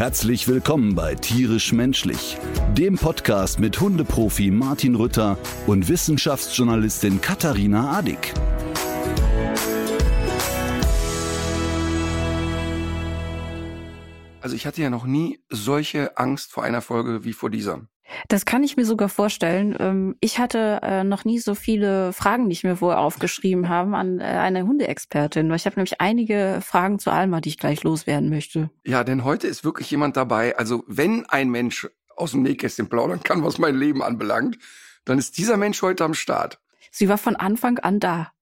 Herzlich willkommen bei Tierisch Menschlich, dem Podcast mit Hundeprofi Martin Rütter und Wissenschaftsjournalistin Katharina Adick. Also ich hatte ja noch nie solche Angst vor einer Folge wie vor dieser. Das kann ich mir sogar vorstellen. Ähm, ich hatte äh, noch nie so viele Fragen, die ich mir vorher aufgeschrieben habe, an äh, eine Hundeexpertin. Ich habe nämlich einige Fragen zu Alma, die ich gleich loswerden möchte. Ja, denn heute ist wirklich jemand dabei. Also wenn ein Mensch aus dem Nähkästchen plaudern kann, was mein Leben anbelangt, dann ist dieser Mensch heute am Start. Sie war von Anfang an da.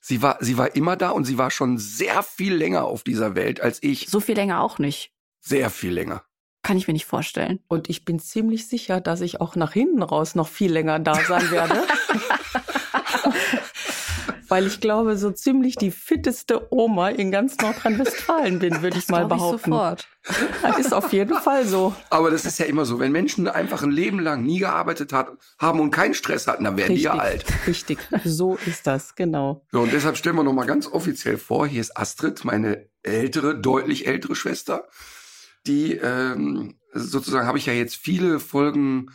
Sie war, sie war immer da und sie war schon sehr viel länger auf dieser Welt als ich. So viel länger auch nicht. Sehr viel länger. Kann ich mir nicht vorstellen. Und ich bin ziemlich sicher, dass ich auch nach hinten raus noch viel länger da sein werde. Weil ich glaube, so ziemlich die fitteste Oma in ganz Nordrhein-Westfalen bin, würde ich mal behaupten. Ich sofort. Das ist auf jeden Fall so. Aber das ist ja immer so, wenn Menschen einfach ein Leben lang nie gearbeitet hat, haben und keinen Stress hatten, dann werden Richtig, die ja alt. Richtig, so ist das, genau. So, und deshalb stellen wir nochmal ganz offiziell vor, hier ist Astrid, meine ältere, deutlich ältere Schwester. Die ähm, sozusagen habe ich ja jetzt viele Folgen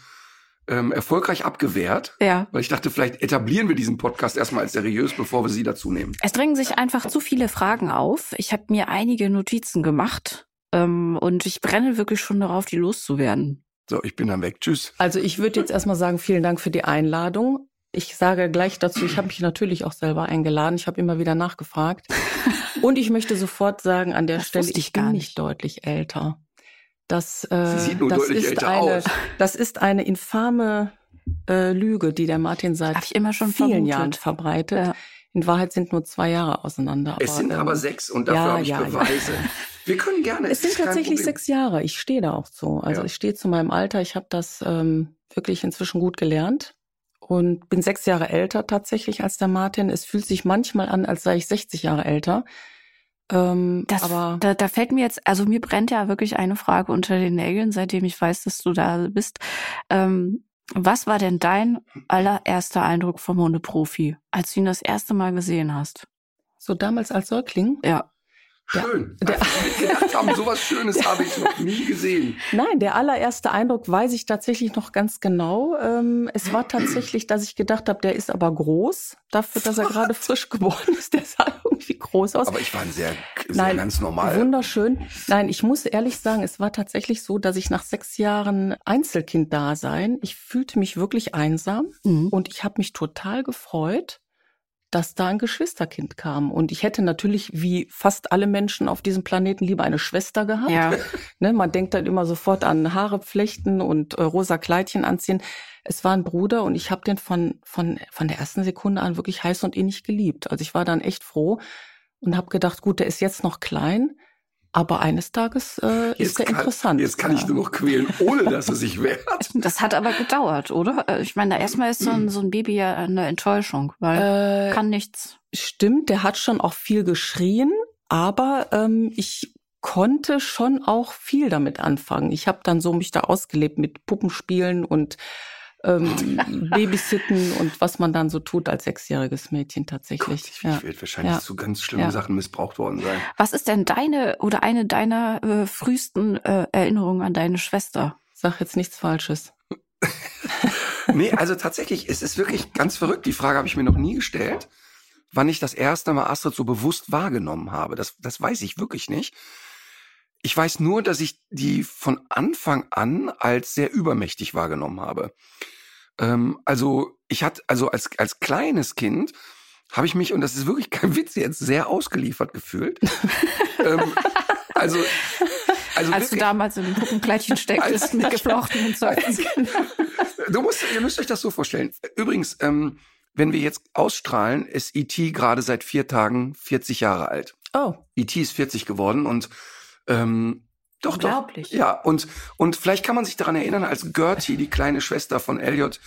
ähm, erfolgreich abgewehrt. Ja. Weil ich dachte, vielleicht etablieren wir diesen Podcast erstmal als seriös, bevor wir sie dazu nehmen. Es drängen sich einfach zu viele Fragen auf. Ich habe mir einige Notizen gemacht ähm, und ich brenne wirklich schon darauf, die loszuwerden. So, ich bin dann weg. Tschüss. Also ich würde jetzt erstmal sagen, vielen Dank für die Einladung. Ich sage gleich dazu, ich habe mich natürlich auch selber eingeladen. Ich habe immer wieder nachgefragt. Und ich möchte sofort sagen, an der Das Stelle, ich ich bin gar nicht nicht. deutlich älter. Das, äh, Sie sieht nur das deutlich ist älter eine, aus. Das ist eine infame äh, Lüge, die der Martin seit vielen vermutet. Jahren verbreitet. Ja. In Wahrheit sind nur zwei Jahre auseinander. es sind ähm, aber sechs und dafür ja, habe ich ja, ja. Beweise. Wir können gerne. Es sind ist kein tatsächlich sechs Jahre. Ich stehe da auch zu. Also Ja. ich stehe zu meinem Alter. Ich habe das ähm, wirklich inzwischen gut gelernt und bin sechs Jahre älter tatsächlich als der Martin. Es fühlt sich manchmal an, als sei ich 60 Jahre älter. Ähm, Das, aber da, da fällt mir jetzt, also mir brennt ja wirklich eine Frage unter den Nägeln, seitdem ich weiß, dass du da bist. Ähm, was war denn dein allererster Eindruck vom Hundeprofi, als du ihn das erste Mal gesehen hast? so damals als Säugling. Ja. Schön. Der- Als wir mitgedacht haben, sowas Schönes habe ich noch nie gesehen. Nein, der allererste Eindruck weiß ich tatsächlich noch ganz genau. Ähm, es war tatsächlich, dass ich gedacht habe, der ist aber groß. Dafür, dass er gerade frisch geboren ist, der sah irgendwie groß aus. Aber ich war ein sehr, sehr Nein, ganz normal. Wunderschön. Nein, ich muss ehrlich sagen, es war tatsächlich so, dass ich nach sechs Jahren Einzelkind-Dasein, ich fühlte mich wirklich einsam Mhm. und ich habe mich total gefreut, dass da ein Geschwisterkind kam. Und ich hätte natürlich, wie fast alle Menschen auf diesem Planeten, lieber eine Schwester gehabt. Ja. Ne, man denkt dann immer sofort an Haare flechten und äh, rosa Kleidchen anziehen. Es war ein Bruder und ich habe den von, von, von der ersten Sekunde an wirklich heiß und innig geliebt. Also ich war dann echt froh und habe gedacht, gut, der ist jetzt noch klein, aber eines Tages äh, ist der kann, interessant. Jetzt kann ich Ja. nur noch quälen, ohne dass er sich wehrt. Das hat aber gedauert, oder? Äh, Ich meine, da erstmal ist so ein, so ein Baby ja eine Enttäuschung, weil Äh, kann nichts. Stimmt, der hat schon auch viel geschrien, aber ähm, ich konnte schon auch viel damit anfangen. Ich habe dann so mich da ausgelebt mit Puppenspielen und ähm, Babysitten und was man dann so tut als sechsjähriges Mädchen tatsächlich. Ich, ja. ich werde wahrscheinlich Ja. zu ganz schlimmen Ja. Sachen missbraucht worden sein. Was ist denn deine oder eine deiner äh, frühesten äh, Erinnerungen an deine Schwester? Sag jetzt nichts Falsches. Nee, also tatsächlich, es ist wirklich ganz verrückt. Die Frage habe ich mir noch nie gestellt, wann ich das erste Mal Astrid so bewusst wahrgenommen habe. Das, das weiß ich wirklich nicht. Ich weiß nur, dass ich die von Anfang an als sehr übermächtig wahrgenommen habe. Ähm, also ich hatte, also als, als kleines Kind habe ich mich, und das ist wirklich kein Witz jetzt, sehr ausgeliefert gefühlt. ähm, also, also Als du wirklich- damals in dem Puppenkleidchen stecktest mit geflochtenen Zeugen. Du musst, ihr müsst euch das so vorstellen. Übrigens, ähm, wenn wir jetzt ausstrahlen, ist E.T. gerade seit vier Tagen 40 Jahre alt. Oh, E.T. ist 40 geworden und ähm, doch, doch. Unglaublich. Ja, und, und vielleicht kann man sich daran erinnern, als Gertie, die kleine Schwester von Elliot,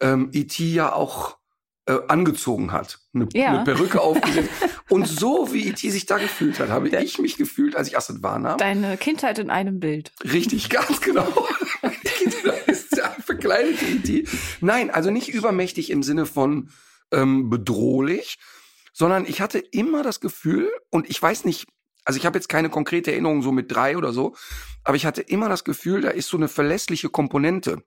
ähm, E.T. ja auch äh, angezogen hat. Eine, Ja. eine Perücke aufgesetzt. Und so wie E.T. sich da gefühlt hat, habe ich mich gefühlt, als ich Astrid wahrnahm. Deine Kindheit in einem Bild. Richtig, ganz genau. ist ja verkleidete E.T. Nein, also nicht übermächtig im Sinne von ähm, bedrohlich, sondern ich hatte immer das Gefühl, und ich weiß nicht, also ich habe jetzt keine konkrete Erinnerung so mit drei oder so, aber ich hatte immer das Gefühl, da ist so eine verlässliche Komponente.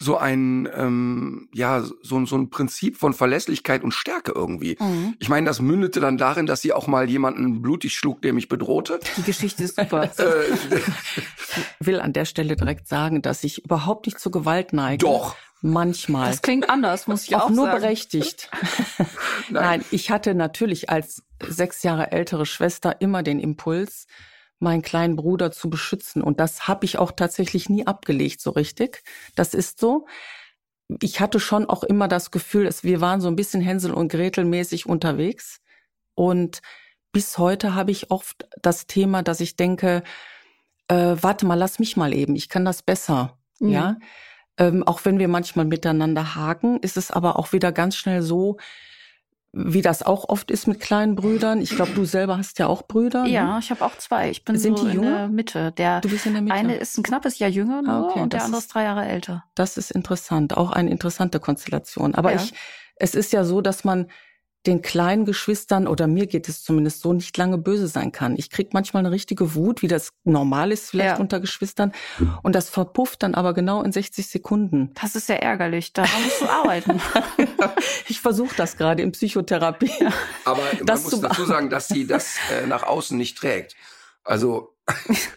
So ein, ähm, ja, so, so ein Prinzip von Verlässlichkeit und Stärke irgendwie. Mhm. Ich meine, das mündete dann darin, dass sie auch mal jemanden blutig schlug, der mich bedrohte. Die Geschichte ist super. Äh, will an der Stelle direkt sagen, dass ich überhaupt nicht zur Gewalt neige. doch. Manchmal. Das klingt anders, muss ich auch, auch nur sagen. berechtigt. Nein. ich hatte natürlich als sechs Jahre ältere Schwester immer den Impuls, meinen kleinen Bruder zu beschützen. Und das habe ich auch tatsächlich nie abgelegt, so richtig. Das ist so. Ich hatte schon auch immer das Gefühl, dass wir waren so ein bisschen Hänsel und Gretel mäßig unterwegs. Und bis heute habe ich oft das Thema, dass ich denke, äh, warte mal, lass mich mal eben, ich kann das besser. Mhm. Ja. Ähm, auch wenn wir manchmal miteinander haken, ist es aber auch wieder ganz schnell so, wie das auch oft ist mit kleinen Brüdern. Ich glaube, du selber hast ja auch Brüder. Ja, Ne? ich habe auch zwei. Ich bin Sind so die in jünger? der Mitte. Der Du bist in der Mitte. eine ist ein knappes Jahr jünger nur Ah, okay, und der das andere ist- ist drei Jahre älter. Das ist interessant, auch eine interessante Konstellation. Aber Ja. ich, es ist ja so, dass man den kleinen Geschwistern oder mir geht es zumindest so nicht lange böse sein kann. Ich krieg manchmal eine richtige Wut, wie das normal ist vielleicht Ja. unter Geschwistern, und das verpufft dann aber genau in 60 Sekunden. Das ist sehr ärgerlich. Da musst du arbeiten. Ich versuche das gerade in Psychotherapie. Aber man Das muss zu dazu sagen, dass sie das äh, nach außen nicht trägt. Also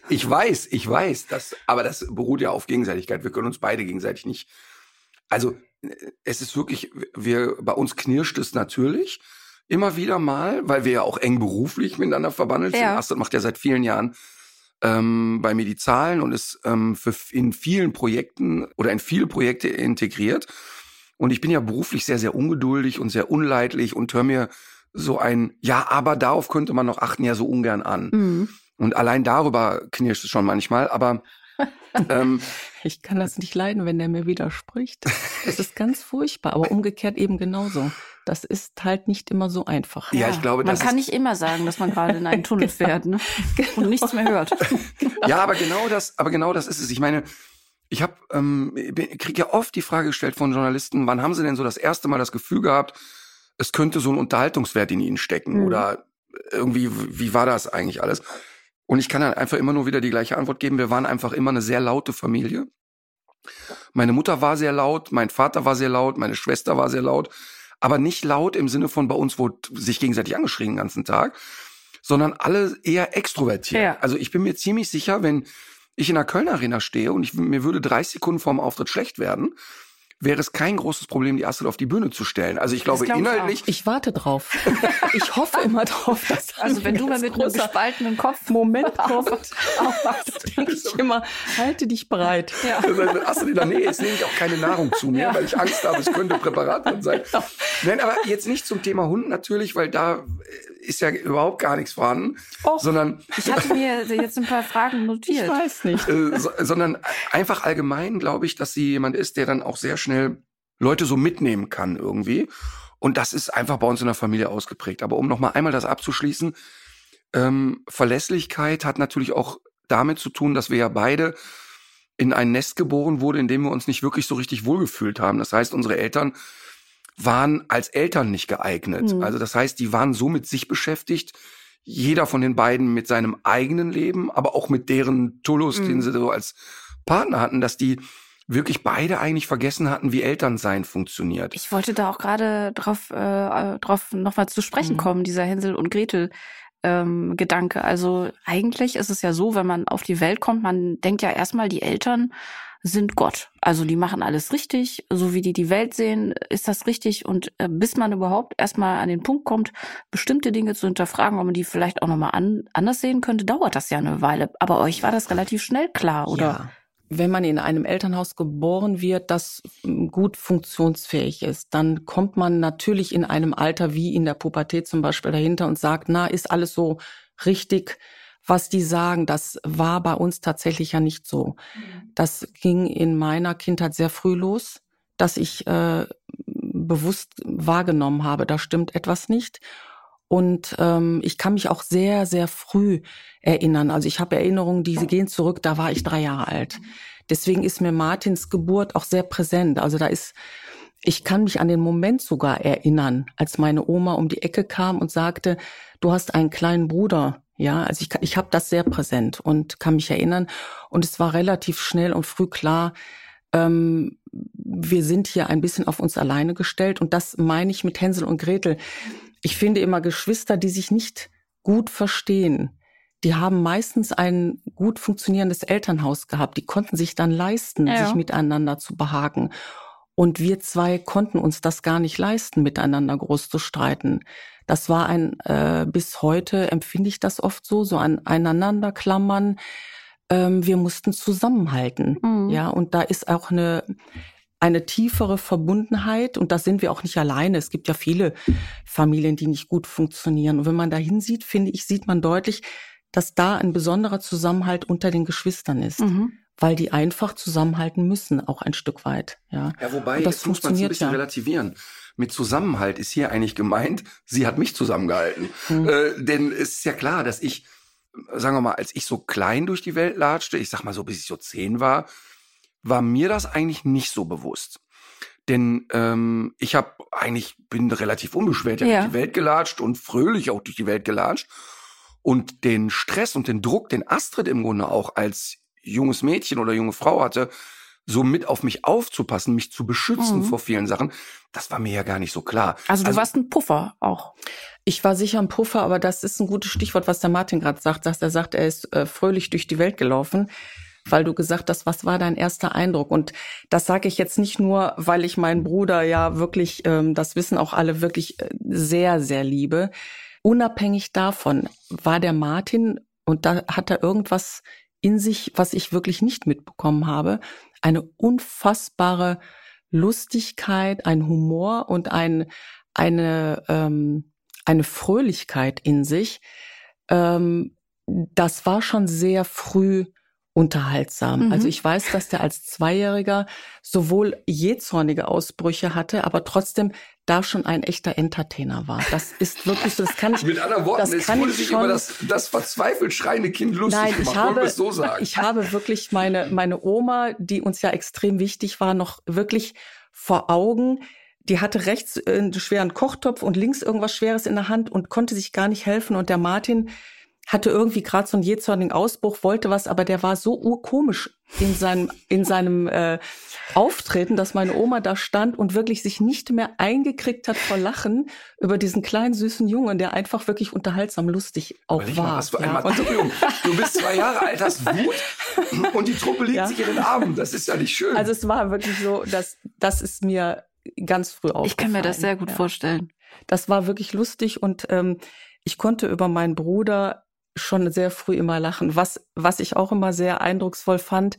ich weiß, ich weiß, dass, aber das beruht ja auf Gegenseitigkeit. Wir können uns beide gegenseitig nicht. Also es ist wirklich, wir bei uns knirscht es natürlich immer wieder mal, weil wir ja auch eng beruflich miteinander verbandelt sind. Ja. Astrid macht ja seit vielen Jahren ähm, bei mir die Zahlen und ist ähm, für in vielen Projekten oder in viele Projekte integriert. Und ich bin ja beruflich sehr, sehr ungeduldig und sehr unleidlich und höre mir so ein, ja, aber darauf könnte man noch achten, ja so ungern an. Mhm. Und allein darüber knirscht es schon manchmal, aber ähm, Ich kann das nicht leiden, wenn der mir widerspricht. Das ist ganz furchtbar, aber umgekehrt eben genauso. Das ist halt nicht immer so einfach. Ja, ich glaube, man das kann ist- nicht immer sagen, dass man gerade in einen Tunnel Genau. fährt ne? und nichts mehr hört. ja, aber genau das, aber genau das ist es. Ich meine, ich habe, ähm, kriege ja oft die Frage gestellt von Journalisten, wann haben sie denn so das erste Mal das Gefühl gehabt, es könnte so ein Unterhaltungswert in ihnen stecken Mhm. oder irgendwie, wie war das eigentlich alles? Und ich kann dann einfach immer nur wieder die gleiche Antwort geben. Wir waren einfach immer eine sehr laute Familie. Meine Mutter war sehr laut, mein Vater war sehr laut, meine Schwester war sehr laut, aber nicht laut im Sinne von bei uns wurde sich gegenseitig angeschrien den ganzen Tag, sondern alle eher extrovertiert. Ja. Also ich bin mir ziemlich sicher, wenn ich in der Köln Arena stehe und ich, mir würde 30 Sekunden vorm Auftritt schlecht werden, wäre es kein großes Problem, die Astrid auf die Bühne zu stellen. Also ich glaube, glaub ich inhaltlich, Ich warte drauf. Ich hoffe immer drauf, dass Also wenn du mal mit einem gespaltenen Kopf Moment kommt, denke ich immer, halte dich bereit. Ja. Also, wenn Astrid in der Nähe ist, nehme ich auch keine Nahrung zu mir, Ja. weil ich Angst habe, es könnte Präparat drin sein. Nein, aber jetzt nicht zum Thema Hund natürlich, weil da äh, ist ja überhaupt gar nichts vorhanden, Och. sondern Ich hatte mir jetzt ein paar Fragen Ich notiert. weiß nicht. äh, so, sondern einfach allgemein glaube ich, dass sie jemand ist, der dann auch sehr schnell Leute so mitnehmen kann irgendwie. Und das ist einfach bei uns in der Familie ausgeprägt. Aber um noch mal einmal das abzuschließen, ähm, Verlässlichkeit hat natürlich auch damit zu tun, dass wir ja beide in ein Nest geboren wurden, in dem wir uns nicht wirklich so richtig wohlgefühlt haben. Das heißt, unsere Eltern waren als Eltern nicht geeignet. Mhm. Also das heißt, die waren so mit sich beschäftigt, jeder von den beiden mit seinem eigenen Leben, aber auch mit deren Tullus, Mhm. den sie so als Partner hatten, dass die wirklich beide eigentlich vergessen hatten, wie Elternsein funktioniert. Ich wollte da auch gerade drauf, äh, drauf nochmal zu sprechen Mhm. kommen, dieser Hänsel und Gretel. Ähm, Gedanke. Also eigentlich ist es ja so, wenn man auf die Welt kommt, man denkt ja erstmal, die Eltern sind Gott. Also die machen alles richtig, so wie die die Welt sehen, ist das richtig. Und äh, bis man überhaupt erstmal an den Punkt kommt, bestimmte Dinge zu hinterfragen, ob man die vielleicht auch nochmal an, anders sehen könnte, dauert das ja eine Weile. Aber euch war das relativ schnell klar, oder? Ja. Wenn man in einem Elternhaus geboren wird, das mm, gut funktionsfähig ist, dann kommt man natürlich in einem Alter wie in der Pubertät zum Beispiel dahinter und sagt, na, ist alles so richtig, was die sagen. Das war bei uns tatsächlich ja nicht so. Das ging in meiner Kindheit sehr früh los, dass ich äh, bewusst wahrgenommen habe, da stimmt etwas nicht. Und ähm, ich kann mich auch sehr, sehr früh erinnern. Also ich habe Erinnerungen, die gehen zurück, da war ich drei Jahre alt. Deswegen ist mir Martins Geburt auch sehr präsent. Also da ist, ich kann mich an den Moment sogar erinnern, als meine Oma um die Ecke kam und sagte, du hast einen kleinen Bruder. Ja, also ich, ich habe das sehr präsent und kann mich erinnern. Und es war relativ schnell und früh klar, ähm, wir sind hier ein bisschen auf uns alleine gestellt. Und das meine ich mit Hänsel und Gretel ich finde immer Geschwister, die sich nicht gut verstehen, die haben meistens ein gut funktionierendes Elternhaus gehabt. Die konnten sich dann leisten, ja. sich miteinander zu behagen. Und wir zwei konnten uns das gar nicht leisten, miteinander groß zu streiten. Das war ein, äh, bis heute empfinde ich das oft so, so ein Einanderklammern. Ähm, wir mussten zusammenhalten. Mhm. Ja, und da ist auch eine, eine tiefere Verbundenheit und da sind wir auch nicht alleine. Es gibt ja viele Familien, die nicht gut funktionieren. Und wenn man da hinsieht, finde ich, sieht man deutlich, dass da ein besonderer Zusammenhalt unter den Geschwistern ist. Mhm. Weil die einfach zusammenhalten müssen, auch ein Stück weit. Ja, ja wobei, das muss man ein bisschen ja. relativieren. Mit Zusammenhalt ist hier eigentlich gemeint, sie hat mich zusammengehalten. Mhm. Äh, denn es ist ja klar, dass ich, sagen wir mal, als ich so klein durch die Welt latschte, ich sag mal so, bis ich so zehn war, war mir das eigentlich nicht so bewusst. Denn ähm, ich habe eigentlich bin relativ unbeschwert ja. durch die Welt gelatscht und fröhlich auch durch die Welt gelatscht. Und den Stress und den Druck, den Astrid im Grunde auch als junges Mädchen oder junge Frau hatte, so mit auf mich aufzupassen, mich zu beschützen mhm. vor vielen Sachen, das war mir ja gar nicht so klar. Also du also, warst ein Puffer auch. Ich war sicher ein Puffer, aber das ist ein gutes Stichwort, was der Martin gerade sagt. Dass er sagt, er ist äh, fröhlich durch die Welt gelaufen weil du gesagt hast, was war dein erster Eindruck? Und das sage ich jetzt nicht nur, weil ich meinen Bruder ja wirklich, ähm, das wissen auch alle, wirklich äh, sehr, sehr liebe. Unabhängig davon war der Martin, und da hat er irgendwas in sich, was ich wirklich nicht mitbekommen habe, eine unfassbare Lustigkeit, ein Humor und ein, eine, ähm, eine Fröhlichkeit in sich. Ähm, das war schon sehr früh unterhaltsam. Mhm. Also ich weiß, dass der als Zweijähriger sowohl jähzornige Ausbrüche hatte, aber trotzdem da schon ein echter Entertainer war. Das ist wirklich so, das kann ich. Mit anderen Worten, es wurde sich schon, über das, das verzweifelt schreiende Kind lustig Nein, ich gemacht. Habe, so sagen. ich habe wirklich meine, meine Oma, die uns ja extrem wichtig war, noch wirklich vor Augen. Die hatte rechts einen schweren Kochtopf und links irgendwas Schweres in der Hand und konnte sich gar nicht helfen. Und der Martin, hatte irgendwie gerade so einen jähzornigen Ausbruch, wollte was, aber der war so urkomisch in seinem, in seinem äh, Auftreten, dass meine Oma da stand und wirklich sich nicht mehr eingekriegt hat vor Lachen über diesen kleinen süßen Jungen, der einfach wirklich unterhaltsam lustig auch war. Mal, was für ein ja. Martyrium. Du bist zwei Jahre alt, hast Wut und die Truppe liegt ja. sich in den Armen. Das ist ja nicht schön. Also es war wirklich so, dass das ist mir ganz früh aufgefallen. Ich kann mir das sehr gut ja. vorstellen. Das war wirklich lustig und ähm, ich konnte über meinen Bruder schon sehr früh immer lachen. Was, was ich auch immer sehr eindrucksvoll fand,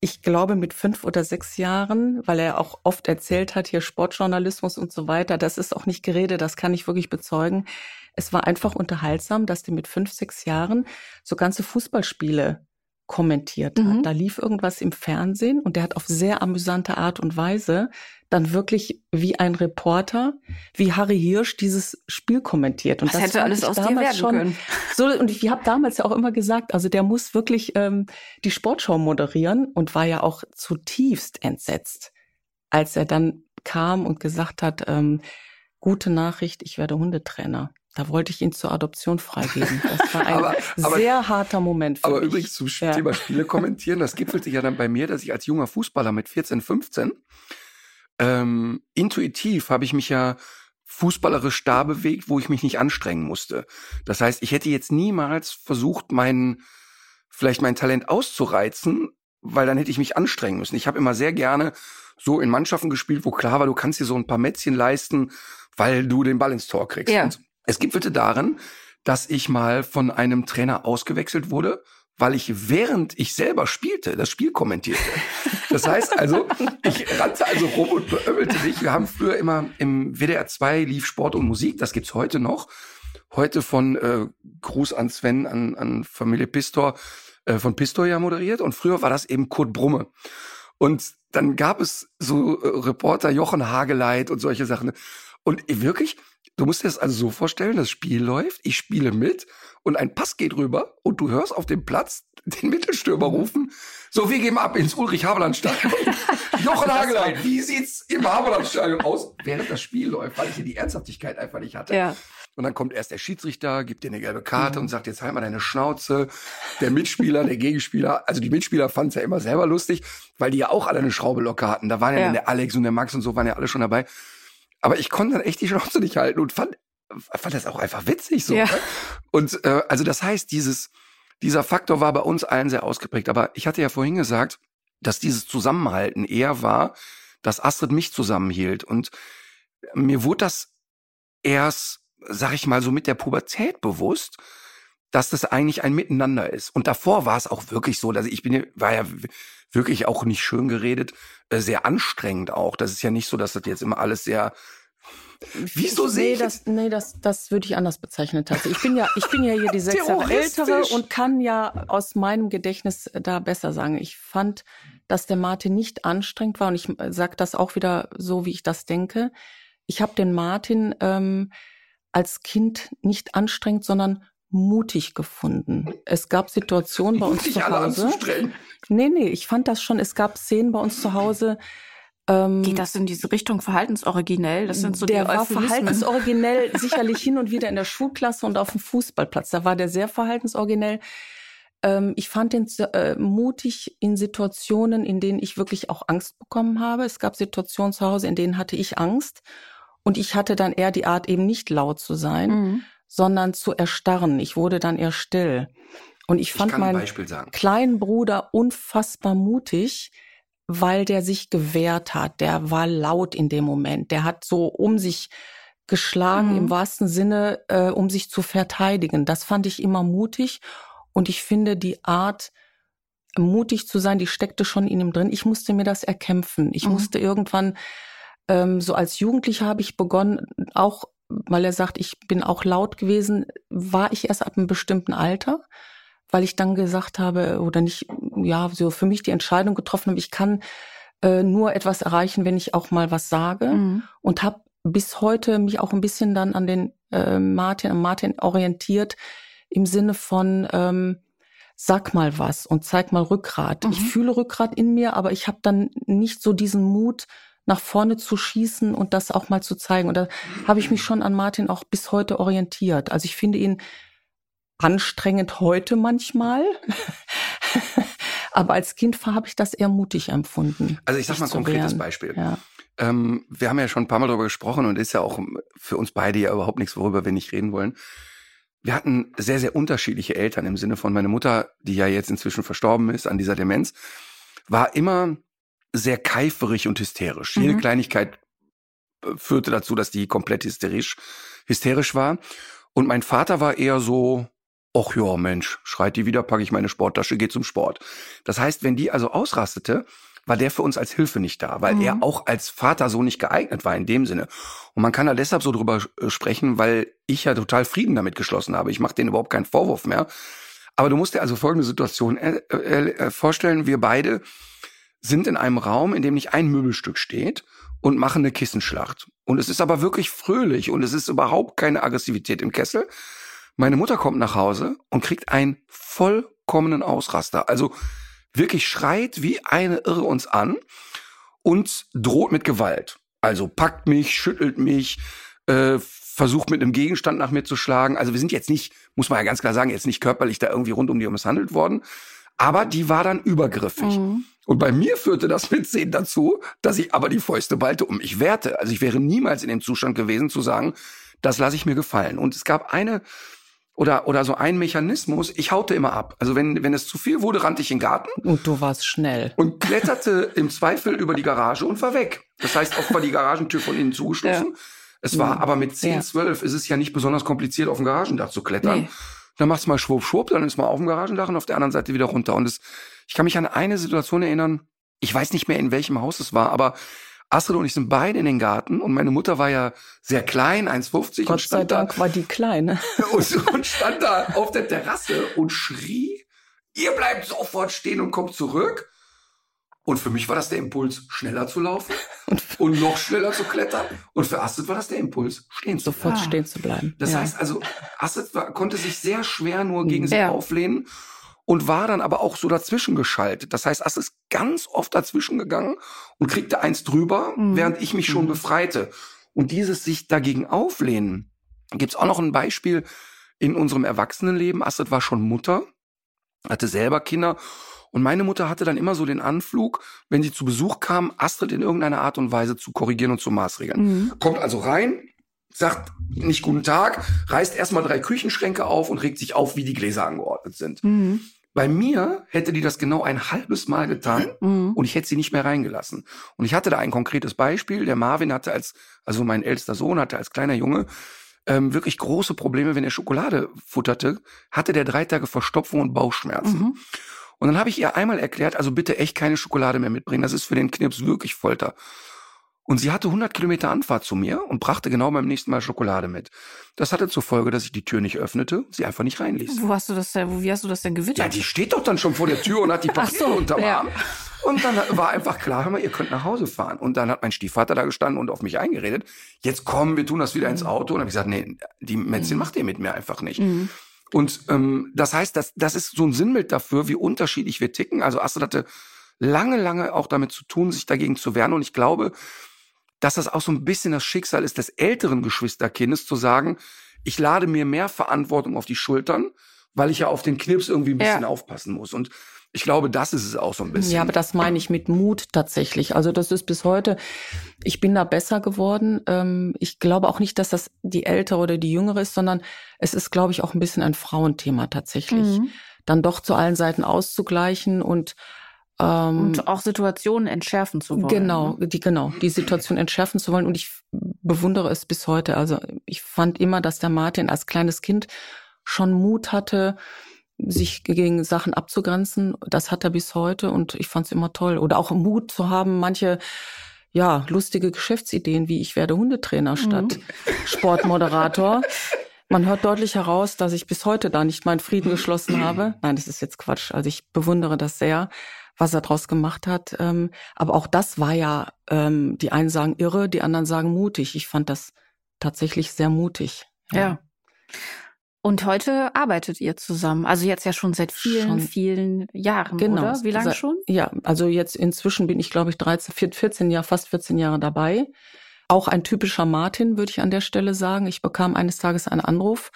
ich glaube mit fünf oder sechs Jahren, weil er auch oft erzählt hat, hier Sportjournalismus und so weiter, das ist auch nicht Gerede, das kann ich wirklich bezeugen. Es war einfach unterhaltsam, dass der mit fünf, sechs Jahren so ganze Fußballspiele kommentiert hat. Mhm. Da lief irgendwas im Fernsehen und der hat auf sehr amüsante Art und Weise dann wirklich wie ein Reporter, wie Harry Hirsch dieses Spiel kommentiert. Und das, das hätte alles aus damals dir werden schon können. So und ich habe damals ja auch immer gesagt, also der muss wirklich ähm, die Sportschau moderieren und war ja auch zutiefst entsetzt, als er dann kam und gesagt hat, ähm, gute Nachricht, ich werde Hundetrainer. Da wollte ich ihn zur Adoption freigeben. Das war ein aber, sehr aber, harter Moment für aber mich. Aber übrigens zum ja. Thema Spiele kommentieren, das gipfelte ja dann bei mir, dass ich als junger Fußballer mit 14, 15 ähm, intuitiv habe ich mich ja fußballerisch da bewegt, wo ich mich nicht anstrengen musste. Das heißt, ich hätte jetzt niemals versucht, mein vielleicht mein Talent auszureizen, weil dann hätte ich mich anstrengen müssen. Ich habe immer sehr gerne so in Mannschaften gespielt, wo klar war, du kannst dir so ein paar Mätzchen leisten, weil du den Ball ins Tor kriegst. Ja. Und es gipfelte darin, dass ich mal von einem Trainer ausgewechselt wurde, weil ich während ich selber spielte, das Spiel kommentierte. Das heißt also, ich rannte also rum und beömmelte mich. Wir haben früher immer im WDR 2 lief Sport und Musik, das gibt's heute noch. Heute von äh, Gruß an Sven, an, an Familie Pistor, äh, von Pistor ja moderiert. Und früher war das eben Kurt Brumme. Und dann gab es so äh, Reporter Jochen Hageleit und solche Sachen. Und wirklich, du musst dir das also so vorstellen, das Spiel läuft, ich spiele mit und ein Pass geht rüber und du hörst auf dem Platz den Mittelstürmer Mhm. rufen, so, wir gehen ab ins Ulrich-Haberland-Stadion. Jochen Hageleit, wie sieht's im Haberland-Stadion aus, während das Spiel läuft, weil ich hier die Ernsthaftigkeit einfach nicht hatte. Ja. Und dann kommt erst der Schiedsrichter, gibt dir eine gelbe Karte Mhm. und sagt, jetzt halt mal deine Schnauze. Der Mitspieler, der Gegenspieler, also die Mitspieler fanden es ja immer selber lustig, weil die ja auch alle eine Schraube locker hatten. Da waren ja, Ja. der Alex und der Max und so waren ja alle schon dabei. Aber ich konnte dann echt die Schnauze nicht halten und fand, fand das auch einfach witzig so. Ja. ne? Und äh, also das heißt, dieses, dieser Faktor war bei uns allen sehr ausgeprägt. Aber ich hatte ja vorhin gesagt, dass dieses Zusammenhalten eher war, dass Astrid mich zusammenhielt. Und mir wurde das erst, sag ich mal, so mit der Pubertät bewusst, dass das eigentlich ein Miteinander ist. Und davor war es auch wirklich so, dass ich bin, war ja wirklich auch nicht schön geredet, äh, sehr anstrengend auch. Das ist ja nicht so, dass das jetzt immer alles sehr, wieso sehe nee, ich das, nee, das, das würde ich anders bezeichnen. tatsächlich. Ich bin ja, ich bin ja hier die sechs Jahre ältere und kann ja aus meinem Gedächtnis da besser sagen. Ich fand, dass der Martin nicht anstrengend war und ich sage das auch wieder so, wie ich das denke. Ich habe den Martin ähm, als Kind nicht anstrengend, sondern mutig gefunden. Es gab Situationen bei uns mutig zu alle Hause. anzustrengen? Nee, nee, ich fand das schon. Es gab Szenen bei uns zu Hause. Ähm, Geht das in diese Richtung verhaltensoriginell? Das sind so der die war Euphemismen. verhaltensoriginell sicherlich hin und wieder in der Schulklasse und auf dem Fußballplatz. Da war der sehr verhaltensoriginell. Ähm, ich fand ihn äh, mutig in Situationen, in denen ich wirklich auch Angst bekommen habe. Es gab Situationen zu Hause, in denen hatte ich Angst. Und ich hatte dann eher die Art, eben nicht laut zu sein, Mhm. sondern zu erstarren. Ich wurde dann eher still. Und ich Ich fand ein meinen kleinen Bruder unfassbar mutig, weil der sich gewehrt hat. Der war laut in dem Moment. Der hat so um sich geschlagen Mhm. im wahrsten Sinne, äh, um sich zu verteidigen. Das fand ich immer mutig. Und ich finde die Art, mutig zu sein, die steckte schon in ihm drin. Ich musste mir das erkämpfen. Ich Mhm. musste irgendwann, ähm, so als Jugendlicher habe ich begonnen, auch weil er sagt, ich bin auch laut gewesen, war ich erst ab einem bestimmten Alter, weil ich dann gesagt habe, oder nicht, ja, so für mich die Entscheidung getroffen habe, ich kann äh, nur etwas erreichen, wenn ich auch mal was sage Mhm. und habe bis heute mich auch ein bisschen dann an den äh, Martin, an Martin orientiert im Sinne von ähm, sag mal was und zeig mal Rückgrat. Mhm. Ich fühle Rückgrat in mir, aber ich habe dann nicht so diesen Mut nach vorne zu schießen und das auch mal zu zeigen. Und da habe ich mich schon an Martin auch bis heute orientiert. Also ich finde ihn anstrengend heute manchmal. Aber als Kind habe ich das eher mutig empfunden. Also ich sag mal ein konkretes wehren. Beispiel. Ja. Ähm, wir haben ja schon ein paar Mal darüber gesprochen und ist ja auch für uns beide ja überhaupt nichts, worüber wir nicht reden wollen. Wir hatten sehr, sehr unterschiedliche Eltern im Sinne von meine Mutter, die ja jetzt inzwischen verstorben ist an dieser Demenz, war immer sehr keiferig und hysterisch. Jede Mhm. Kleinigkeit äh, führte dazu, dass die komplett hysterisch, hysterisch war. Und mein Vater war eher so, ach ja, Mensch, schreit die wieder, packe ich meine Sporttasche, geh zum Sport. Das heißt, wenn die also ausrastete, war der für uns als Hilfe nicht da, weil Mhm. er auch als Vater so nicht geeignet war in dem Sinne. Und man kann da deshalb so drüber äh, sprechen, weil ich ja total Frieden damit geschlossen habe. Ich mache denen überhaupt keinen Vorwurf mehr. Aber du musst dir also folgende Situation äh, äh, vorstellen. Wir beide sind in einem Raum, in dem nicht ein Möbelstück steht und machen eine Kissenschlacht. Und es ist aber wirklich fröhlich und es ist überhaupt keine Aggressivität im Kessel. Meine Mutter kommt nach Hause und kriegt einen vollkommenen Ausraster. Also wirklich schreit wie eine Irre uns an und droht mit Gewalt. Also packt mich, schüttelt mich, äh, versucht mit einem Gegenstand nach mir zu schlagen. Also wir sind jetzt nicht, muss man ja ganz klar sagen, jetzt nicht körperlich da irgendwie rund um die misshandelt worden. Aber die war dann übergriffig. Mhm. Und bei mir führte das mit zehn dazu, dass ich aber die Fäuste ballte und mich wehrte. Also ich wäre niemals in dem Zustand gewesen zu sagen, das lasse ich mir gefallen. Und es gab eine oder oder so ein Mechanismus. Ich haute immer ab. Also wenn wenn es zu viel wurde, rannte ich in den Garten Und du warst schnell. und kletterte im Zweifel über die Garage und war weg. Das heißt, oft war die Garagentür von innen zugeschlossen. Es war Mhm. aber mit 10, Ja. 12 ist es ja nicht besonders kompliziert, auf dem Garagendach zu klettern. Nee. Dann machst du mal schwupp, schwupp, dann ist man auf dem Garagendach und auf der anderen Seite wieder runter. Und es, ich kann mich an eine Situation erinnern, ich weiß nicht mehr, in welchem Haus es war, aber Astrid und ich sind beide in den Garten und meine Mutter war ja sehr klein, 1,50 und Gott sei stand da Dank war die kleine. und, und stand da auf der Terrasse und schrie, ihr bleibt sofort stehen und kommt zurück. Und für mich war das der Impuls, schneller zu laufen und, und noch schneller zu klettern. Und für Astrid war das der Impuls, stehen zu Sofort bleiben. stehen zu bleiben. Das ja. heißt also, Astrid war, konnte sich sehr schwer nur gegen Mhm. sich Ja. auflehnen und war dann aber auch so dazwischen geschaltet. Das heißt, Astrid ist ganz oft dazwischen gegangen und kriegte eins drüber, Mhm. während ich mich schon Mhm. befreite. Und dieses sich dagegen auflehnen, gibt's auch noch ein Beispiel in unserem Erwachsenenleben. Astrid war schon Mutter, hatte selber Kinder und meine Mutter hatte dann immer so den Anflug, wenn sie zu Besuch kam, Astrid in irgendeiner Art und Weise zu korrigieren und zu maßregeln. Mhm. Kommt also rein, sagt nicht guten Tag, reißt erstmal drei Küchenschränke auf und regt sich auf, wie die Gläser angeordnet sind. Mhm. Bei mir hätte die das genau ein halbes Mal getan Mhm. und ich hätte sie nicht mehr reingelassen. Und ich hatte da ein konkretes Beispiel. Der Marvin hatte als, also mein ältester Sohn hatte als kleiner Junge ähm, wirklich große Probleme, wenn er Schokolade futterte, hatte der drei Tage Verstopfung und Bauchschmerzen. Mhm. Und dann habe ich ihr einmal erklärt, also bitte echt keine Schokolade mehr mitbringen, das ist für den Knips wirklich Folter. Und sie hatte 100 Kilometer Anfahrt zu mir und brachte genau beim nächsten Mal Schokolade mit. Das hatte zur Folge, dass ich die Tür nicht öffnete und sie einfach nicht reinließ. Wo hast du das denn, wo, wie hast du das denn Ja, gewittert? die steht doch dann schon vor der Tür und hat die Papiere so, unterm ja. Arm. Und dann war einfach klar, hör mal, ihr könnt nach Hause fahren. Und dann hat mein Stiefvater da gestanden und auf mich eingeredet. Jetzt komm, wir tun das wieder ins Auto. Und dann habe ich gesagt, nee, die Medizin macht ihr mit mir einfach nicht. Mhm. Und ähm, das heißt, das, das ist so ein Sinnbild dafür, wie unterschiedlich wir ticken. Also Astrid hatte lange, lange auch damit zu tun, sich dagegen zu wehren. Und ich glaube, dass das auch so ein bisschen das Schicksal ist des älteren Geschwisterkindes, zu sagen, ich lade mir mehr Verantwortung auf die Schultern, weil ich ja auf den Knips irgendwie ein bisschen Ja. aufpassen muss. Und ich glaube, das ist es auch so ein bisschen. Ja, aber das meine ich mit Mut tatsächlich. Also das ist bis heute, ich bin da besser geworden. Ähm, ich glaube auch nicht, dass das die ältere oder die jüngere ist, sondern es ist, glaube ich, auch ein bisschen ein Frauenthema tatsächlich. Mhm. Dann doch zu allen Seiten auszugleichen und ähm, Und auch Situationen entschärfen zu wollen. Genau, ne? die, genau, die Situation entschärfen zu wollen. Und ich bewundere es bis heute. Also ich fand immer, dass der Martin als kleines Kind schon Mut hatte, sich gegen Sachen abzugrenzen. Das hat er bis heute und ich fand es immer toll. Oder auch Mut zu haben, manche ja, lustige Geschäftsideen, wie ich werde Hundetrainer statt Sportmoderator. Man hört deutlich heraus, dass ich bis heute da nicht meinen Frieden geschlossen habe. Nein, das ist jetzt Quatsch. Also ich bewundere das sehr, was er daraus gemacht hat. Ähm, aber auch das war ja, ähm, die einen sagen irre, die anderen sagen mutig. Ich fand das tatsächlich sehr mutig. Ja. Und heute arbeitet ihr zusammen. Also jetzt ja schon seit vielen, Schon. vielen Jahren, Genau. oder? Wie lange schon? Ja, also jetzt inzwischen bin ich, glaube ich, 13, 14 Jahre, fast 14 Jahre dabei. Auch ein typischer Martin, würde ich an der Stelle sagen. Ich bekam eines Tages einen Anruf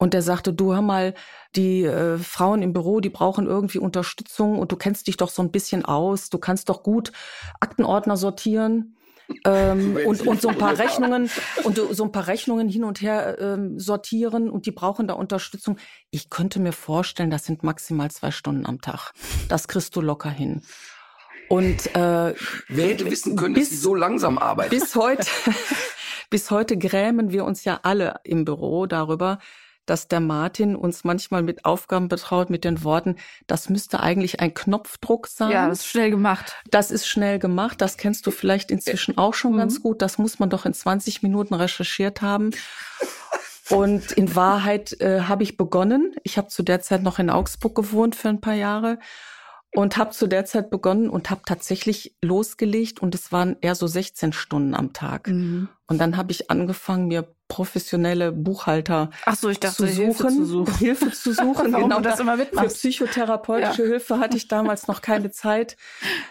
und der sagte, du hör mal, die äh, Frauen im Büro, die brauchen irgendwie Unterstützung und du kennst dich doch so ein bisschen aus, du kannst doch gut Aktenordner sortieren. Ähm, und, Sie und so ein paar. Rechnungen und so ein paar Rechnungen hin und her ähm, sortieren und die brauchen da Unterstützung. Ich könnte mir vorstellen, das sind maximal zwei Stunden am Tag. Das kriegst du locker hin. Und äh, Wer hätte wissen können, dass bis- die so langsam arbeiten? bis heute, bis heute grämen wir uns ja alle im Büro darüber, dass der Martin uns manchmal mit Aufgaben betraut mit den Worten, das müsste eigentlich ein Knopfdruck sein. Ja, das ist schnell gemacht. Das ist schnell gemacht. Das kennst du vielleicht inzwischen auch schon Mhm. ganz gut. Das muss man doch in 20 Minuten recherchiert haben. Und in Wahrheit äh, habe ich begonnen. Ich habe zu der Zeit noch in Augsburg gewohnt für ein paar Jahre und habe zu der Zeit begonnen und habe tatsächlich losgelegt und es waren eher so 16 Stunden am Tag. Mhm. Und dann habe ich angefangen, mir professionelle Buchhalter Ach so, ich dachte, zu Hilfe suchen, zu suchen. Hilfe zu suchen. Genau du das da- immer Für mitmachst. psychotherapeutische Hilfe hatte ich damals noch keine Zeit.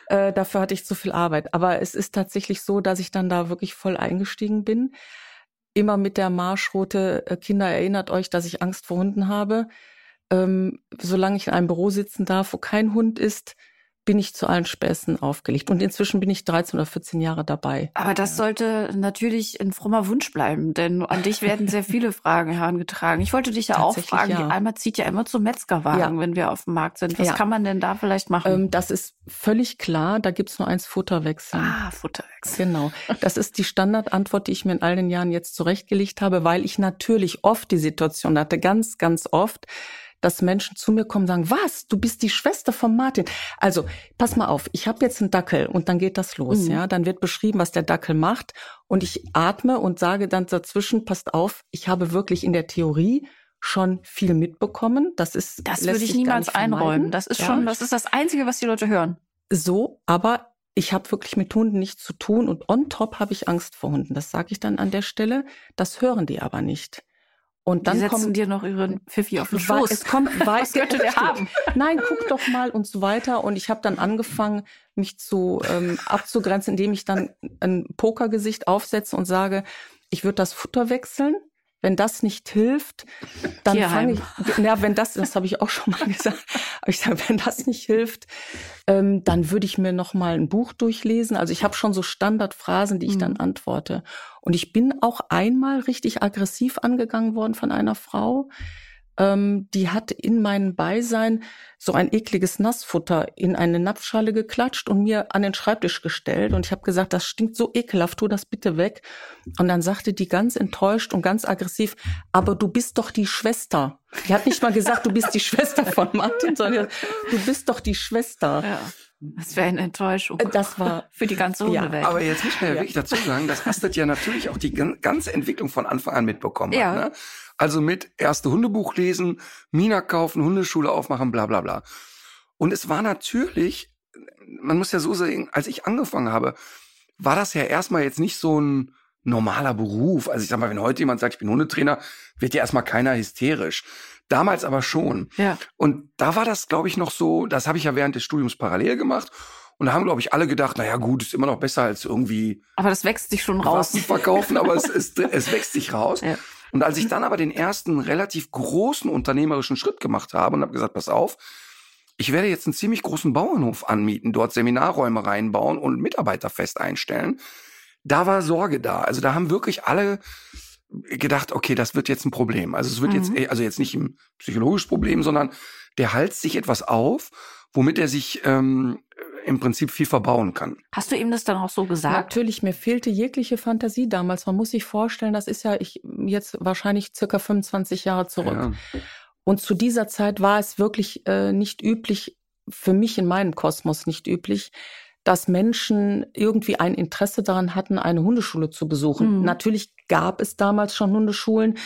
Äh, dafür hatte ich zu viel Arbeit. Aber es ist tatsächlich so, dass ich dann da wirklich voll eingestiegen bin. Immer mit der Marschroute, äh, Kinder, erinnert euch, dass ich Angst vor Hunden habe. Ähm, solange ich in einem Büro sitzen darf, wo kein Hund ist, bin ich zu allen Späßen aufgelegt. Und inzwischen bin ich 13 oder 14 Jahre dabei. Aber das sollte natürlich ein frommer Wunsch bleiben, denn an dich werden sehr viele Fragen herangetragen. Ich wollte dich ja auch fragen, ja. die Alma zieht ja immer zum Metzgerwagen, Ja. wenn wir auf dem Markt sind. Was Ja. kann man denn da vielleicht machen? Ähm, das ist völlig klar. Da gibt's nur eins Futter wechseln. ah, Futterwechsel. Genau. Das ist die Standardantwort, die ich mir in all den Jahren jetzt zurechtgelegt habe, weil ich natürlich oft die Situation hatte, ganz, ganz oft, dass Menschen zu mir kommen und sagen, was, du bist die Schwester von Martin. Also, pass mal auf, ich habe jetzt einen Dackel und dann geht das los, Mhm. ja. Dann wird beschrieben, was der Dackel macht und ich atme und sage dann dazwischen, passt auf, ich habe wirklich in der Theorie schon viel mitbekommen. Das ist Das würde ich niemals einräumen. Das ist Ja. schon, das ist das Einzige, was die Leute hören. So, aber ich habe wirklich mit Hunden nichts zu tun und on top habe ich Angst vor Hunden. Das sage ich dann an der Stelle. Das hören die aber nicht. Und dann die setzen kommen dir noch ihren Pfiffi auf den Schoß. Es kommt, weiß, Was könnte der haben? Nein, guck doch mal und so weiter. Und ich habe dann angefangen, mich zu ähm, abzugrenzen, indem ich dann ein Pokergesicht aufsetze und sage, ich würde das Futter wechseln. Wenn das nicht hilft, dann fange ich. Ja, wenn das, das habe ich auch schon mal gesagt. Aber ich sage, wenn das nicht hilft, ähm, dann würde ich mir noch mal ein Buch durchlesen. Also ich habe schon so Standardphrasen, die ich dann Mhm. antworte. Und ich bin auch einmal richtig aggressiv angegangen worden von einer Frau. Ähm, die hat in meinem Beisein so ein ekliges Nassfutter in eine Napfschale geklatscht und mir an den Schreibtisch gestellt. Und ich habe gesagt, das stinkt so ekelhaft, tu das bitte weg. Und dann sagte die ganz enttäuscht und ganz aggressiv, aber du bist doch die Schwester. Die hat nicht mal gesagt, du bist die Schwester von Martin, sondern du bist doch die Schwester. Ja. Das wäre eine Enttäuschung. Äh, Das war für die ganze Ja, Hundewelt. Aber jetzt muss man ja, Ja. wirklich dazu sagen, dass Astrid ja natürlich auch die gan- ganze Entwicklung von Anfang an mitbekommen Ja. hat. Ne? Also mit erste Hundebuch lesen, Mina kaufen, Hundeschule aufmachen, bla bla bla. Und es war natürlich, man muss ja so sagen, als ich angefangen habe, war das ja erstmal jetzt nicht so ein normaler Beruf. Also ich sag mal, wenn heute jemand sagt, ich bin Hundetrainer, wird ja erstmal keiner hysterisch. Damals aber schon. ja. Und da war das, glaube ich, noch so, das habe ich ja während des Studiums parallel gemacht. Und da haben, glaube ich, alle gedacht, na ja, gut, ist immer noch besser als irgendwie Aber das wächst sich schon raus. Verkaufen, aber es, es, es wächst sich raus. Ja. Und als ich dann aber den ersten relativ großen unternehmerischen Schritt gemacht habe und habe gesagt, pass auf, ich werde jetzt einen ziemlich großen Bauernhof anmieten, dort Seminarräume reinbauen und Mitarbeiter fest einstellen. Da war Sorge da. Also da haben wirklich alle gedacht, okay, das wird jetzt ein Problem. Also es wird Mhm. jetzt, eh- also jetzt nicht ein psychologisches Problem, sondern der halst sich etwas auf, womit er sich ähm, im Prinzip viel verbauen kann. Hast du ihm das dann auch so gesagt? Natürlich, mir fehlte jegliche Fantasie damals. Man muss sich vorstellen, das ist ja ich jetzt wahrscheinlich circa 25 Jahre zurück. Ja. Und zu dieser Zeit war es wirklich äh, nicht üblich, für mich in meinem Kosmos nicht üblich, dass Menschen irgendwie ein Interesse daran hatten, eine Hundeschule zu besuchen. Mhm. Natürlich gab es damals schon Hundeschulen.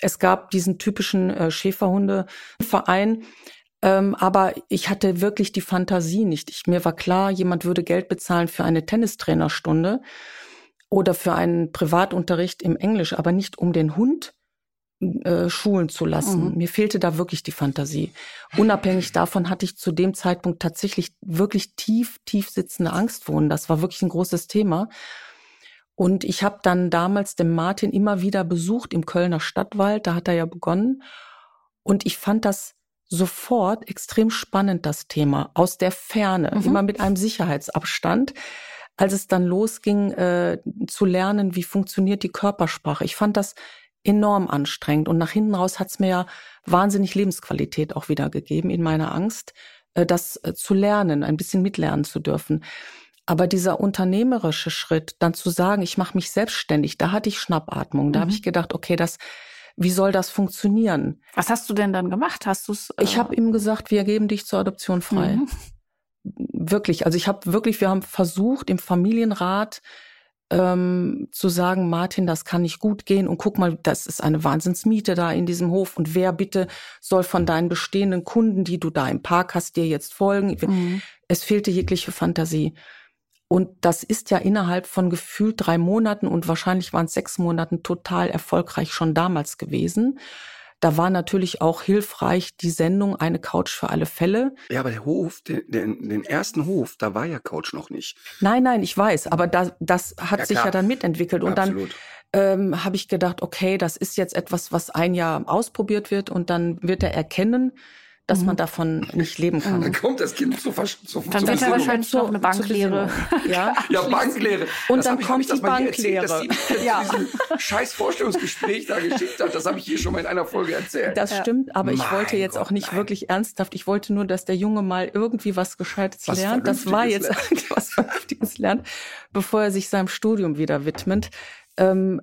Es gab diesen typischen äh, Schäferhundeverein. Ähm, aber ich hatte wirklich die Fantasie nicht. Ich, mir war klar, jemand würde Geld bezahlen für eine Tennistrainerstunde oder für einen Privatunterricht im Englisch, aber nicht um den Hund äh, schulen zu lassen. Mhm. Mir fehlte da wirklich die Fantasie. Unabhängig davon hatte ich zu dem Zeitpunkt tatsächlich wirklich tief, tief sitzende Angst vor Hunden. Das war wirklich ein großes Thema. Und ich habe dann damals den Martin immer wieder besucht im Kölner Stadtwald. Da hat er ja begonnen. Und ich fand das sofort extrem spannend, das Thema. Aus der Ferne, Mhm. immer mit einem Sicherheitsabstand. Als es dann losging, äh, zu lernen, wie funktioniert die Körpersprache. Ich fand das enorm anstrengend. Und nach hinten raus hat es mir ja wahnsinnig Lebensqualität auch wieder gegeben in meiner Angst, äh, das äh, zu lernen, ein bisschen mitlernen zu dürfen. Aber dieser unternehmerische Schritt, dann zu sagen, ich mache mich selbstständig, da hatte ich Schnappatmung. Da habe Mhm. ich gedacht, okay, das, wie soll das funktionieren? Was hast du denn dann gemacht? Hast du es? Ich habe ihm gesagt, wir geben dich zur Adoption frei. Mhm. Wirklich. Also ich habe wirklich, wir haben versucht im Familienrat ähm, zu sagen, Martin, das kann nicht gut gehen und guck mal, das ist eine Wahnsinnsmiete da in diesem Hof und wer bitte soll von deinen bestehenden Kunden, die du da im Park hast, dir jetzt folgen? Mhm. Es fehlte jegliche Fantasie. Und das ist ja innerhalb von gefühlt drei Monaten und wahrscheinlich waren es sechs Monaten total erfolgreich schon damals gewesen. Da war natürlich auch hilfreich die Sendung Eine Couch für alle Fälle. Ja, aber der Hof, den, den, den ersten Hof, da war ja Couch noch nicht. Nein, nein, ich weiß, aber das, das hat Ja, sich ja dann mitentwickelt. Und Absolut. dann ähm, habe ich gedacht, okay, das ist jetzt etwas, was ein Jahr ausprobiert wird und dann wird er erkennen, dass Mhm. man davon nicht leben kann. Dann kommt das Kind zu, zu, Dann wird er wahrscheinlich Zur- noch eine Banklehre. Ja. Ja, Banklehre. Und Das dann ich, kommt ich das die mal hier erzählt, dass Banklehre. ja. Ja. diesen scheiß Vorstellungsgespräch da geschickt hat. Das habe ich hier schon mal in einer Folge erzählt. Das stimmt, aber ich Mein wollte jetzt Gott, auch nicht nein. wirklich ernsthaft. Ich wollte nur, dass der Junge mal irgendwie was Gescheites Was lernt. Das war jetzt Vernünftiges was Vernünftiges lernt, bevor er sich seinem Studium wieder widmet. Ähm,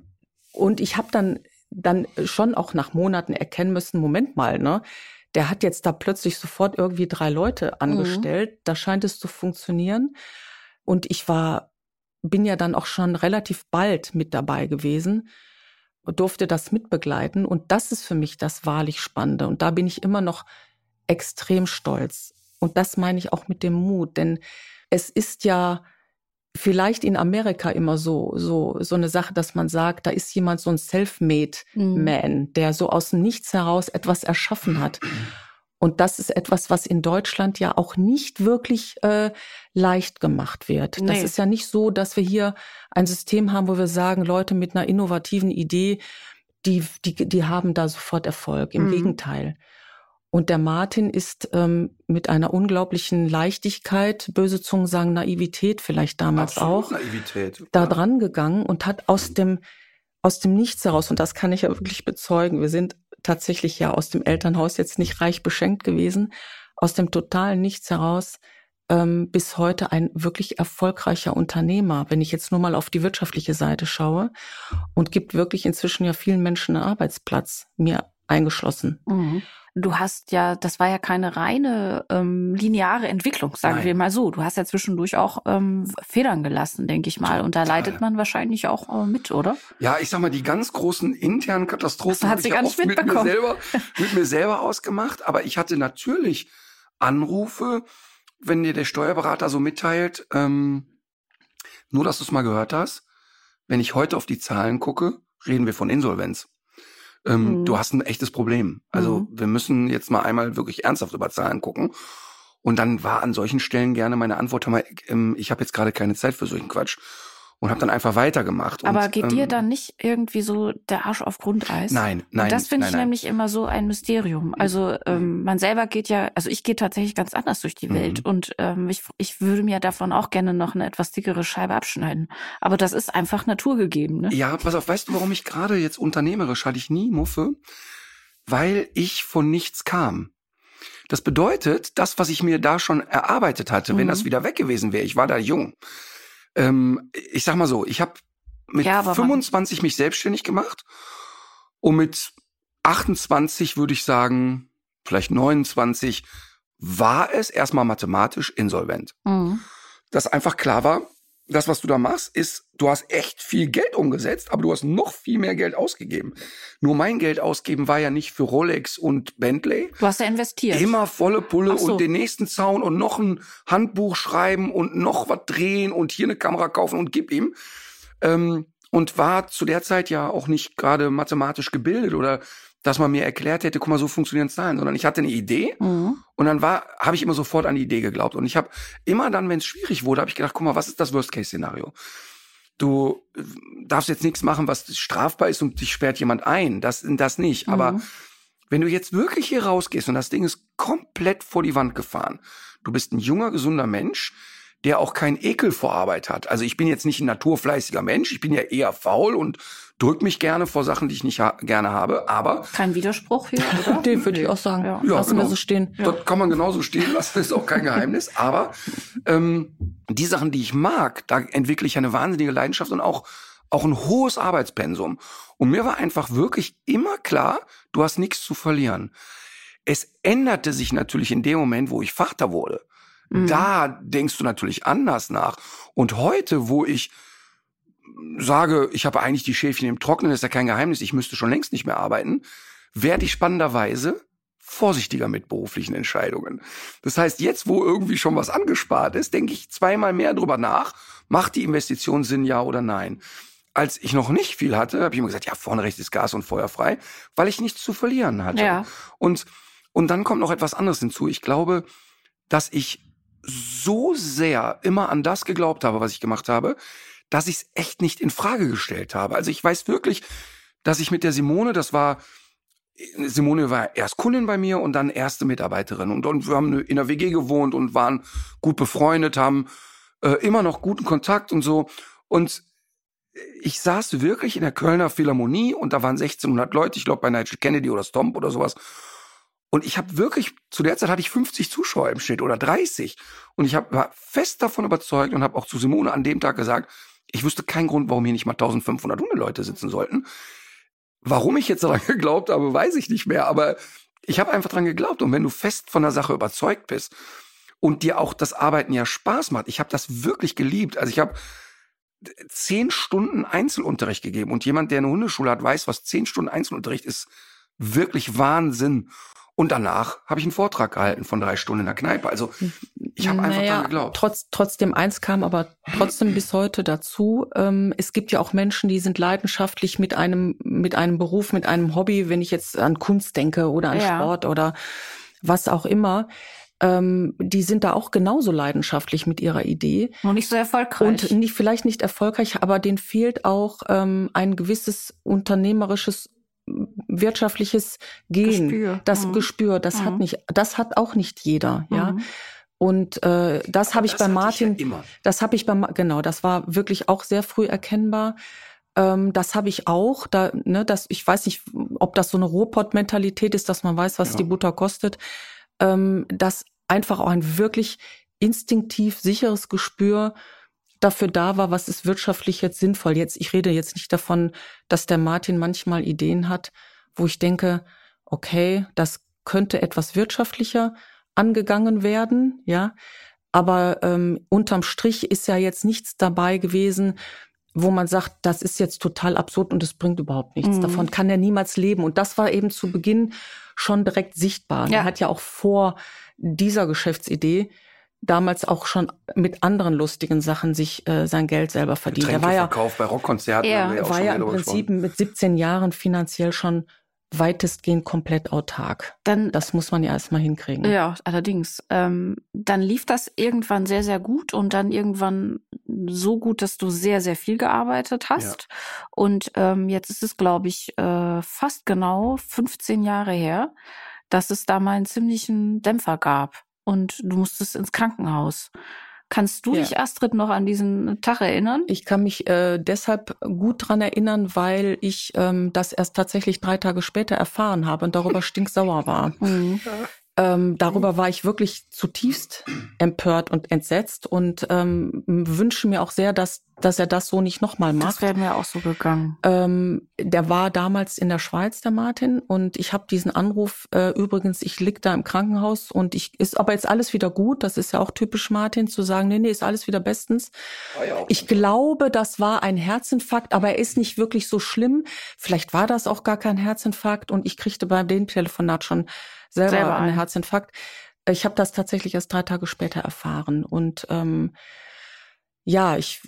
und ich habe dann dann schon auch nach Monaten erkennen müssen, Moment mal, ne? Der hat jetzt da plötzlich sofort irgendwie drei Leute angestellt. Da scheint es zu funktionieren. Und ich war, bin ja dann auch schon relativ bald mit dabei gewesen und durfte das mitbegleiten. Und das ist für mich das wahrlich Spannende. Und da bin ich immer noch extrem stolz. Und das meine ich auch mit dem Mut, denn es ist ja vielleicht in Amerika immer so, so, so eine Sache, dass man sagt, da ist jemand so ein Self-Made Mhm. Man, der so aus dem Nichts heraus etwas erschaffen hat. Und das ist etwas, was in Deutschland ja auch nicht wirklich äh, leicht gemacht wird. Das Nee. ist ja nicht so, dass wir hier ein System haben, wo wir sagen, Leute mit einer innovativen Idee, die, die, die haben da sofort Erfolg. Im Mhm. Gegenteil. Und der Martin ist ähm, mit einer unglaublichen Leichtigkeit, böse Zungen sagen Naivität vielleicht damals auch, Naivität. da dran gegangen und hat aus dem aus dem Nichts heraus und das kann ich ja wirklich bezeugen. Wir sind tatsächlich ja aus dem Elternhaus jetzt nicht reich beschenkt gewesen, aus dem totalen Nichts heraus ähm, bis heute ein wirklich erfolgreicher Unternehmer, wenn ich jetzt nur mal auf die wirtschaftliche Seite schaue und gibt wirklich inzwischen ja vielen Menschen einen Arbeitsplatz, mir eingeschlossen. Mhm. Du hast ja, das war ja keine reine ähm, lineare Entwicklung, sagen Nein. wir mal so. Du hast ja zwischendurch auch ähm, Federn gelassen, denke ich mal. Und da leidet man wahrscheinlich auch äh, mit, oder? Ja, ich sag mal, die ganz großen internen Katastrophen habe ich ja gar nicht oft mit mir selber, mit mir selber ausgemacht. Aber ich hatte natürlich Anrufe, wenn dir der Steuerberater so mitteilt, ähm, nur dass du es mal gehört hast, wenn ich heute auf die Zahlen gucke, reden wir von Insolvenz. Ähm, Mhm. Du hast ein echtes Problem. Also Mhm. wir müssen jetzt mal einmal wirklich ernsthaft über Zahlen gucken. Und dann war an solchen Stellen gerne meine Antwort, mal, ähm, ich habe jetzt gerade keine Zeit für solchen Quatsch. Und habe dann einfach weitergemacht. Aber und, geht dir ähm, dann nicht irgendwie so der Arsch auf Grundeis? Nein, nein. Und das finde ich nein. nämlich immer so ein Mysterium. Also ähm, man selber geht ja, also ich gehe tatsächlich ganz anders durch die Mhm. Welt und ähm, ich, ich würde mir davon auch gerne noch eine etwas dickere Scheibe abschneiden. Aber das ist einfach naturgegeben. Ne? Ja, pass auf, weißt du, warum ich gerade jetzt unternehmerisch hatte ich nie Muffe? Weil ich von nichts kam. Das bedeutet, das, was ich mir da schon erarbeitet hatte, wenn Mhm. das wieder weg gewesen wäre, ich war da jung. Ähm, ich sag mal so, ich habe mit Ja, aber man- 25 mich selbstständig gemacht und mit 28 würde ich sagen, vielleicht 29, war es erstmal mathematisch insolvent Mhm. dass einfach klar war, das, was du da machst, ist, du hast echt viel Geld umgesetzt, aber du hast noch viel mehr Geld ausgegeben. Nur mein Geld ausgeben war ja nicht für Rolex und Bentley. Du hast ja investiert. Immer volle Pulle so. und den nächsten Zaun und noch ein Handbuch schreiben und noch was drehen und hier eine Kamera kaufen und gib ihm. Ähm, und war zu der Zeit ja auch nicht gerade mathematisch gebildet oder dass man mir erklärt hätte, guck mal, so funktionieren Zahlen, sondern ich hatte eine Idee Mhm. Und dann war, habe ich immer sofort an die Idee geglaubt. Und ich habe immer dann, wenn es schwierig wurde, habe ich gedacht, guck mal, was ist das Worst-Case-Szenario? Du äh, darfst jetzt nichts machen, was strafbar ist und dich sperrt jemand ein. Das, das nicht. Aber Mhm. wenn du jetzt wirklich hier rausgehst und das Ding ist komplett vor die Wand gefahren, du bist ein junger, gesunder Mensch, der auch keinen Ekel vor Arbeit hat. Also ich bin jetzt nicht ein naturfleißiger Mensch, ich bin ja eher faul und drück mich gerne vor Sachen, die ich nicht ha gerne habe, aber Kein Widerspruch hier, oder? Den würde ich auch sagen. Ja. Ja, Lassen wir genau. so stehen. Das kann man genauso stehen lassen, ist auch kein Geheimnis. Aber ähm, die Sachen, die ich mag, da entwickle ich eine wahnsinnige Leidenschaft und auch, auch ein hohes Arbeitspensum. Und mir war einfach wirklich immer klar, du hast nichts zu verlieren. Es änderte sich natürlich in dem Moment, wo ich Vater wurde. Mhm. Da denkst du natürlich anders nach. Und heute, wo ich sage, ich habe eigentlich die Schäfchen im Trocknen, ist ja kein Geheimnis, ich müsste schon längst nicht mehr arbeiten, werde ich spannenderweise vorsichtiger mit beruflichen Entscheidungen. Das heißt, jetzt, wo irgendwie schon was angespart ist, denke ich zweimal mehr drüber nach, macht die Investition Sinn, ja oder nein. Als ich noch nicht viel hatte, habe ich immer gesagt, ja, vorne rechts ist Gas und Feuer frei, weil ich nichts zu verlieren hatte. Ja. Und, und dann kommt noch etwas anderes hinzu. Ich glaube, dass ich so sehr immer an das geglaubt habe, was ich gemacht habe, dass ich es echt nicht in Frage gestellt habe. Also ich weiß wirklich, dass ich mit der Simone, das war, Simone war erst Kundin bei mir und dann erste Mitarbeiterin. Und, und wir haben in der WG gewohnt und waren gut befreundet, haben äh, immer noch guten Kontakt und so. Und ich saß wirklich in der Kölner Philharmonie und da waren 1600 Leute, ich glaube bei Nigel Kennedy oder Stomp oder sowas. Und ich habe wirklich, zu der Zeit hatte ich 50 Zuschauer im Schnitt oder 30. Und ich hab, war fest davon überzeugt und habe auch zu Simone an dem Tag gesagt, ich wüsste keinen Grund, warum hier nicht mal 1500 Hundeleute sitzen sollten. Warum ich jetzt daran geglaubt habe, weiß ich nicht mehr. Aber ich habe einfach daran geglaubt. Und wenn du fest von der Sache überzeugt bist und dir auch das Arbeiten ja Spaß macht, ich habe das wirklich geliebt. Also ich habe zehn Stunden Einzelunterricht gegeben. Und jemand, der eine Hundeschule hat, weiß, was zehn Stunden Einzelunterricht ist, wirklich Wahnsinn. Und danach habe ich einen Vortrag gehalten von drei Stunden in der Kneipe. Also ich habe einfach Naja, dran geglaubt. Trotz, trotzdem eins kam aber trotzdem bis heute dazu. Ähm, es gibt ja auch Menschen, die sind leidenschaftlich mit einem, mit einem Beruf, mit einem Hobby, wenn ich jetzt an Kunst denke oder an Ja. Sport oder was auch immer. Ähm, die sind da auch genauso leidenschaftlich mit ihrer Idee. Nur nicht so erfolgreich. Und nicht, vielleicht nicht erfolgreich, aber denen fehlt auch ähm, ein gewisses unternehmerisches, wirtschaftliches Gen. Gespür. Das Mhm. Gespür, das hat Mhm. nicht, das hat auch nicht jeder, ja. Mhm. Und äh, das habe ich Das bei Martin, ja immer. das habe ich bei genau, das war wirklich auch sehr früh erkennbar. Ähm, das habe ich auch. Da, ne, das, ich weiß nicht, ob das so eine Ruhrpott-Mentalität ist, dass man weiß, was Ja. die Butter kostet. Ähm, dass einfach auch ein wirklich instinktiv sicheres Gespür dafür da war, was ist wirtschaftlich jetzt sinnvoll. Jetzt, ich rede jetzt nicht davon, dass der Martin manchmal Ideen hat, wo ich denke, okay, das könnte etwas wirtschaftlicher angegangen werden, ja. Aber ähm, unterm Strich ist ja jetzt nichts dabei gewesen, wo man sagt, das ist jetzt total absurd und es bringt überhaupt nichts. Mhm. Davon kann er niemals leben. Und das war eben zu Beginn schon direkt sichtbar. Ja. Er hat ja auch vor dieser Geschäftsidee damals auch schon mit anderen lustigen Sachen sich äh, sein Geld selber verdient. Er war ja, bei Rockkonzerten. Ja, haben wir ja auch war schon ja im Prinzip gesprochen. mit 17 Jahren finanziell schon weitestgehend komplett autark. Dann, Das muss man ja erstmal hinkriegen. ja, allerdings. Ähm, dann lief das irgendwann sehr, sehr gut und dann irgendwann so gut, dass du sehr, sehr viel gearbeitet hast. Und ähm, jetzt ist es, glaube ich, äh, fast genau 15 Jahre her, dass es da mal einen ziemlichen Dämpfer gab und du musstest ins Krankenhaus. Kannst du Ja. dich, Astrid, noch an diesen Tag erinnern? Ich kann mich äh, deshalb gut dran erinnern, weil ich ähm, das erst tatsächlich drei Tage später erfahren habe und darüber stinksauer war. Mhm. Ähm, darüber war ich wirklich zutiefst empört und entsetzt und ähm, wünsche mir auch sehr, dass, dass er das so nicht nochmal Das macht. wäre mir auch so gegangen. Ähm, der war damals in der Schweiz, der Martin, und ich habe diesen Anruf, äh, übrigens, ich lieg da im Krankenhaus und ich ist aber jetzt alles wieder gut. Das ist ja auch typisch Martin, zu sagen, nee, nee, ist alles wieder bestens. War ja auch Ich glaube, das war ein Herzinfarkt, aber er ist nicht wirklich so schlimm. Vielleicht war das auch gar kein Herzinfarkt und ich kriegte bei dem Telefonat schon selber, Selber einen. Herzinfarkt. Ich habe das tatsächlich erst drei Tage später erfahren und ähm, ja, ich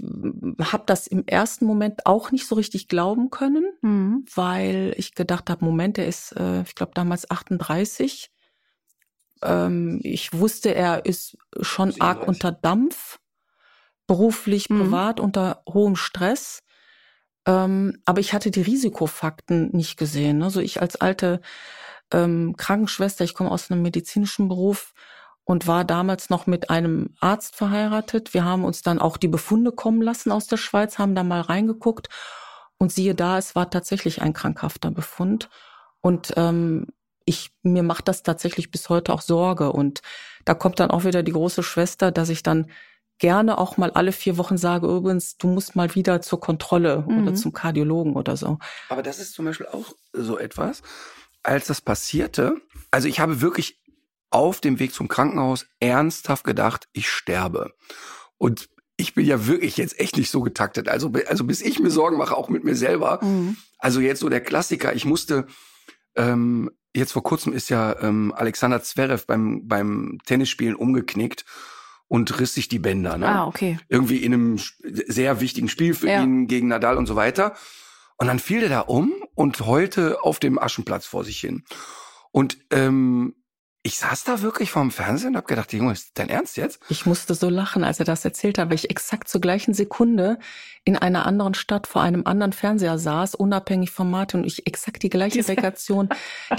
habe das im ersten Moment auch nicht so richtig glauben können, Mhm. weil ich gedacht habe, Moment, er ist, äh, ich glaube damals 38. Ähm, ich wusste, er ist schon arg 37. unter Dampf, beruflich, Mhm. privat, unter hohem Stress. Ähm, aber ich hatte die Risikofakten nicht gesehen. Also ich als alte ähm, Krankenschwester, ich komme aus einem medizinischen Beruf und war damals noch mit einem Arzt verheiratet. Wir haben uns dann auch die Befunde kommen lassen aus der Schweiz, haben da mal reingeguckt und siehe da, es war tatsächlich ein krankhafter Befund. Und ähm, ich, mir macht das tatsächlich bis heute auch Sorge. Und da kommt dann auch wieder die große Schwester, dass ich dann gerne auch mal alle vier Wochen sage, übrigens, du musst mal wieder zur Kontrolle oder Mhm. zum Kardiologen oder so. Aber das ist zum Beispiel auch so etwas, als das passierte. Also ich habe wirklich auf dem Weg zum Krankenhaus ernsthaft gedacht, ich sterbe. Und ich bin ja wirklich jetzt echt nicht so getaktet. Also, also bis ich mir Sorgen mache, auch mit mir selber. Mhm. Also jetzt so der Klassiker. Ich musste, ähm, jetzt vor kurzem ist ja ähm, Alexander Zverev beim, beim Tennisspielen umgeknickt und riss sich die Bänder. Ne? Ah, okay. irgendwie in einem sehr wichtigen Spiel für Ja. ihn gegen Nadal und so weiter. Und dann fiel der da um und heulte auf dem Aschenplatz vor sich hin. Und ähm, ich saß da wirklich vorm Fernsehen und habe gedacht, Junge, ist dein Ernst jetzt? Ich musste so lachen, als er das erzählt hat, weil ich exakt zur gleichen Sekunde in einer anderen Stadt vor einem anderen Fernseher saß, unabhängig von Martin und ich exakt die gleiche Reaktion,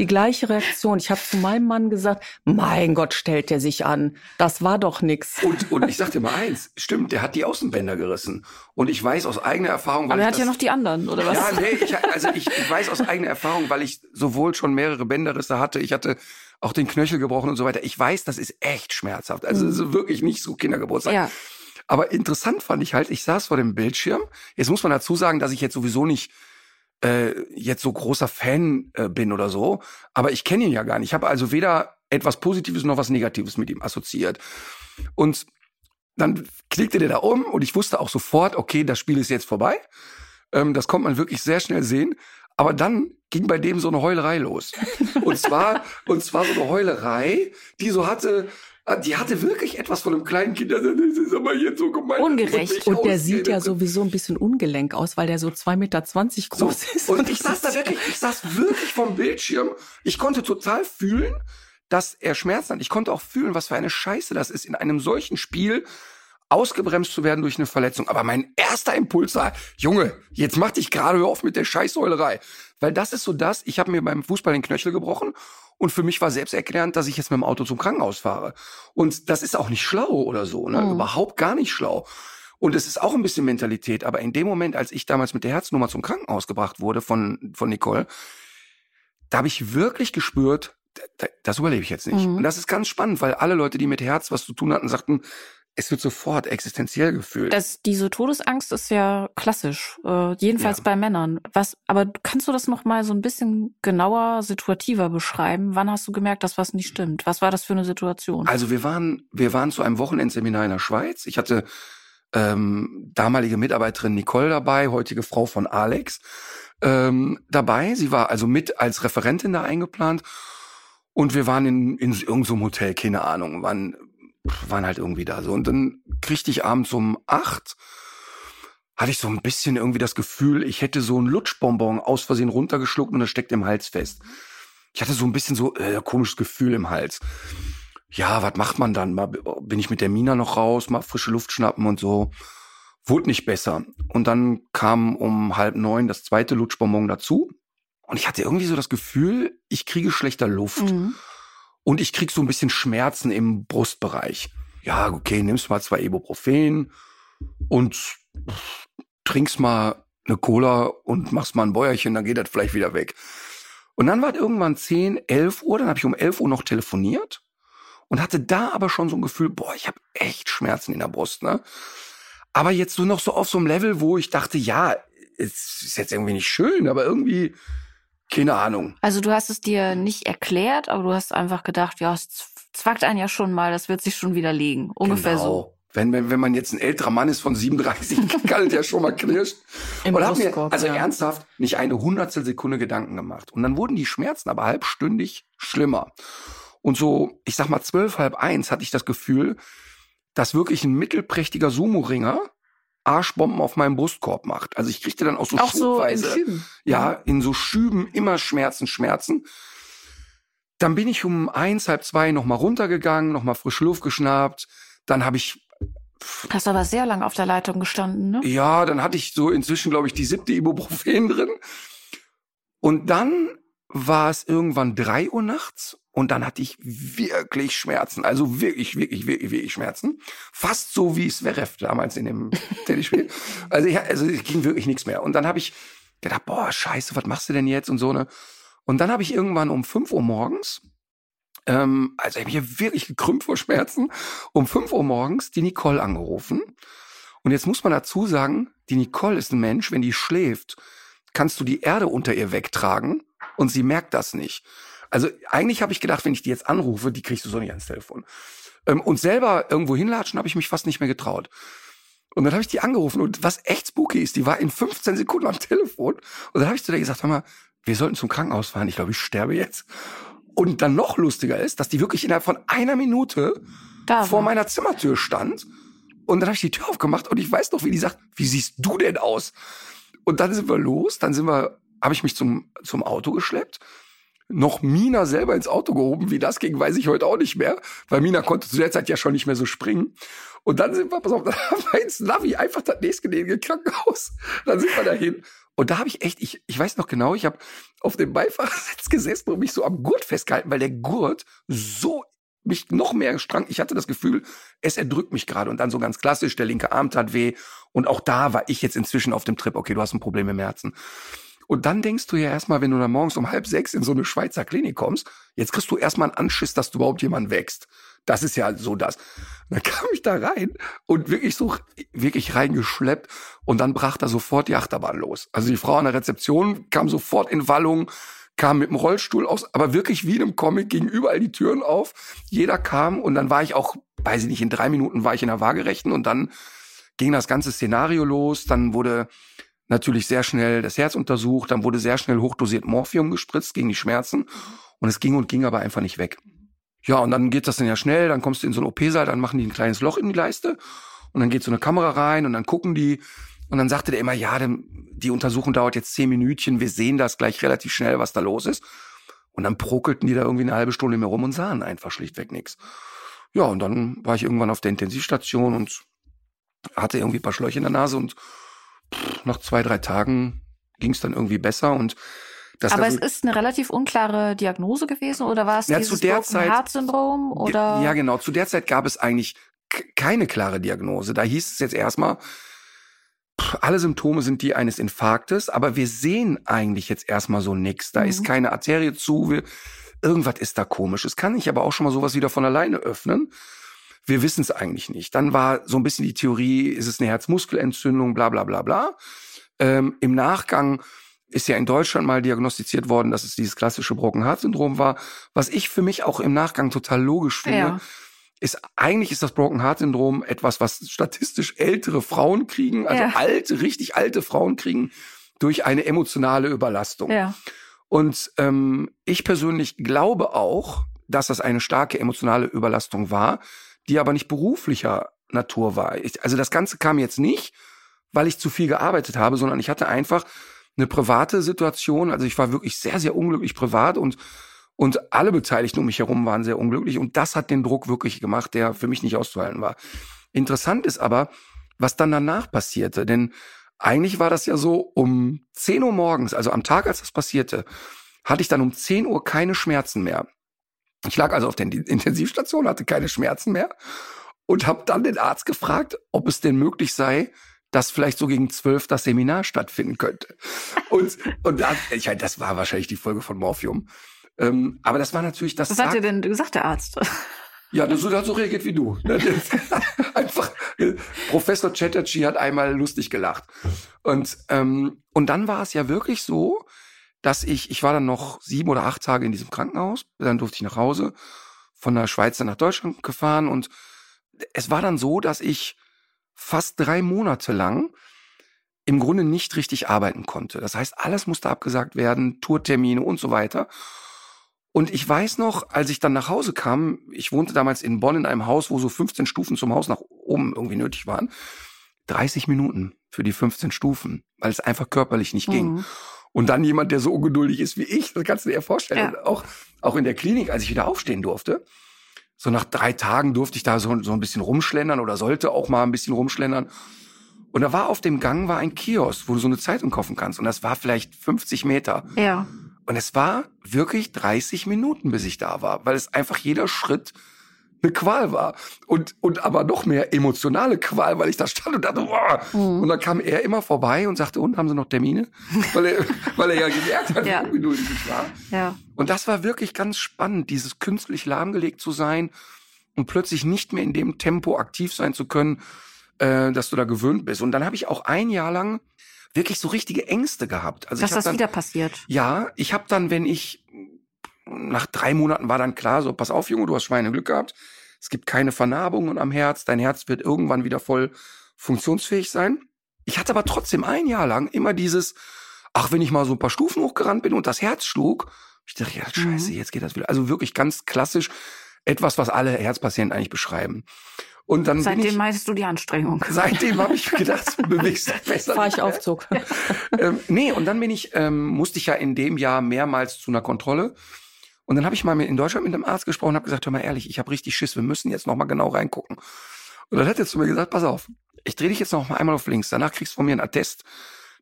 die gleiche Reaktion. Ich habe zu meinem Mann gesagt, mein Gott, stellt der sich an. Das war doch nix. Und, und ich sagte mal eins, stimmt, der hat die Außenbänder gerissen. Und ich weiß aus eigener Erfahrung, weil Aber er ich hat ja das- noch die anderen, oder was? Ja, nee, ich, also ich, ich weiß aus eigener Erfahrung, weil ich sowohl schon mehrere Bänderrisse hatte, ich hatte auch den Knöchel gebrochen und so weiter. Ich weiß, das ist echt schmerzhaft. Also es ist wirklich nicht so Kindergeburtstag. Ja. Aber interessant fand ich halt, ich saß vor dem Bildschirm. Jetzt muss man dazu sagen, dass ich jetzt sowieso nicht äh, jetzt so großer Fan äh, bin oder so. Aber ich kenne ihn ja gar nicht. Ich habe also weder etwas Positives noch was Negatives mit ihm assoziiert. Und dann klickte der da um und ich wusste auch sofort, okay, das Spiel ist jetzt vorbei. Ähm, das konnte man wirklich sehr schnell sehen. Aber dann ging bei dem so eine Heulerei los. Und zwar, und zwar so eine Heulerei, die so hatte, Ah, die hatte wirklich etwas von einem kleinen Kind. Das ist aber jetzt so gemein. Ungerecht. Und der sieht ja sowieso ein bisschen ungelenk aus, weil der so 2,20 Meter groß so. ist. Und ich saß da wirklich, ich saß wirklich vom Bildschirm. Ich konnte total fühlen, dass er Schmerzen hat. Ich konnte auch fühlen, was für eine Scheiße das ist, in einem solchen Spiel ausgebremst zu werden durch eine Verletzung. Aber mein erster Impuls war, Junge, jetzt mach dich gerade auf mit der Scheißsäulerei. Weil das ist so das, ich habe mir beim Fußball den Knöchel gebrochen und für mich war selbst erklärend, dass ich jetzt mit dem Auto zum Krankenhaus fahre. Und das ist auch nicht schlau oder so, ne? Mhm. Überhaupt gar nicht schlau. Und es ist auch ein bisschen Mentalität. Aber in dem Moment, als ich damals mit der Herznummer zum Krankenhaus gebracht wurde von, von Nicole, da habe ich wirklich gespürt, das überlebe ich jetzt nicht. Mhm. Und das ist ganz spannend, weil alle Leute, die mit Herz was zu tun hatten, sagten, es wird sofort existenziell gefühlt. Das, diese Todesangst ist ja klassisch, äh, jedenfalls ja. bei Männern. Was, aber kannst du das noch mal so ein bisschen genauer, situativer beschreiben? Wann hast du gemerkt, dass was nicht stimmt? Was war das für eine Situation? Also wir waren, wir waren zu einem Wochenendseminar in der Schweiz. Ich hatte ähm, damalige Mitarbeiterin Nicole dabei, heutige Frau von Alex ähm, dabei. Sie war also mit als Referentin da eingeplant. Und wir waren in, in irgendeinem Hotel, keine Ahnung, waren waren halt irgendwie da so. Und dann kriegte ich abends um acht, hatte ich so ein bisschen irgendwie das Gefühl, ich hätte so ein Lutschbonbon aus Versehen runtergeschluckt und das steckt im Hals fest. Ich hatte so ein bisschen so äh, komisches Gefühl im Hals. Ja, was macht man dann? Mal, bin ich mit der Mina noch raus, mal frische Luft schnappen und so. Wurde nicht besser. Und dann kam um halb neun das zweite Lutschbonbon dazu. Und ich hatte irgendwie so das Gefühl, ich kriege schlechter Luft. Mhm. Und ich krieg so ein bisschen Schmerzen im Brustbereich. Ja, okay, nimmst mal zwei Ibuprofen und trinkst mal eine Cola und machst mal ein Bäuerchen, dann geht das vielleicht wieder weg. Und dann war es irgendwann 10, 11 Uhr, dann habe ich um 11 Uhr noch telefoniert und hatte da aber schon so ein Gefühl, boah, ich habe echt Schmerzen in der Brust, ne? Aber jetzt so noch so auf so einem Level, wo ich dachte, ja, es ist jetzt irgendwie nicht schön, aber irgendwie keine Ahnung. Also du hast es dir nicht erklärt, aber du hast einfach gedacht, ja, es zwackt einen ja schon mal, das wird sich schon wieder legen. Ungefähr genau. so. Wenn, wenn, wenn man jetzt ein älterer Mann ist von 37, kann es ja schon mal knirschen. Im und hab mir also ja. ernsthaft nicht eine Hundertstel Sekunde Gedanken gemacht. Und dann wurden die Schmerzen aber halbstündig schlimmer. Und so, ich sag mal zwölf, halb eins hatte ich das Gefühl, dass wirklich ein mittelprächtiger Sumo-Ringer Arschbomben auf meinem Brustkorb macht. Also ich kriegte dann auch so auch schubweise, so in Schüben. ja, in so Schüben immer Schmerzen, Schmerzen. Dann bin ich um eins, halb zwei nochmal runtergegangen, nochmal frische Luft geschnappt. Dann habe ich Hast aber sehr lang auf der Leitung gestanden, ne? Ja, dann hatte ich so inzwischen, glaube ich, die siebte Ibuprofen drin. Und dann war es irgendwann drei Uhr nachts und dann hatte ich wirklich Schmerzen, also wirklich, wirklich, wirklich, wirklich Schmerzen. Fast so wie Zverev damals in dem Tennisspiel. Also, ich, also es ging wirklich nichts mehr. Und dann habe ich gedacht, boah, scheiße, was machst du denn jetzt und so ne? Und dann habe ich irgendwann um fünf Uhr morgens, ähm, also ich habe hier wirklich gekrümmt vor Schmerzen, um fünf Uhr morgens die Nicole angerufen. Und jetzt muss man dazu sagen, die Nicole ist ein Mensch, wenn die schläft, kannst du die Erde unter ihr wegtragen und sie merkt das nicht. Also eigentlich habe ich gedacht, wenn ich die jetzt anrufe, die kriegst du so nicht ans Telefon. Ähm, und selber irgendwo hinlatschen habe ich mich fast nicht mehr getraut. Und dann habe ich die angerufen und was echt spooky ist, die war in 15 Sekunden am Telefon. Und dann habe ich zu der gesagt, hör mal, wir sollten zum Krankenhaus fahren. Ich glaube, ich sterbe jetzt. Und dann noch lustiger ist, dass die wirklich innerhalb von einer Minute da vor meiner Zimmertür stand. Und dann habe ich die Tür aufgemacht und ich weiß noch, wie die sagt, wie siehst du denn aus? Und dann sind wir los, dann sind wir, habe ich mich zum, zum Auto geschleppt noch Mina selber ins Auto gehoben. Wie das ging, weiß ich heute auch nicht mehr, weil Mina konnte zu der Zeit ja schon nicht mehr so springen. Und dann sind wir, pass auf, dann haben wir ins Navi einfach das nächstgelegene Krankenhaus. Dann sind wir dahin. Und da habe ich echt, ich, ich weiß noch genau, ich habe auf dem Beifahrersitz gesessen und mich so am Gurt festgehalten, weil der Gurt so mich noch mehr strang. Ich hatte das Gefühl, es erdrückt mich gerade. Und dann so ganz klassisch, der linke Arm tat weh. Und auch da war ich jetzt inzwischen auf dem Trip, okay, du hast ein Problem im Herzen. Und dann denkst du ja erstmal, wenn du dann morgens um halb sechs in so eine Schweizer Klinik kommst, jetzt kriegst du erstmal einen Anschiss, dass du überhaupt jemand wächst. Das ist ja so das. Dann kam ich da rein und wirklich so, wirklich reingeschleppt und dann brach da sofort die Achterbahn los. Also die Frau an der Rezeption kam sofort in Wallung, kam mit dem Rollstuhl aus, aber wirklich wie in einem Comic gingen überall die Türen auf. Jeder kam und dann war ich auch, weiß ich nicht, in drei Minuten war ich in der Waagerechten und dann ging das ganze Szenario los. Dann wurde natürlich sehr schnell das Herz untersucht, dann wurde sehr schnell hochdosiert Morphium gespritzt gegen die Schmerzen und es ging und ging aber einfach nicht weg. Ja, und dann geht das dann ja schnell, dann kommst du in so einen OP-Saal, dann machen die ein kleines Loch in die Leiste und dann geht so eine Kamera rein und dann gucken die und dann sagte der immer, ja, die Untersuchung dauert jetzt zehn Minütchen, wir sehen das gleich relativ schnell, was da los ist. Und dann prokelten die da irgendwie eine halbe Stunde mehr rum und sahen einfach schlichtweg nichts. Ja, und dann war ich irgendwann auf der Intensivstation und hatte irgendwie ein paar Schläuche in der Nase und pff, nach zwei, drei Tagen ging es dann irgendwie besser und das Aber es ist eine relativ unklare Diagnose gewesen oder war es ja, dieses zu der Broken Zeit, Heart Syndrom oder? Ja, genau. Zu der Zeit gab es eigentlich keine klare Diagnose. Da hieß es jetzt erstmal, alle Symptome sind die eines Infarktes, aber wir sehen eigentlich jetzt erstmal so nix. Da mhm. ist keine Arterie zu, wir, irgendwas ist da komisch. Es kann sich aber auch schon mal sowas wieder von alleine öffnen. Wir wissen es eigentlich nicht. Dann war so ein bisschen die Theorie, ist es eine Herzmuskelentzündung, bla bla bla bla. Ähm, Im Nachgang ist ja in Deutschland mal diagnostiziert worden, dass es dieses klassische Broken Heart Syndrom war, was ich für mich auch im Nachgang total logisch finde. Ja. Ist eigentlich ist das Broken Heart Syndrom etwas, was statistisch ältere Frauen kriegen, also ja. alte, richtig alte Frauen kriegen durch eine emotionale Überlastung. Ja. Und ähm, ich persönlich glaube auch, dass das eine starke emotionale Überlastung war, die aber nicht beruflicher Natur war. Ich, also das Ganze kam jetzt nicht, weil ich zu viel gearbeitet habe, sondern ich hatte einfach eine private Situation. Also ich war wirklich sehr, sehr unglücklich privat und und alle Beteiligten um mich herum waren sehr unglücklich. Und das hat den Druck wirklich gemacht, der für mich nicht auszuhalten war. Interessant ist aber, was dann danach passierte. Denn eigentlich war das ja so, um 10 Uhr morgens, also am Tag, als das passierte, hatte ich dann um 10 Uhr keine Schmerzen mehr. Ich lag also auf der Intensivstation, hatte keine Schmerzen mehr und habe dann den Arzt gefragt, ob es denn möglich sei, dass vielleicht so gegen zwölf das Seminar stattfinden könnte. Und, und das, ich das war wahrscheinlich die Folge von Morphium. Ähm, aber das war natürlich das. Was hat dir denn gesagt, der Arzt? Ja, das hat so reagiert wie du. Ne? Einfach, Professor Chatterjee hat einmal lustig gelacht. Und, ähm, und dann war es ja wirklich so, dass ich, ich war dann noch sieben oder acht Tage in diesem Krankenhaus, dann durfte ich nach Hause, von der Schweiz nach Deutschland gefahren und es war dann so, dass ich fast drei Monate lang im Grunde nicht richtig arbeiten konnte. Das heißt, alles musste abgesagt werden, Tourtermine und so weiter. Und ich weiß noch, als ich dann nach Hause kam, ich wohnte damals in Bonn in einem Haus, wo so 15 Stufen zum Haus nach oben irgendwie nötig waren. 30 Minuten für die 15 Stufen, weil es einfach körperlich nicht ging. Mhm. Und dann jemand, der so ungeduldig ist wie ich, das kannst du dir vorstellen. Ja. Auch, auch in der Klinik, als ich wieder aufstehen durfte, so nach drei Tagen durfte ich da so, so ein bisschen rumschlendern oder sollte auch mal ein bisschen rumschlendern. Und da war auf dem Gang war ein Kiosk, wo du so eine Zeitung kaufen kannst. Und das war vielleicht 50 Meter. Ja. Und es war wirklich 30 Minuten, bis ich da war, weil es einfach jeder Schritt eine Qual war. Und, und aber noch mehr emotionale Qual, weil ich da stand und dachte, boah. Mhm. Und dann kam er immer vorbei und sagte, und haben Sie noch Termine? weil, er, weil er ja gemerkt hat, ja. wie ungeduldig ich war. Ja. Und das war wirklich ganz spannend, dieses künstlich lahmgelegt zu sein und plötzlich nicht mehr in dem Tempo aktiv sein zu können, äh, dass du da gewöhnt bist. Und dann habe ich auch ein Jahr lang wirklich so richtige Ängste gehabt. Also dass das dann, wieder passiert. Ja, ich habe dann, wenn ich nach drei Monaten war dann klar, so pass auf, Junge, du hast Schweineglück gehabt. Es gibt keine Vernarbungen am Herz. Dein Herz wird irgendwann wieder voll funktionsfähig sein. Ich hatte aber trotzdem ein Jahr lang immer dieses, ach, wenn ich mal so ein paar Stufen hochgerannt bin und das Herz schlug, ich dachte, ja, scheiße, mhm. jetzt geht das wieder. Also wirklich ganz klassisch etwas, was alle Herzpatienten eigentlich beschreiben. Und dann seitdem ich, meinst du die Anstrengung. Seitdem habe ich gedacht, du bewegst dich besser. Fahr ich Aufzug. ähm, nee, und dann bin ich, ähm, musste ich ja in dem Jahr mehrmals zu einer Kontrolle. Und dann habe ich mal in Deutschland mit einem Arzt gesprochen und habe gesagt, hör mal ehrlich, ich habe richtig Schiss, wir müssen jetzt noch mal genau reingucken. Und dann hat er zu mir gesagt, pass auf, ich drehe dich jetzt noch mal einmal auf links, danach kriegst du von mir einen Attest,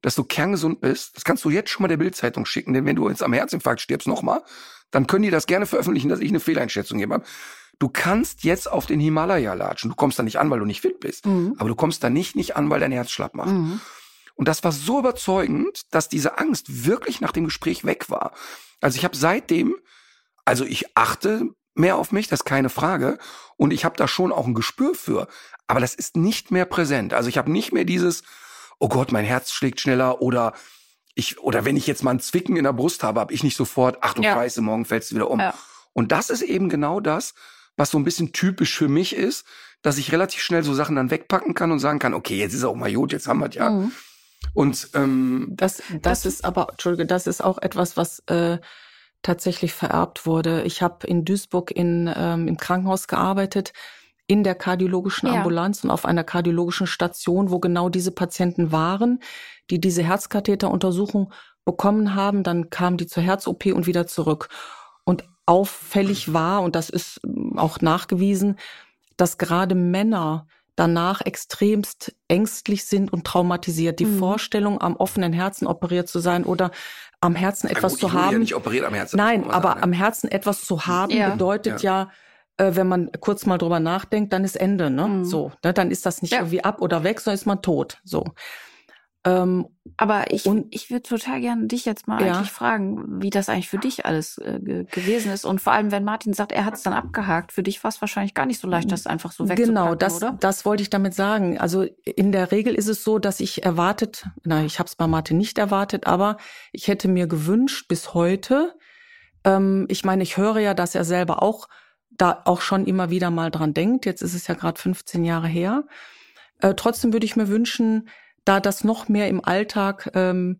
dass du kerngesund bist. Das kannst du jetzt schon mal der Bildzeitung schicken, denn wenn du jetzt am Herzinfarkt stirbst noch mal, dann können die das gerne veröffentlichen, dass ich eine Fehleinschätzung gegeben habe. Du kannst jetzt auf den Himalaya latschen. Du kommst da nicht an, weil du nicht fit bist. Mhm. Aber du kommst da nicht, nicht an, weil dein Herz schlapp macht. Mhm. Und das war so überzeugend, dass diese Angst wirklich nach dem Gespräch weg war. Also ich habe seitdem, also ich achte mehr auf mich, das ist keine Frage. Und ich habe da schon auch ein Gespür für. Aber das ist nicht mehr präsent. Also ich habe nicht mehr dieses, oh Gott, mein Herz schlägt schneller oder ich, oder wenn ich jetzt mal ein Zwicken in der Brust habe, habe ich nicht sofort, ach du ja. Scheiße, morgen fällst du wieder um. Ja. Und das ist eben genau das, was so ein bisschen typisch für mich ist, dass ich relativ schnell so Sachen dann wegpacken kann und sagen kann, okay, jetzt ist auch mal gut, jetzt haben wir es ja. Mhm. Und ähm, das, das, das ist aber, Entschuldige, das ist auch etwas, was äh, tatsächlich vererbt wurde. Ich habe in Duisburg in, ähm, im Krankenhaus gearbeitet, in der kardiologischen Ja. Ambulanz und auf einer kardiologischen Station, wo genau diese Patienten waren, die diese Herzkatheteruntersuchung bekommen haben. Dann kamen die zur Herz-OP und wieder zurück. Und auffällig war, und das ist ähm, auch nachgewiesen, dass gerade Männer danach extremst ängstlich sind und traumatisiert. Die Mhm. Vorstellung, am offenen Herzen operiert zu sein oder am Herzen etwas gut, zu ja haben. nicht operiert am Herzen. Nein, aber am ne? Herzen etwas zu haben Ja. bedeutet ja, äh, wenn man kurz mal drüber nachdenkt, dann ist Ende, ne? Mhm. So, ne? dann ist das nicht Ja. irgendwie ab oder weg, sondern ist man tot. So. Ähm, Aber ich, Und- ich würde total gerne dich jetzt mal Ja. eigentlich fragen, wie das eigentlich für dich alles äh, ge gewesen ist. Und vor allem, wenn Martin sagt, er hat es dann abgehakt, für dich war es wahrscheinlich gar nicht so leicht, das einfach so wegzupacken, genau, das, oder? das wollte ich damit sagen. Also in der Regel ist es so, dass ich erwartet, na, ich habe es bei Martin nicht erwartet, aber ich hätte mir gewünscht bis heute, ähm, ich meine, ich höre ja, dass er selber auch da auch schon immer wieder mal dran denkt. Jetzt ist es ja gerade 15 Jahre her. Äh, trotzdem würde ich mir wünschen, da das noch mehr im Alltag ähm,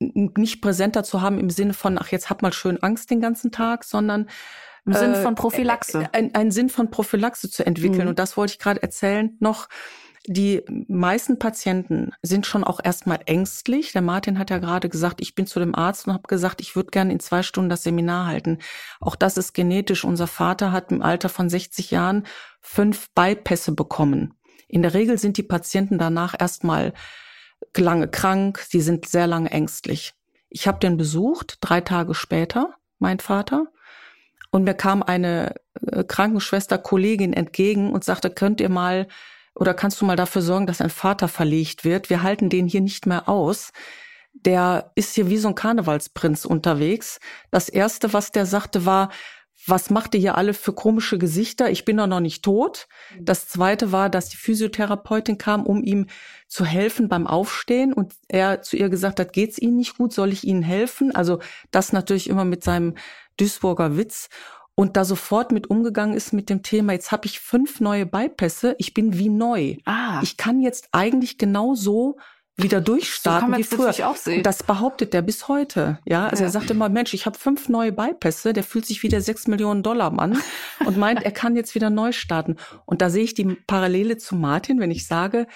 nicht präsenter zu haben im Sinne von, ach, jetzt hab mal schön Angst den ganzen Tag, sondern Im Sinn äh, von Prophylaxe. ein, einen Sinn von Prophylaxe zu entwickeln. Mhm. Und das wollte ich gerade erzählen noch. Die meisten Patienten sind schon auch erstmal ängstlich. Der Martin hat ja gerade gesagt, ich bin zu dem Arzt und habe gesagt, ich würde gerne in zwei Stunden das Seminar halten. Auch das ist genetisch. Unser Vater hat im Alter von 60 Jahren fünf Bypässe bekommen. In der Regel sind die Patienten danach erstmal lange krank, sie sind sehr lange ängstlich. Ich habe den besucht, drei Tage später, mein Vater, und mir kam eine äh, Krankenschwester, Kollegin entgegen und sagte, könnt ihr mal oder kannst du mal dafür sorgen, dass ein Vater verlegt wird? Wir halten den hier nicht mehr aus. Der ist hier wie so ein Karnevalsprinz unterwegs. Das erste, was der sagte, war, was macht ihr hier alle für komische Gesichter? Ich bin doch noch nicht tot. Das zweite war, dass die Physiotherapeutin kam, um ihm zu helfen beim Aufstehen und er zu ihr gesagt hat, geht's Ihnen nicht gut? Soll ich Ihnen helfen? Also das natürlich immer mit seinem Duisburger Witz und da sofort mit umgegangen ist mit dem Thema, jetzt habe ich fünf neue Bypässe, ich bin wie neu. ah, Ich kann jetzt eigentlich genau so wieder so durchstarten man wie früher. auch sehen. Das behauptet der bis heute. Ja, also Ja. er sagt immer, Mensch, ich habe fünf neue Bypässe, der fühlt sich wie der sechs Millionen Dollar Mann und meint, er kann jetzt wieder neu starten. Und da sehe ich die Parallele zu Martin, wenn ich sage,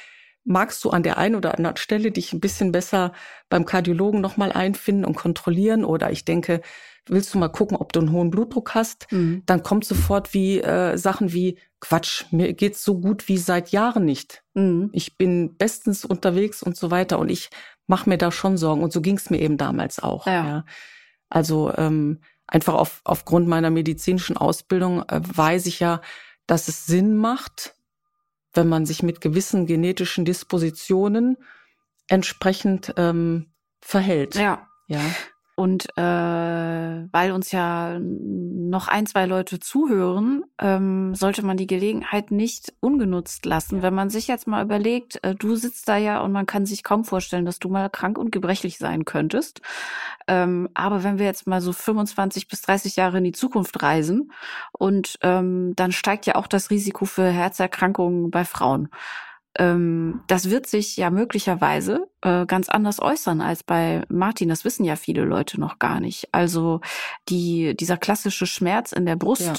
magst du an der einen oder anderen Stelle dich ein bisschen besser beim Kardiologen nochmal einfinden und kontrollieren? Oder ich denke, willst du mal gucken, ob du einen hohen Blutdruck hast? Mhm. Dann kommt sofort wie äh, Sachen wie Quatsch, mir geht's so gut wie seit Jahren nicht Mhm. ich bin bestens unterwegs und so weiter und ich mache mir da schon Sorgen und so ging es mir eben damals auch. Ja. Also ähm, einfach auf, aufgrund meiner medizinischen Ausbildung äh, weiß ich ja, dass es Sinn macht, wenn man sich mit gewissen genetischen Dispositionen entsprechend ähm, verhält. Ja. ja. Und äh, weil uns ja noch ein, zwei Leute zuhören, ähm, sollte man die Gelegenheit nicht ungenutzt lassen. Wenn man sich jetzt mal überlegt, äh, du sitzt da ja und man kann sich kaum vorstellen, dass du mal krank und gebrechlich sein könntest. Ähm, aber wenn wir jetzt mal so 25 bis 30 Jahre in die Zukunft reisen und ähm, dann steigt ja auch das Risiko für Herzerkrankungen bei Frauen. Ähm, das wird sich ja möglicherweise äh, ganz anders äußern als bei Martin. Das wissen ja viele Leute noch gar nicht. Also die, dieser klassische Schmerz in der Brust, Ja.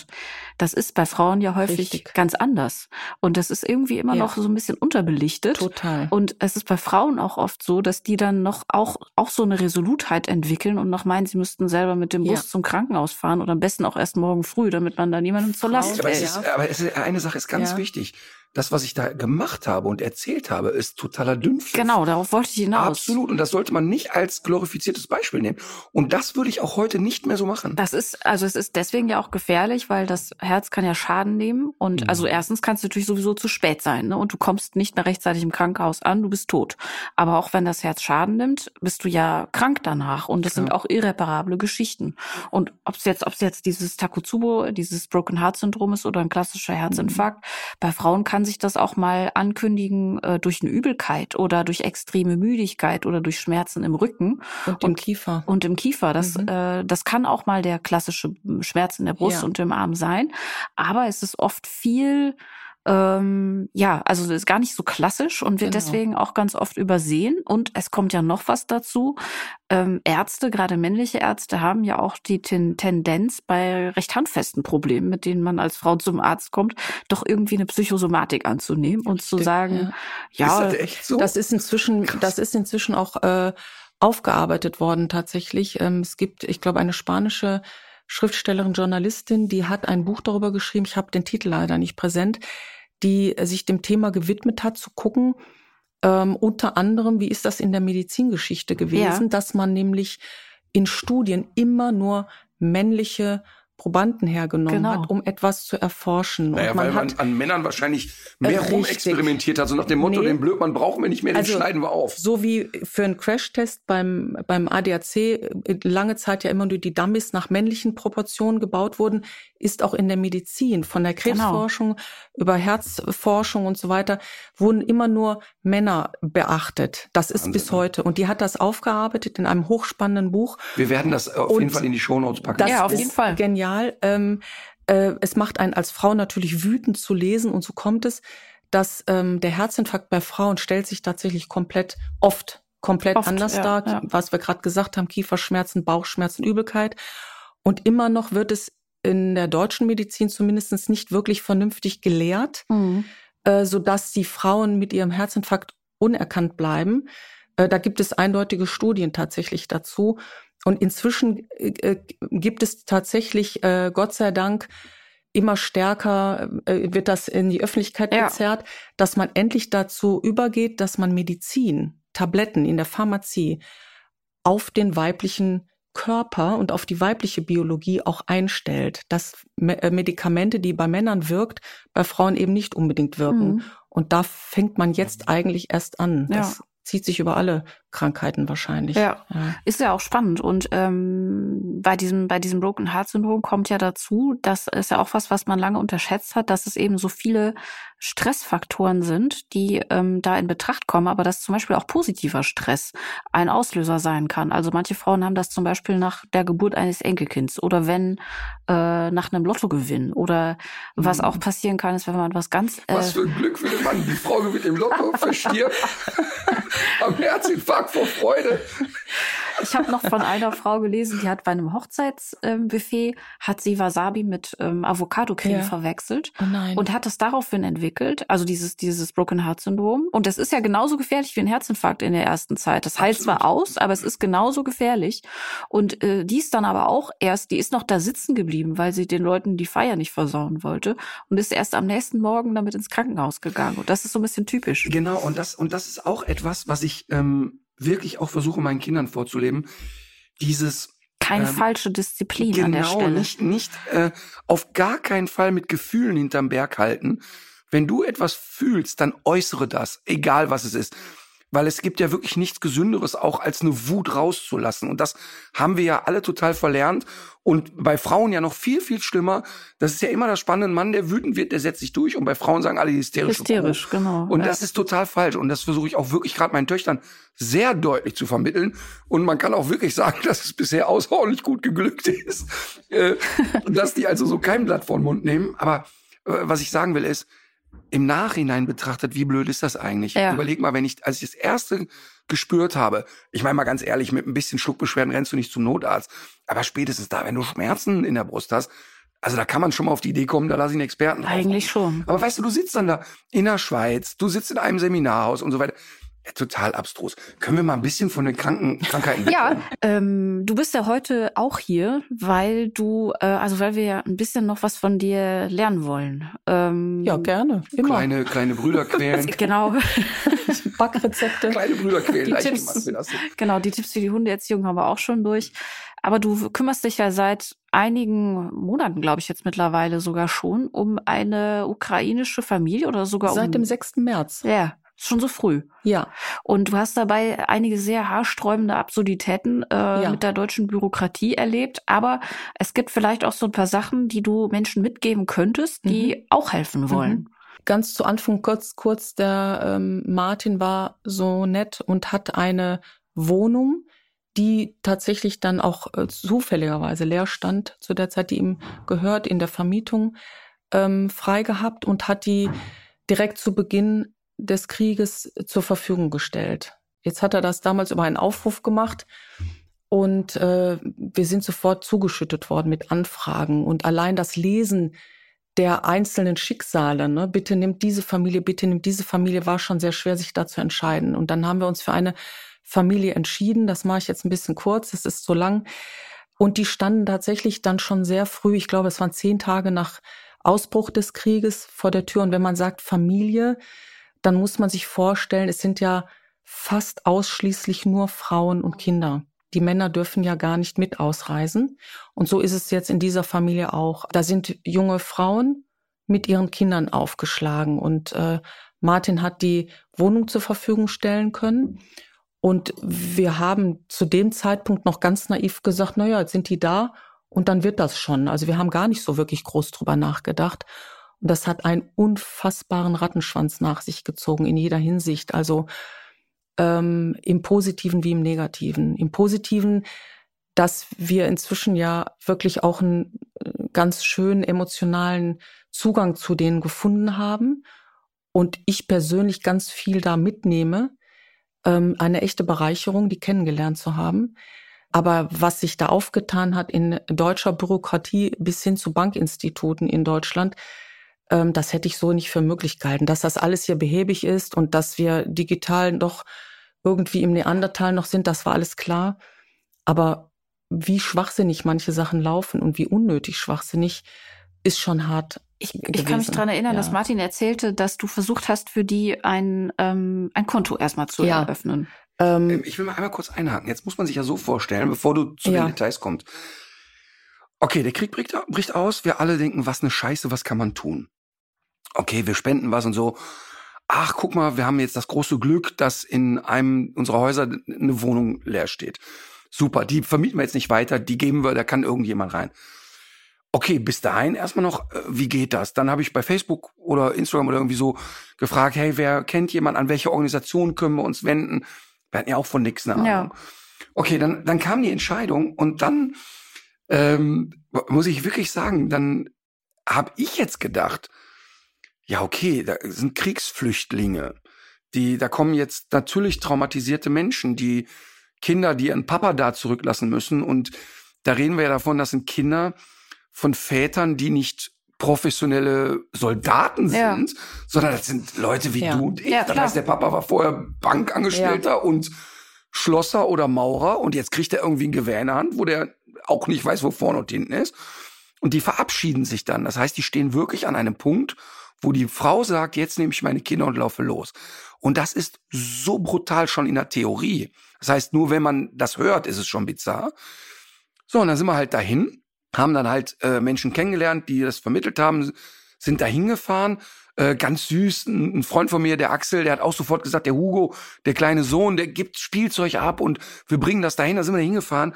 das ist bei Frauen ja häufig Richtig. ganz anders. Und das ist irgendwie immer Ja. noch so ein bisschen unterbelichtet. Total. Und es ist bei Frauen auch oft so, dass die dann noch auch, auch so eine Resolutheit entwickeln und noch meinen, sie müssten selber mit dem Ja. Bus zum Krankenhaus fahren oder am besten auch erst morgen früh, damit man da niemandem zur Last Aber, es ist, aber es ist, eine Sache ist ganz Ja. wichtig. Das, was ich da gemacht habe und erzählt habe, ist totaler Dünnpfiff. Genau, darauf wollte ich hinaus. Absolut. Und das sollte man nicht als glorifiziertes Beispiel nehmen. Und das würde ich auch heute nicht mehr so machen. Das ist, also es ist deswegen ja auch gefährlich, weil das Herz kann ja Schaden nehmen. Und Mhm. also erstens kann es natürlich sowieso zu spät sein, ne? Und du kommst nicht mehr rechtzeitig im Krankenhaus an, du bist tot. Aber auch wenn das Herz Schaden nimmt, bist du ja krank danach. Und das sind Klar. auch irreparable Geschichten. Und ob es jetzt, ob es jetzt dieses Takotsubo, dieses Broken Heart Syndrom ist oder ein klassischer Herzinfarkt, bei Frauen kann sich das auch mal ankündigen äh, durch eine Übelkeit oder durch extreme Müdigkeit oder durch Schmerzen im Rücken. Und im Kiefer. Und im Kiefer, das, Mhm. äh, das kann auch mal der klassische Schmerz in der Brust Ja. und im Arm sein. Aber es ist oft viel Ähm, ja, also das ist gar nicht so klassisch und wird Genau. deswegen auch ganz oft übersehen. Und es kommt ja noch was dazu. Ähm, Ärzte, gerade männliche Ärzte, haben ja auch die Ten Tendenz bei recht handfesten Problemen, mit denen man als Frau zum Arzt kommt, doch irgendwie eine Psychosomatik anzunehmen und zu Richtig, sagen, Ist ja, das echt so? Das ist inzwischen, Krass. das ist inzwischen auch äh, aufgearbeitet worden tatsächlich. Ähm, es gibt, ich glaube, eine spanische Schriftstellerin, Journalistin, die hat ein Buch darüber geschrieben. Ich habe den Titel leider nicht präsent, die äh, sich dem Thema gewidmet hat, zu gucken. Ähm, unter anderem, wie ist das in der Medizingeschichte gewesen, Ja. dass man nämlich in Studien immer nur männliche Probanden hergenommen Genau. hat, um etwas zu erforschen. naja, Und man weil man hat an Männern wahrscheinlich mehr Richtig. rumexperimentiert hat, so nach dem Motto, Nee. den Blödmann brauchen wir nicht mehr, den Also, schneiden wir auf. So wie für einen Crashtest beim, beim ADAC äh, lange Zeit ja immer nur die Dummies nach männlichen Proportionen gebaut wurden, ist auch in der Medizin, von der Genau. Krebsforschung über Herzforschung und so weiter, wurden immer nur Männer beachtet. Das ist Wahnsinn, bis heute. Und die hat das aufgearbeitet in einem hochspannenden Buch. Wir werden das auf Und jeden Fall in die Shownotes packen. Das Ja, auf ist jeden Fall. genial. Ähm, äh, es macht einen als Frau natürlich wütend zu lesen und so kommt es, dass ähm, der Herzinfarkt bei Frauen stellt sich tatsächlich komplett oft komplett Oft, anders ja, dar, ja. was wir gerade gesagt haben, Kieferschmerzen, Bauchschmerzen, Übelkeit. Und immer noch wird es in der deutschen Medizin zumindest nicht wirklich vernünftig gelehrt Mhm. äh, sodass die Frauen mit ihrem Herzinfarkt unerkannt bleiben. Äh, da gibt es eindeutige Studien tatsächlich dazu. Und inzwischen äh, äh, gibt es tatsächlich, äh, Gott sei Dank, immer stärker äh, wird das in die Öffentlichkeit Ja. gezerrt, dass man endlich dazu übergeht, dass man Medizin, Tabletten in der Pharmazie auf den weiblichen Körper und auf die weibliche Biologie auch einstellt, dass Me äh, Medikamente, die bei Männern wirkt, bei Frauen eben nicht unbedingt wirken. Mhm. Und da fängt man jetzt eigentlich erst an. Ja. Das zieht sich über alle Krankheiten wahrscheinlich. Ja. ja. Ist ja auch spannend. Und ähm, bei diesem, bei diesem Broken Heart Syndrom kommt ja dazu, das ist ja auch was, was man lange unterschätzt hat, dass es eben so viele Stressfaktoren sind, die ähm, da in Betracht kommen, aber dass zum Beispiel auch positiver Stress ein Auslöser sein kann. Also manche Frauen haben das zum Beispiel nach der Geburt eines Enkelkinds oder wenn äh, nach einem Lottogewinn oder was Mhm. auch passieren kann, ist, wenn man was ganz äh, Was für ein Glück für den Mann. Die Frau gewinnt im Lotto, verstirbt am Herzinfarkt vor Freude. Ich habe noch von einer Frau gelesen, die hat bei einem Hochzeitsbuffet hat sie Wasabi mit ähm, Avocado-Creme Ja. verwechselt Oh nein. und hat es daraufhin entwickelt, also dieses dieses Broken Heart Syndrom. Und das ist ja genauso gefährlich wie ein Herzinfarkt in der ersten Zeit. Das heilt zwar aus, aber es ist genauso gefährlich. Und äh, die ist dann aber auch erst, die ist noch da sitzen geblieben, weil sie den Leuten die Feier nicht versauen wollte und ist erst am nächsten Morgen damit ins Krankenhaus gegangen. Und das ist so ein bisschen typisch. Genau, und das, und das ist auch etwas, was ich ähm, wirklich auch versuche, meinen Kindern vorzuleben. Dieses Keine Ähm, falsche Disziplin an der genau, Stelle. nicht, nicht äh, auf gar keinen Fall mit Gefühlen hinterm Berg halten. Wenn du etwas fühlst, dann äußere das, egal was es ist. Weil es gibt ja wirklich nichts Gesünderes, auch als eine Wut rauszulassen. Und das haben wir ja alle total verlernt. Und bei Frauen ja noch viel, viel schlimmer. Das ist ja immer das Spannende. Ein Mann, der wütend wird, der setzt sich durch. Und bei Frauen sagen alle hysterisch. Hysterisch, genau. Und ja. das ist total falsch. Und das versuche ich auch wirklich gerade meinen Töchtern sehr deutlich zu vermitteln. Und man kann auch wirklich sagen, dass es bisher außerordentlich gut geglückt ist, äh, dass die also so kein Blatt vor den Mund nehmen. Aber äh, was ich sagen will ist, im Nachhinein betrachtet, wie blöd ist das eigentlich? Ja. Überleg mal, wenn ich, als ich das erste gespürt habe, ich meine mal ganz ehrlich, mit ein bisschen Schluckbeschwerden rennst du nicht zum Notarzt. Aber spätestens da, wenn du Schmerzen in der Brust hast, also da kann man schon mal auf die Idee kommen, da lasse ich einen Experten. Eigentlich schon. Aber weißt du, du sitzt dann da in der Schweiz, du sitzt in einem Seminarhaus und so weiter. Ja, total abstrus. Können wir mal ein bisschen von den Kranken Krankheiten Ja, ähm, du bist ja heute auch hier, weil du, äh, also weil wir ja ein bisschen noch was von dir lernen wollen. Ähm, ja, gerne. Immer. kleine, kleine Brüder quälen. Genau, Backrezepte. kleine Brüder quälen. Die Tipps. genau, die Tipps für die Hundeerziehung haben wir auch schon durch. Aber du kümmerst dich ja seit einigen Monaten, glaube ich jetzt mittlerweile sogar schon, um eine ukrainische Familie oder sogar Seit um... dem 6. März. Ja, schon so früh. Ja. Und du hast dabei einige sehr haarsträubende Absurditäten äh, Ja. mit der deutschen Bürokratie erlebt. Aber es gibt vielleicht auch so ein paar Sachen, die du Menschen mitgeben könntest, die auch helfen wollen. Ganz zu Anfang kurz, kurz, der ähm, Martin war so nett und hat eine Wohnung, die tatsächlich dann auch äh, zufälligerweise leer stand zu der Zeit, die ihm gehört in der Vermietung, ähm, frei gehabt und hat die direkt zu Beginn des Krieges zur Verfügung gestellt. Jetzt hat er das damals über einen Aufruf gemacht und äh, wir sind sofort zugeschüttet worden mit Anfragen und allein das Lesen der einzelnen Schicksale, ne, bitte nimmt diese Familie, bitte nimmt diese Familie, war schon sehr schwer, sich da zu entscheiden. Und dann haben wir uns für eine Familie entschieden. Das mache ich jetzt ein bisschen kurz, es ist so lang. Und die standen tatsächlich dann schon sehr früh, ich glaube, es waren zehn Tage nach Ausbruch des Krieges vor der Tür. Und wenn man sagt Familie, dann muss man sich vorstellen, es sind ja fast ausschließlich nur Frauen und Kinder. Die Männer dürfen ja gar nicht mit ausreisen. Und so ist es jetzt in dieser Familie auch. Da sind junge Frauen mit ihren Kindern aufgeschlagen und äh, Martin hat die Wohnung zur Verfügung stellen können. Und wir haben zu dem Zeitpunkt noch ganz naiv gesagt, na ja, jetzt sind die da und dann wird das schon. Also wir haben gar nicht so wirklich groß drüber nachgedacht. Und das hat einen unfassbaren Rattenschwanz nach sich gezogen in jeder Hinsicht. Also ähm, im Positiven wie im Negativen. Im Positiven, dass wir inzwischen ja wirklich auch einen äh, ganz schönen emotionalen Zugang zu denen gefunden haben und ich persönlich ganz viel da mitnehme, ähm, eine echte Bereicherung, die kennengelernt zu haben. Aber was sich da aufgetan hat in deutscher Bürokratie bis hin zu Bankinstituten in Deutschland, ähm, das hätte ich so nicht für möglich gehalten. Dass das alles hier behäbig ist und dass wir digital doch irgendwie im Neandertal noch sind, das war alles klar. Aber wie schwachsinnig manche Sachen laufen und wie unnötig schwachsinnig, ist schon hart. Ich, ich kann mich daran erinnern, ja. dass Martin erzählte, dass du versucht hast, für die ein, ähm, ein Konto erstmal zu ja. eröffnen. Ähm, ähm, ich will mal einmal kurz einhaken. Jetzt muss man sich ja so vorstellen, bevor du zu ja. den Details kommst. Okay, der Krieg bricht, bricht aus. Wir alle denken, was eine Scheiße, was kann man tun? Okay, wir spenden was und so ach, guck mal, wir haben jetzt das große Glück, dass in einem unserer Häuser eine Wohnung leer steht. Super, die vermieten wir jetzt nicht weiter, die geben wir, da kann irgendjemand rein. Okay, bis dahin erstmal noch, äh, wie geht das? Dann habe ich bei Facebook oder Instagram oder irgendwie so gefragt, hey, wer kennt jemand, an welche Organisation können wir uns wenden? Wir hatten ja auch von nichts eine Ahnung. Ja. Okay, dann, dann kam die Entscheidung und dann ähm, muss ich wirklich sagen, dann habe ich jetzt gedacht, ja, okay, da sind Kriegsflüchtlinge. Die, da kommen jetzt natürlich traumatisierte Menschen, die Kinder, die ihren Papa da zurücklassen müssen. Und da reden wir ja davon, das sind Kinder von Vätern, die nicht professionelle Soldaten sind, ja. sondern das sind Leute wie ja. du und ich. Ja, das heißt, der Papa war vorher Bankangestellter und Schlosser oder Maurer und jetzt kriegt er irgendwie ein Gewehr in der Hand, wo der auch nicht weiß, wo vorne und hinten ist. Und die verabschieden sich dann. Das heißt, die stehen wirklich an einem Punkt, wo die Frau sagt, jetzt nehme ich meine Kinder und laufe los. Und das ist so brutal schon in der Theorie. Das heißt, nur wenn man das hört, ist es schon bizarr. So, und dann sind wir halt dahin, haben dann halt äh, Menschen kennengelernt, die das vermittelt haben, sind dahin gefahren. Äh, ganz süß, ein, ein Freund von mir, der Axel, der hat auch sofort gesagt, der Hugo, der kleine Sohn, der gibt Spielzeug ab und wir bringen das dahin, da sind wir da hingefahren.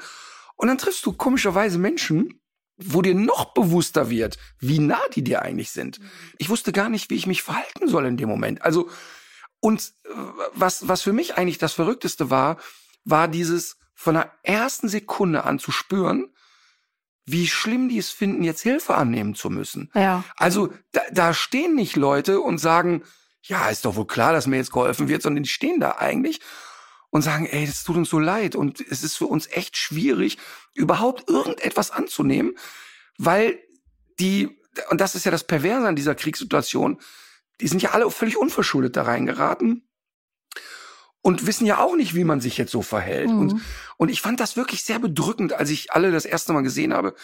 Und dann triffst du komischerweise Menschen, wo dir noch bewusster wird, wie nah die dir eigentlich sind. Ich wusste gar nicht, wie ich mich verhalten soll in dem Moment. Also, und äh, was, was für mich eigentlich das Verrückteste war, war dieses von der ersten Sekunde an zu spüren, wie schlimm die es finden, jetzt Hilfe annehmen zu müssen. Ja. Also da, da stehen nicht Leute und sagen, ja, ist doch wohl klar, dass mir jetzt geholfen wird, sondern die stehen da eigentlich und sagen, ey, das tut uns so leid und es ist für uns echt schwierig, überhaupt irgendetwas anzunehmen, weil die, und das ist ja das Perverse an dieser Kriegssituation, die sind ja alle völlig unverschuldet da reingeraten und wissen ja auch nicht, wie man sich jetzt so verhält. Mhm. Und, und ich fand das wirklich sehr bedrückend, als ich alle das erste Mal gesehen habe,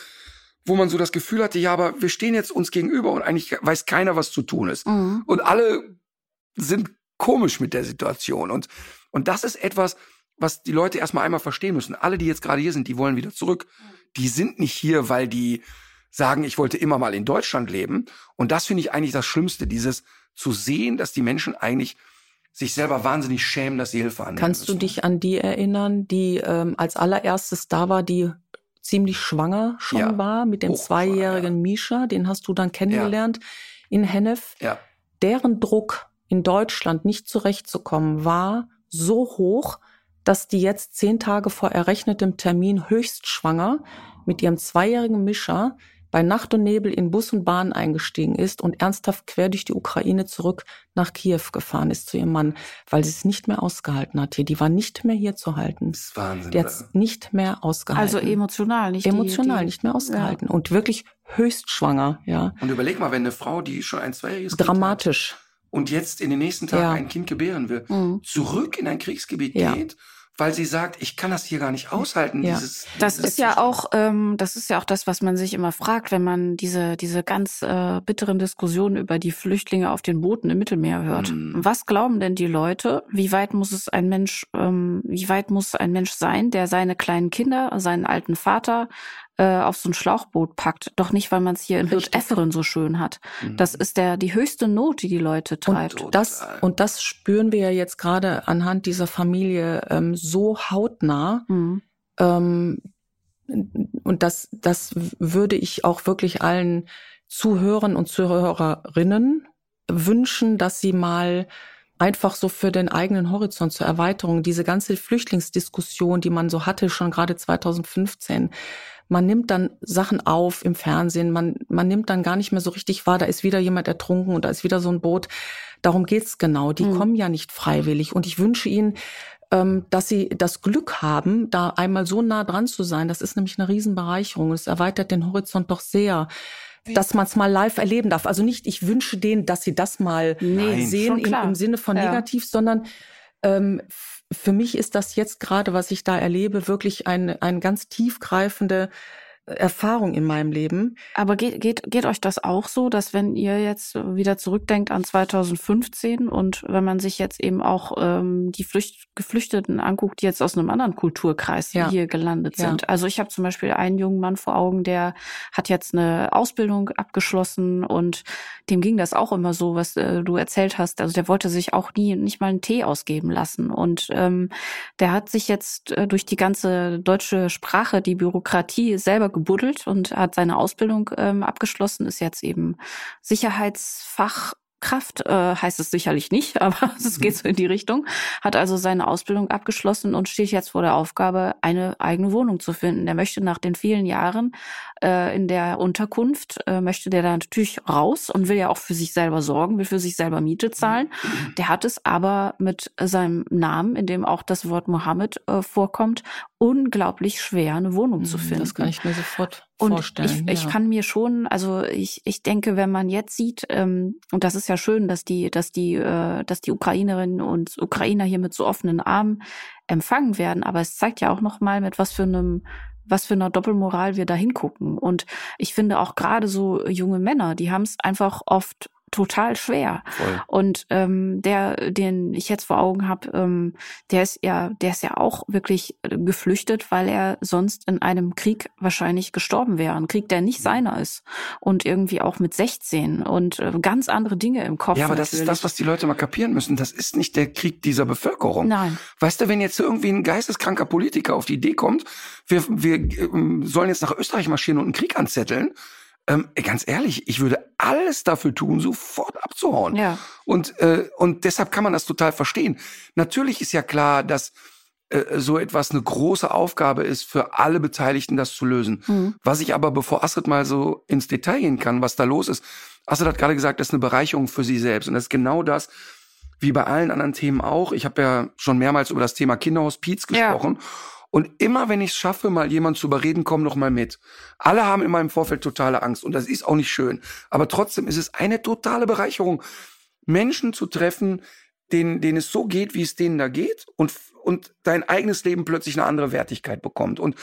wo man so das Gefühl hatte, ja, aber wir stehen jetzt uns gegenüber und eigentlich weiß keiner, was zu tun ist. Mhm. Und alle sind komisch mit der Situation. Und und das ist etwas, was die Leute erstmal einmal verstehen müssen. Alle, die jetzt gerade hier sind, die wollen wieder zurück. Die sind nicht hier, weil die sagen, ich wollte immer mal in Deutschland leben. Und das finde ich eigentlich das Schlimmste, dieses zu sehen, dass die Menschen eigentlich sich selber wahnsinnig schämen, dass sie Hilfe annehmen Kannst müssen. du dich an die erinnern, die ähm, als allererstes da war, die ziemlich schwanger schon ja. war mit dem zweijährigen ja. Misha, den hast du dann kennengelernt ja. in Hennef. Ja. Deren Druck in Deutschland nicht zurechtzukommen war so hoch, dass die jetzt zehn Tage vor errechnetem Termin höchst schwanger mit ihrem zweijährigen Mischer bei Nacht und Nebel in Bus und Bahn eingestiegen ist und ernsthaft quer durch die Ukraine zurück nach Kiew gefahren ist zu ihrem Mann, weil sie es nicht mehr ausgehalten hat hier. Die war nicht mehr hier zu halten. Das ist Wahnsinn. Die hat es nicht mehr ausgehalten. Also emotional, nicht emotional die, die, nicht mehr ausgehalten und wirklich höchst schwanger, ja. Und überleg mal, wenn eine Frau, die schon ein zweijähriges Dramatisch. Kind hat und jetzt in den nächsten Tagen Ja. ein Kind gebären will, Mhm. zurück in ein Kriegsgebiet Ja. geht, weil sie sagt, ich kann das hier gar nicht aushalten. Ja. Dieses, Das dieses ist ja auch, ähm, das ist ja auch das, was man sich immer fragt, wenn man diese diese ganz äh, bitteren Diskussionen über die Flüchtlinge auf den Booten im Mittelmeer hört. Mhm. Was glauben denn die Leute? Wie weit muss es ein Mensch, ähm, wie weit muss ein Mensch sein, der seine kleinen Kinder, seinen alten Vater äh, auf so ein Schlauchboot packt? Doch nicht, weil man es hier in. Hürth-Efferen so schön hat. Mhm. Das ist der die höchste Not, die die Leute treibt. Und das, und das spüren wir ja jetzt gerade anhand dieser Familie ähm, so hautnah. Mhm. Ähm, und das, das würde ich auch wirklich allen Zuhörern und Zuhörerinnen wünschen, dass sie mal einfach so für den eigenen Horizont zur Erweiterung, diese ganze Flüchtlingsdiskussion, die man so hatte, schon gerade 2015, man nimmt dann Sachen auf im Fernsehen, man, man nimmt dann gar nicht mehr so richtig wahr, da ist wieder jemand ertrunken und da ist wieder so ein Boot. Darum geht's genau. Die Mhm. kommen ja nicht freiwillig. Und ich wünsche ihnen, ähm, dass sie das Glück haben, da einmal so nah dran zu sein. Das ist nämlich eine Riesenbereicherung. Es erweitert den Horizont doch sehr, dass man es mal live erleben darf. Also nicht, ich wünsche denen, dass sie das mal Nee, sehen im, im Sinne von Ja. negativ, sondern ähm, für mich ist das jetzt gerade, was ich da erlebe, wirklich eine, eine ganz tiefgreifende Erfahrung in meinem Leben. Aber geht, geht, geht euch das auch so, dass wenn ihr jetzt wieder zurückdenkt an 2015 und wenn man sich jetzt eben auch ähm, die Flücht, Geflüchteten anguckt, die jetzt aus einem anderen Kulturkreis Ja. hier gelandet Ja. sind. Also ich habe zum Beispiel einen jungen Mann vor Augen, der hat jetzt eine Ausbildung abgeschlossen und dem ging das auch immer so, was äh, du erzählt hast. Also der wollte sich auch nie, nicht mal einen Tee ausgeben lassen. Und ähm, der hat sich jetzt äh, durch die ganze deutsche Sprache, die Bürokratie selber gebuddelt und hat seine Ausbildung ähm, abgeschlossen, ist jetzt eben Sicherheitsfachkraft, äh, heißt es sicherlich nicht, aber es geht so in die Richtung, hat also seine Ausbildung abgeschlossen und steht jetzt vor der Aufgabe, eine eigene Wohnung zu finden. Der möchte nach den vielen Jahren äh, in der Unterkunft, äh, möchte der da natürlich raus und will ja auch für sich selber sorgen, will für sich selber Miete zahlen. Der hat es aber mit seinem Namen, in dem auch das Wort Mohammed äh, vorkommt, unglaublich schwer, eine Wohnung zu finden. Mhm, Das kann ich mir sofort Und vorstellen. ich, ich ja. kann mir schon, also ich, ich denke, wenn man jetzt sieht, ähm, und das ist ja schön, dass die, dass die, äh, dass die Ukrainerinnen und Ukrainer hier mit so offenen Armen empfangen werden, aber es zeigt ja auch noch mal, mit was für einem was für einer Doppelmoral wir da hingucken. Und ich finde auch gerade so junge Männer, die haben es einfach oft total schwer. Voll. Und ähm, der, den ich jetzt vor Augen habe, ähm, der ist ja, der ist ja auch wirklich äh, geflüchtet, weil er sonst in einem Krieg wahrscheinlich gestorben wäre. Ein Krieg, der nicht seiner ist. Und irgendwie auch mit 16 und äh, ganz andere Dinge im Kopf. Ja, aber das ist natürlich. das, was die Leute mal kapieren müssen. Das ist nicht der Krieg dieser Bevölkerung. Nein. Weißt du, wenn jetzt irgendwie ein geisteskranker Politiker auf die Idee kommt, wir, wir ähm, sollen jetzt nach Österreich marschieren und einen Krieg anzetteln, ähm, ganz ehrlich, ich würde alles dafür tun, sofort abzuhauen. Ja. Und, äh, und deshalb kann man das total verstehen. Natürlich ist ja klar, dass äh, so etwas eine große Aufgabe ist für alle Beteiligten, das zu lösen. Mhm. Was ich aber, bevor Astrid mal so ins Detail gehen kann, was da los ist, Astrid hat gerade gesagt, das ist eine Bereicherung für sie selbst. Und das ist genau das, wie bei allen anderen Themen auch. Ich habe ja schon mehrmals über das Thema Kinderhospiz Ja. Und immer, wenn ich es schaffe, mal jemand zu überreden, komm noch mal mit. Alle haben immer im Vorfeld totale Angst und das ist auch nicht schön. Aber trotzdem ist es eine totale Bereicherung, Menschen zu treffen, denen, denen es so geht, wie es denen da geht und, und dein eigenes Leben plötzlich eine andere Wertigkeit bekommt und,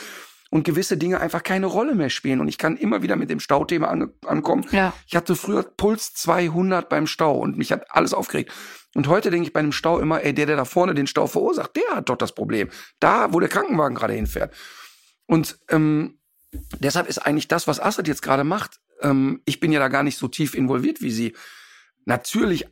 und gewisse Dinge einfach keine Rolle mehr spielen. Und ich kann immer wieder mit dem Stauthema ange, ankommen. Ja. Ich hatte früher Puls 200 beim Stau und mich hat alles aufgeregt. Und heute denke ich bei einem Stau immer, ey, der, der da vorne den Stau verursacht, der hat doch das Problem. Da, wo der Krankenwagen gerade hinfährt. Und ähm, deshalb ist eigentlich das, was Assad jetzt gerade macht, ähm, ich bin ja da gar nicht so tief involviert wie sie, natürlich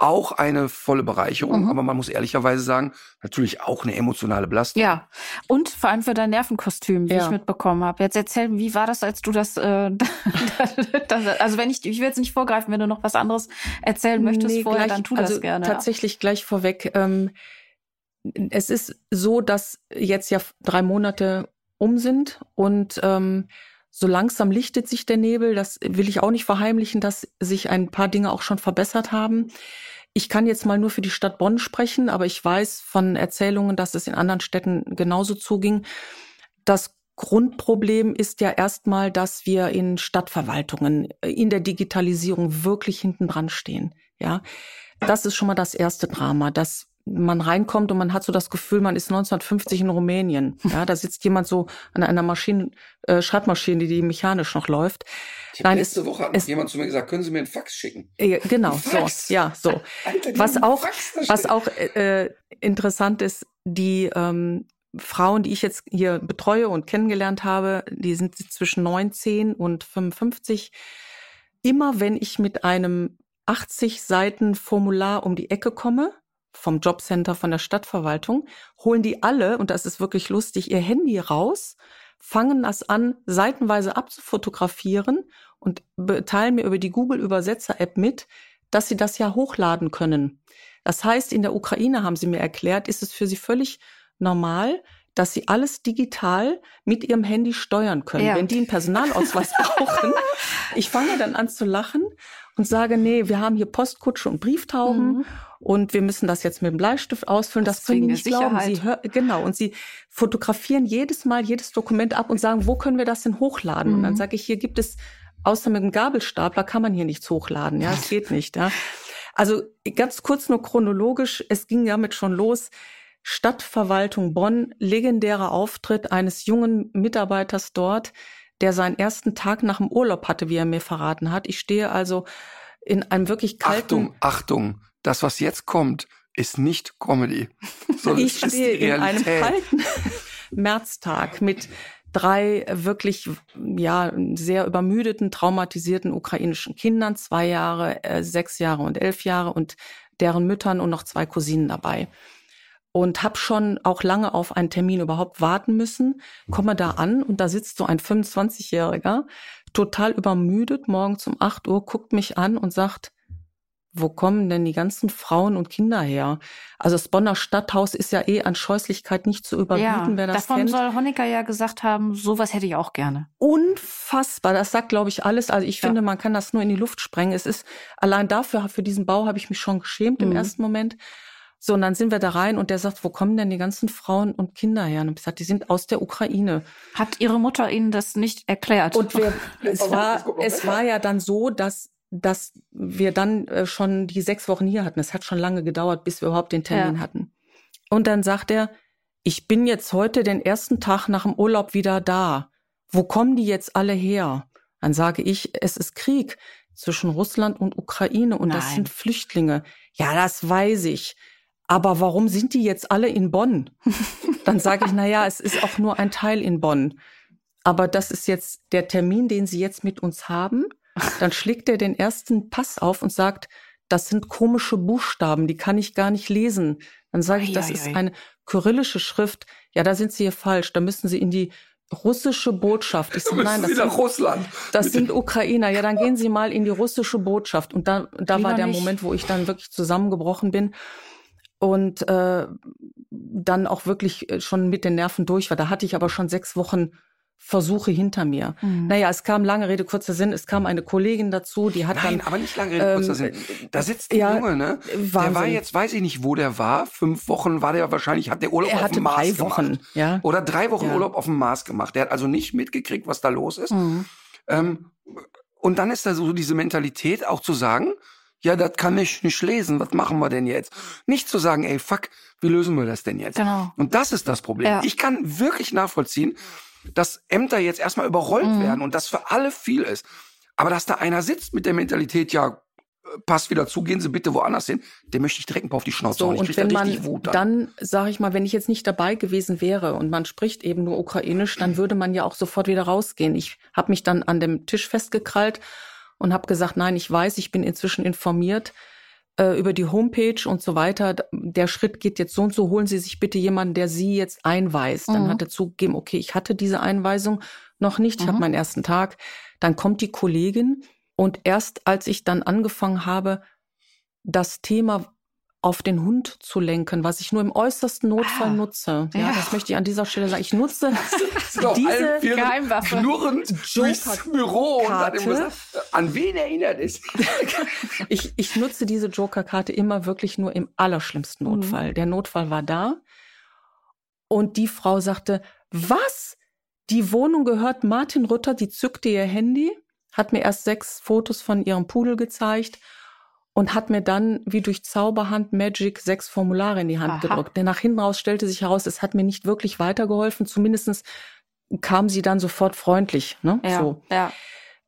auch eine volle Bereicherung, Mhm. aber man muss ehrlicherweise sagen, natürlich auch eine emotionale Belastung. Ja, und vor allem für dein Nervenkostüm, wie Ja. ich mitbekommen habe. Jetzt erzähl, wie war das, als du das, äh, das also wenn ich, ich will jetzt nicht vorgreifen, wenn du noch was anderes erzählen möchtest Nee, vorher, gleich- dann tu also das gerne. Tatsächlich gleich vorweg. Ähm, es ist so, dass jetzt ja drei Monate um sind und ähm, So langsam lichtet sich der Nebel. Das will ich auch nicht verheimlichen, dass sich ein paar Dinge auch schon verbessert haben. Ich kann jetzt mal nur für die Stadt Bonn sprechen, aber ich weiß von Erzählungen, dass es in anderen Städten genauso zuging. Das Grundproblem ist ja erstmal, dass wir in Stadtverwaltungen äh, in der Digitalisierung wirklich hinten dran stehen. Ja, das ist schon mal das erste Drama, dass man reinkommt und man hat so das Gefühl, man ist 1950 in Rumänien. Ja, da sitzt jemand so an einer Maschine, äh, Schreibmaschine, die mechanisch noch läuft. Ich Nein, letzte es, Woche hat es, jemand zu mir gesagt, können Sie mir einen Fax schicken? Äh, genau, Fax. so, ja, so. Alter, was auch, was auch äh, interessant ist, die ähm, Frauen, die ich jetzt hier betreue und kennengelernt habe, die sind zwischen 19 und 55. Immer wenn ich mit einem 80 Seiten Formular um die Ecke komme, vom Jobcenter, von der Stadtverwaltung, holen die alle, und das ist wirklich lustig, ihr Handy raus, fangen das an, seitenweise abzufotografieren und teilen mir über die Google Übersetzer App mit, dass sie das ja hochladen können. Das heißt, in der Ukraine haben sie mir erklärt, ist es für sie völlig normal, dass sie alles digital mit ihrem Handy steuern können. Ja. Wenn die einen Personalausweis brauchen, ich fange dann an zu lachen und sage, nee, wir haben hier Postkutsche und Brieftauben mhm. und wir müssen das jetzt mit dem Bleistift ausfüllen. Das, das können die nicht glauben. Sie hör, genau. Und sie fotografieren jedes Mal jedes Dokument ab und sagen, wo können wir das denn hochladen? Mhm. Und dann mhm. sage ich, hier gibt es, außer mit dem Gabelstapler kann man hier nichts hochladen. Ja, es geht nicht. Ja. Also ganz kurz nur chronologisch, es ging damit schon los. Stadtverwaltung Bonn, legendärer Auftritt eines jungen Mitarbeiters dort, der seinen ersten Tag nach dem Urlaub hatte, wie er mir verraten hat. Ich stehe also in einem wirklich kalten. Achtung, Achtung, das, was jetzt kommt, ist nicht Comedy. ich stehe in einem kalten Märztag mit drei wirklich ja sehr übermüdeten, traumatisierten ukrainischen Kindern, zwei Jahre, äh, sechs Jahre und elf Jahre und deren Müttern und noch zwei Cousinen dabei und habe schon auch lange auf einen Termin überhaupt warten müssen. Komme da an und da sitzt so ein 25-Jähriger, total übermüdet, morgens um 8 Uhr, guckt mich an und sagt, wo kommen denn die ganzen Frauen und Kinder her? Also das Bonner Stadthaus ist ja eh an Scheußlichkeit nicht zu überbieten, ja, wer das davon kennt. soll Honecker ja gesagt haben, sowas hätte ich auch gerne. Unfassbar, das sagt, glaube ich, alles. Also ich ja. finde, man kann das nur in die Luft sprengen. Es ist allein dafür, für diesen Bau habe ich mich schon geschämt mhm. im ersten Moment. So, und dann sind wir da rein und der sagt, wo kommen denn die ganzen Frauen und Kinder her? Und ich gesagt, die sind aus der Ukraine. Hat Ihre Mutter Ihnen das nicht erklärt? Und wir, es war, es war ja dann so, dass, dass wir dann äh, schon die sechs Wochen hier hatten. Es hat schon lange gedauert, bis wir überhaupt den Termin ja. hatten. Und dann sagt er, ich bin jetzt heute den ersten Tag nach dem Urlaub wieder da. Wo kommen die jetzt alle her? Dann sage ich, es ist Krieg zwischen Russland und Ukraine und Nein. das sind Flüchtlinge. Ja, das weiß ich aber warum sind die jetzt alle in Bonn? Dann sage ich, na ja, es ist auch nur ein Teil in Bonn. Aber das ist jetzt der Termin, den Sie jetzt mit uns haben. Dann schlägt er den ersten Pass auf und sagt, das sind komische Buchstaben, die kann ich gar nicht lesen. Dann sage ich, das ist eine kyrillische Schrift. Ja, da sind Sie hier falsch. Da müssen Sie in die russische Botschaft. Ich sage, nein, das, sind, Russland. das sind Ukrainer. Ja, dann gehen Sie mal in die russische Botschaft. Und da, da war der nicht. Moment, wo ich dann wirklich zusammengebrochen bin und äh, dann auch wirklich äh, schon mit den Nerven durch war. Da hatte ich aber schon sechs Wochen Versuche hinter mir. Mhm. Naja, es kam lange Rede, kurzer Sinn, es kam eine Kollegin dazu, die hat Nein, dann... aber nicht lange Rede, kurzer ähm, Sinn. Da sitzt ein ja, Junge, ne? Wahnsinn. Der war jetzt, weiß ich nicht, wo der war. Fünf Wochen war der wahrscheinlich, hat der Urlaub er auf dem Mars drei Wochen, gemacht. Ja. Oder drei Wochen ja. Urlaub auf dem Mars gemacht. Der hat also nicht mitgekriegt, was da los ist. Mhm. Ähm, und dann ist da so diese Mentalität, auch zu sagen, ja, das kann ich nicht lesen, was machen wir denn jetzt? Nicht zu sagen, ey, fuck, wie lösen wir das denn jetzt? Genau. Und das ist das Problem. Ja. Ich kann wirklich nachvollziehen, dass Ämter jetzt erstmal überrollt mhm. werden und das für alle viel ist. Aber dass da einer sitzt mit der Mentalität, ja, passt wieder zu, gehen Sie bitte woanders hin, dem möchte ich direkt ein paar auf die Schnauze so, hauen. Ich und wenn man Wut dann, dann sage ich mal, wenn ich jetzt nicht dabei gewesen wäre und man spricht eben nur Ukrainisch, dann würde man ja auch sofort wieder rausgehen. Ich habe mich dann an dem Tisch festgekrallt und habe gesagt, nein, ich weiß, ich bin inzwischen informiert äh, über die Homepage und so weiter. Der Schritt geht jetzt so und so, holen Sie sich bitte jemanden, der Sie jetzt einweist. Mhm. Dann hat er zugegeben, okay, ich hatte diese Einweisung noch nicht, ich mhm. habe meinen ersten Tag. Dann kommt die Kollegin und erst als ich dann angefangen habe, das Thema auf den Hund zu lenken, was ich nur im äußersten Notfall Ah, nutze. Ja, ja. das möchte ich an dieser Stelle sagen. Ich nutze diese Geheimwaffe. knurrend durchs Büro und dann immer an wen erinnert es? Ich, ich nutze diese Joker-Karte immer wirklich nur im allerschlimmsten Mhm. Notfall. Der Notfall war da. Und die Frau sagte, was? Die Wohnung gehört Martin Rütter, die zückte ihr Handy, hat mir erst sechs Fotos von ihrem Pudel gezeigt und hat mir dann wie durch Zauberhand Magic sechs Formulare in die Hand Aha. gedrückt. Denn nach hinten raus stellte sich heraus, es hat mir nicht wirklich weitergeholfen. Zumindestens kam sie dann sofort freundlich. Ne? Ja, So. ja.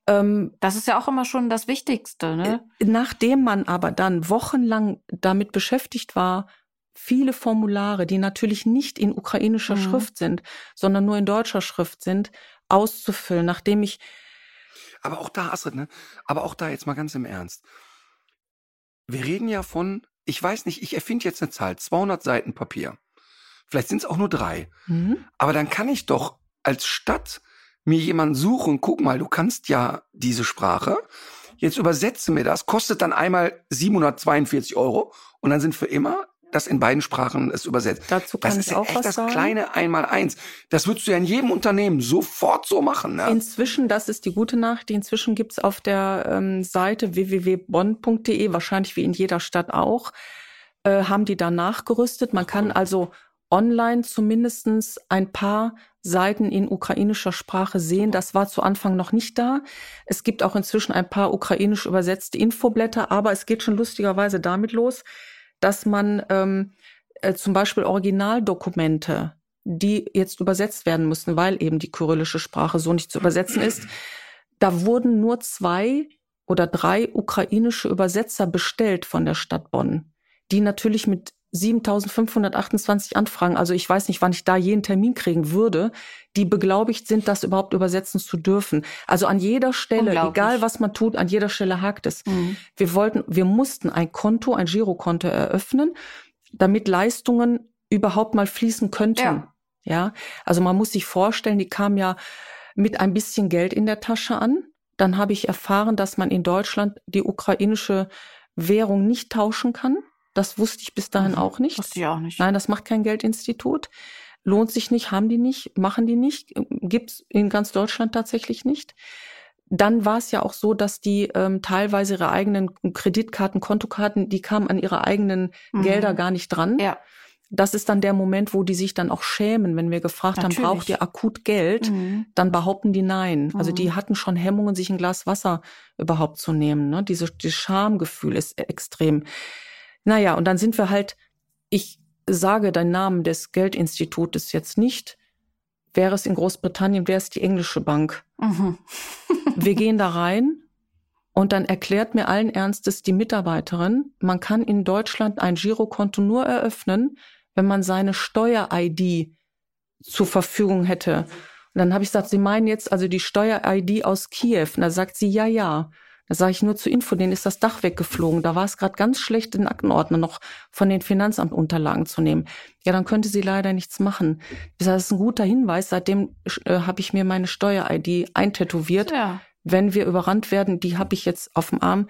Ähm, Das ist ja auch immer schon das Wichtigste, ne? Nachdem man aber dann wochenlang damit beschäftigt war, viele Formulare, die natürlich nicht in ukrainischer Mhm. Schrift sind, sondern nur in deutscher Schrift sind, auszufüllen, nachdem ich Aber auch da, Astrid, ne? Aber auch da jetzt mal ganz im Ernst. Wir reden ja von, ich weiß nicht, ich erfinde jetzt eine Zahl, 200 Seiten Papier. Vielleicht sind es auch nur drei. hm, Aber dann kann ich doch als Stadt mir jemanden suchen, guck mal, du kannst ja diese Sprache. Jetzt übersetze mir das, kostet dann einmal 742 Euro und dann sind für immer das in beiden Sprachen es übersetzt. dazu kann Das ich ist auch echt was das sagen. kleine Einmaleins. Das würdest du ja in jedem Unternehmen sofort so machen. Ne? Inzwischen, das ist die gute Nachricht, inzwischen gibt's auf der ähm, Seite www.bonn.de, wahrscheinlich wie in jeder Stadt auch, äh, haben die da nachgerüstet. Man kann also online zumindestens ein paar Seiten in ukrainischer Sprache sehen. Das war zu Anfang noch nicht da. Es gibt auch inzwischen ein paar ukrainisch übersetzte Infoblätter, aber es geht schon lustigerweise damit los, dass man ähm, äh, zum Beispiel Originaldokumente, die jetzt übersetzt werden müssen, weil eben die kyrillische Sprache so nicht zu übersetzen ist, da wurden nur zwei oder drei ukrainische Übersetzer bestellt von der Stadt Bonn, die natürlich mit 7528 Anfragen, also ich weiß nicht, wann ich da jeden Termin kriegen würde, die beglaubigt sind, das überhaupt übersetzen zu dürfen. Also an jeder Stelle, egal was man tut, an jeder Stelle hakt es. Mhm. Wir wollten, wir mussten ein Konto, ein Girokonto eröffnen, damit Leistungen überhaupt mal fließen könnten. Ja. ja, also man muss sich vorstellen, die kam ja mit ein bisschen Geld in der Tasche an. Dann habe ich erfahren, dass man in Deutschland die ukrainische Währung nicht tauschen kann. Das wusste ich bis dahin auch nicht. Wusste ich auch nicht. Nein, das macht kein Geldinstitut. Lohnt sich nicht, haben die nicht, machen die nicht, gibt's in ganz Deutschland tatsächlich nicht. Dann war es ja auch so, dass die ähm, teilweise ihre eigenen Kreditkarten, Kontokarten, die kamen an ihre eigenen Mhm. Gelder gar nicht dran. Ja. Das ist dann der Moment, wo die sich dann auch schämen, wenn wir gefragt Natürlich. haben, braucht ihr akut Geld? Mhm. Dann behaupten die nein. Also Mhm. die hatten schon Hemmungen, sich ein Glas Wasser überhaupt zu nehmen. Ne? Diese, dieses Schamgefühl ist extrem. Naja, und dann sind wir halt, ich sage den Namen des Geldinstitutes jetzt nicht. Wäre es in Großbritannien, wäre es die englische Bank. Mhm. Wir gehen da rein und dann erklärt mir allen Ernstes die Mitarbeiterin, man kann in Deutschland ein Girokonto nur eröffnen, wenn man seine Steuer-ID zur Verfügung hätte. Und dann habe ich gesagt, Sie meinen jetzt also die Steuer-ID aus Kiew? Und da sagt sie, ja, ja. Da sage ich nur zur Info, denen ist das Dach weggeflogen. Da war es gerade ganz schlecht, den Aktenordner noch von den Finanzamtunterlagen zu nehmen. Ja, dann könnte sie leider nichts machen. Ich sage, das ist ein guter Hinweis. Seitdem äh, habe ich mir meine Steuer-ID eintätowiert Ja. wenn wir überrannt werden, die habe ich jetzt auf dem Arm.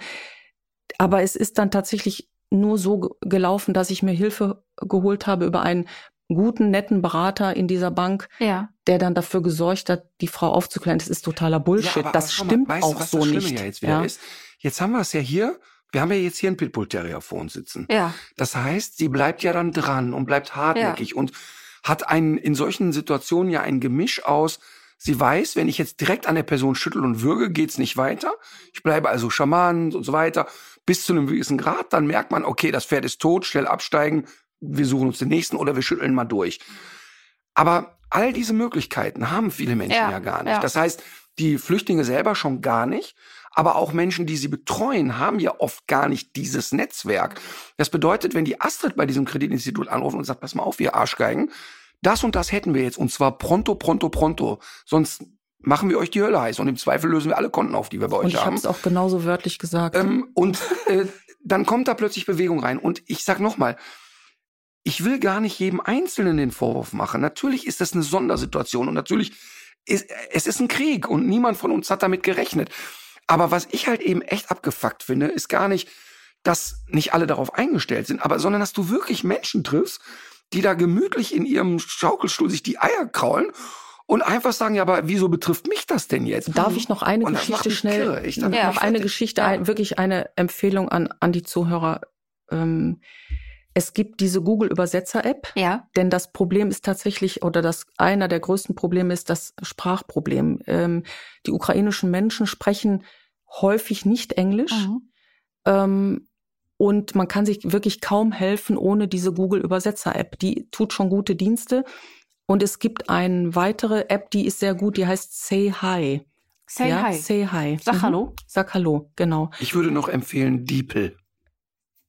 Aber es ist dann tatsächlich nur so ge- gelaufen, dass ich mir Hilfe geholt habe über einen guten, netten Berater in dieser Bank, Ja. der dann dafür gesorgt hat, die Frau aufzuklären. Das ist totaler Bullshit. aber- das aber schau mal, stimmt weißt du, auch was so das Schlimme nicht. Ja jetzt wieder ist? Jetzt haben wir es ja hier, wir haben ja jetzt hier einen Pitbull Terrier vor uns sitzen. Ja. Das heißt, sie bleibt ja dann dran und bleibt hartnäckig und hat ein, in solchen Situationen ja ein Gemisch aus, sie weiß, wenn ich jetzt direkt an der Person schüttel und würge, geht's nicht weiter. Ich bleibe also charmant und so weiter. Bis zu einem gewissen Grad, dann merkt man, okay, das Pferd ist tot, schnell absteigen, wir suchen uns den nächsten oder wir schütteln mal durch. Aber all diese Möglichkeiten haben viele Menschen ja, Ja, gar nicht. ja. Das heißt, die Flüchtlinge selber schon gar nicht, aber auch Menschen, die sie betreuen, haben ja oft gar nicht dieses Netzwerk. Das bedeutet, wenn die Astrid bei diesem Kreditinstitut anruft und sagt, pass mal auf, ihr Arschgeigen, das und das hätten wir jetzt und zwar pronto, pronto, pronto. Sonst machen wir euch die Hölle heiß und im Zweifel lösen wir alle Konten auf, die wir bei Und euch ich habe haben. es auch genauso wörtlich gesagt. Ähm, und äh, dann kommt da plötzlich Bewegung rein. Und ich sag nochmal, ich will gar nicht jedem Einzelnen den Vorwurf machen. Natürlich ist das eine Sondersituation und natürlich ist es ist ein Krieg und niemand von uns hat damit gerechnet. Aber was ich halt eben echt abgefuckt finde, ist gar nicht dass nicht alle darauf eingestellt sind, aber sondern dass du wirklich Menschen triffst, die da gemütlich in ihrem Schaukelstuhl sich die Eier kraulen und einfach sagen, ja, aber wieso betrifft mich das denn jetzt? Darf ich noch eine Und Geschichte schnell, noch eine. Geschichte, wirklich eine Empfehlung an, an die Zuhörer. Ähm, es gibt diese Google-Übersetzer-App, Ja. denn das Problem ist tatsächlich, oder das einer der größten Probleme ist das Sprachproblem. Ähm, die ukrainischen Menschen sprechen häufig nicht Englisch. Mhm. Ähm, und man kann sich wirklich kaum helfen ohne diese Google-Übersetzer-App. Die tut schon gute Dienste. Und es gibt eine weitere App, die ist sehr gut, die heißt Say Hi. Say ja? hi. Say Hi. Sag Mhm. Hallo. Sag Hallo, genau. Ich würde noch empfehlen Diepel.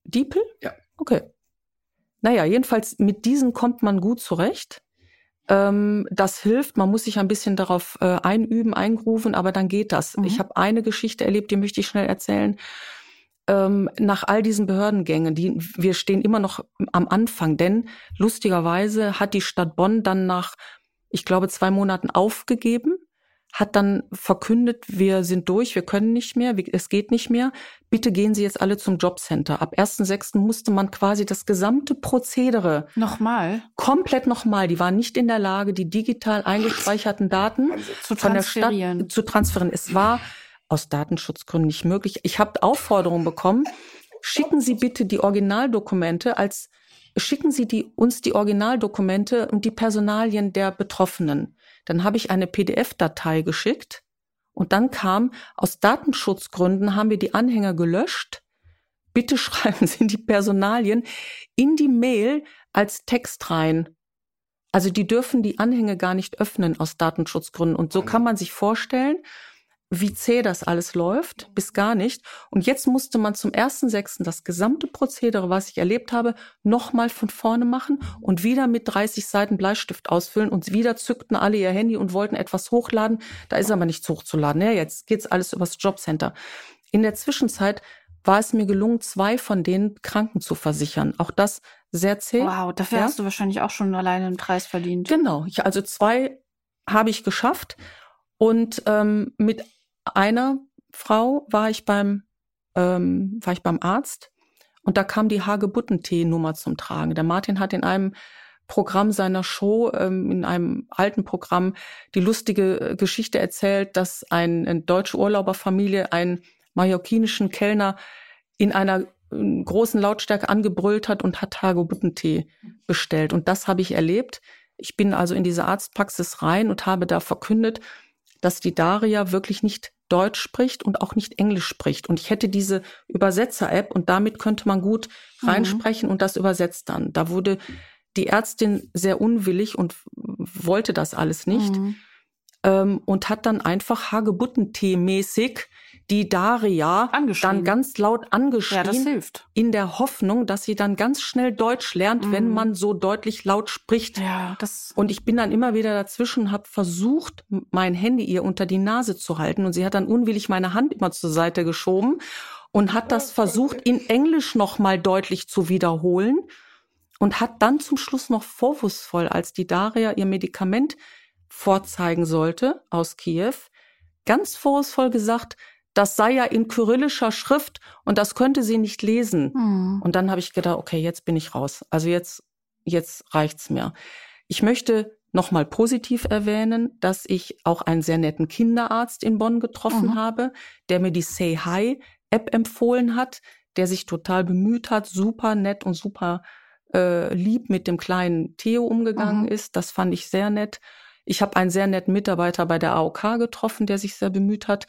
Diepel? Ja. Okay. Naja, jedenfalls mit diesen kommt man gut zurecht. Ähm, das hilft, man muss sich ein bisschen darauf äh, einüben, eingrooven, aber dann geht das. Mhm. Ich habe eine Geschichte erlebt, die möchte ich schnell erzählen. Ähm, nach all diesen Behördengängen, die, wir stehen immer noch am Anfang, denn lustigerweise hat die Stadt Bonn dann nach, ich glaube, zwei Monaten aufgegeben, hat dann verkündet, wir sind durch, wir können nicht mehr, es geht nicht mehr. Bitte gehen Sie jetzt alle zum Jobcenter. Ab 1.6. musste man quasi das gesamte Prozedere Nochmal komplett nochmal, die waren nicht in der Lage, die digital eingespeicherten Daten zu von der Stadt transferieren. zu transferieren. Es war aus Datenschutzgründen nicht möglich. Ich habe Aufforderungen bekommen, schicken Sie bitte die Originaldokumente als schicken Sie die, uns die Originaldokumente und die Personalien der Betroffenen. Dann habe ich eine PDF-Datei geschickt und dann kam, aus Datenschutzgründen haben wir die Anhänger gelöscht. Bitte schreiben Sie die Personalien in die Mail als Text rein. Also die dürfen die Anhänge gar nicht öffnen aus Datenschutzgründen. Und so kann man sich vorstellen, wie zäh das alles läuft, bis gar nicht. Und jetzt musste man zum 1.6. das gesamte Prozedere, was ich erlebt habe, nochmal von vorne machen und wieder mit 30 Seiten Bleistift ausfüllen und wieder zückten alle ihr Handy und wollten etwas hochladen. Da ist aber nichts hochzuladen. Ja, jetzt geht's alles übers Jobcenter. In der Zwischenzeit war es mir gelungen, zwei von denen Kranken zu versichern. Auch das sehr zäh. Wow, dafür Ja. hast du wahrscheinlich auch schon alleine einen Preis verdient. Genau, ich, also zwei habe ich geschafft und ähm, mit einer Frau war ich beim ähm, war ich beim Arzt und da kam die Hagebuttentee-Nummer zum Tragen. Der Martin hat in einem Programm seiner Show, ähm, in einem alten Programm, die lustige äh, Geschichte erzählt, dass ein, eine deutsche Urlauberfamilie einen mallorquinischen Kellner in einer äh, großen Lautstärke angebrüllt hat und hat Hagebuttentee bestellt. Und das habe ich erlebt. Ich bin also in diese Arztpraxis rein und habe da verkündet, dass die Daria wirklich nicht Deutsch spricht und auch nicht Englisch spricht. Und ich hätte diese Übersetzer-App und damit könnte man gut Mhm. reinsprechen und das übersetzt dann. Da wurde die Ärztin sehr unwillig und wollte das alles nicht Mhm. ähm, und hat dann einfach Hagebuttentee-mäßig die Daria Angeschrien. dann ganz laut Ja, das angeschrien, hilft. in der Hoffnung, dass sie dann ganz schnell Deutsch lernt, wenn Mhm. man so deutlich laut spricht. Ja, das. Und ich bin dann immer wieder dazwischen, habe versucht, mein Handy ihr unter die Nase zu halten. Und sie hat dann unwillig meine Hand immer zur Seite geschoben und hat das versucht, in Englisch nochmal deutlich zu wiederholen. Und hat dann zum Schluss noch vorwurfsvoll, als die Daria ihr Medikament vorzeigen sollte aus Kiew, ganz vorwurfsvoll gesagt, das sei ja in kyrillischer Schrift und das könnte sie nicht lesen. Mhm. Und dann habe ich gedacht, okay, jetzt bin ich raus. Also jetzt, jetzt reicht's mir. Ich möchte nochmal positiv erwähnen, dass ich auch einen sehr netten Kinderarzt in Bonn getroffen Mhm. habe, der mir die Say Hi App empfohlen hat, der sich total bemüht hat, super nett und super äh, lieb mit dem kleinen Theo umgegangen Mhm. ist. Das fand ich sehr nett. Ich habe einen sehr netten Mitarbeiter bei der AOK getroffen, der sich sehr bemüht hat,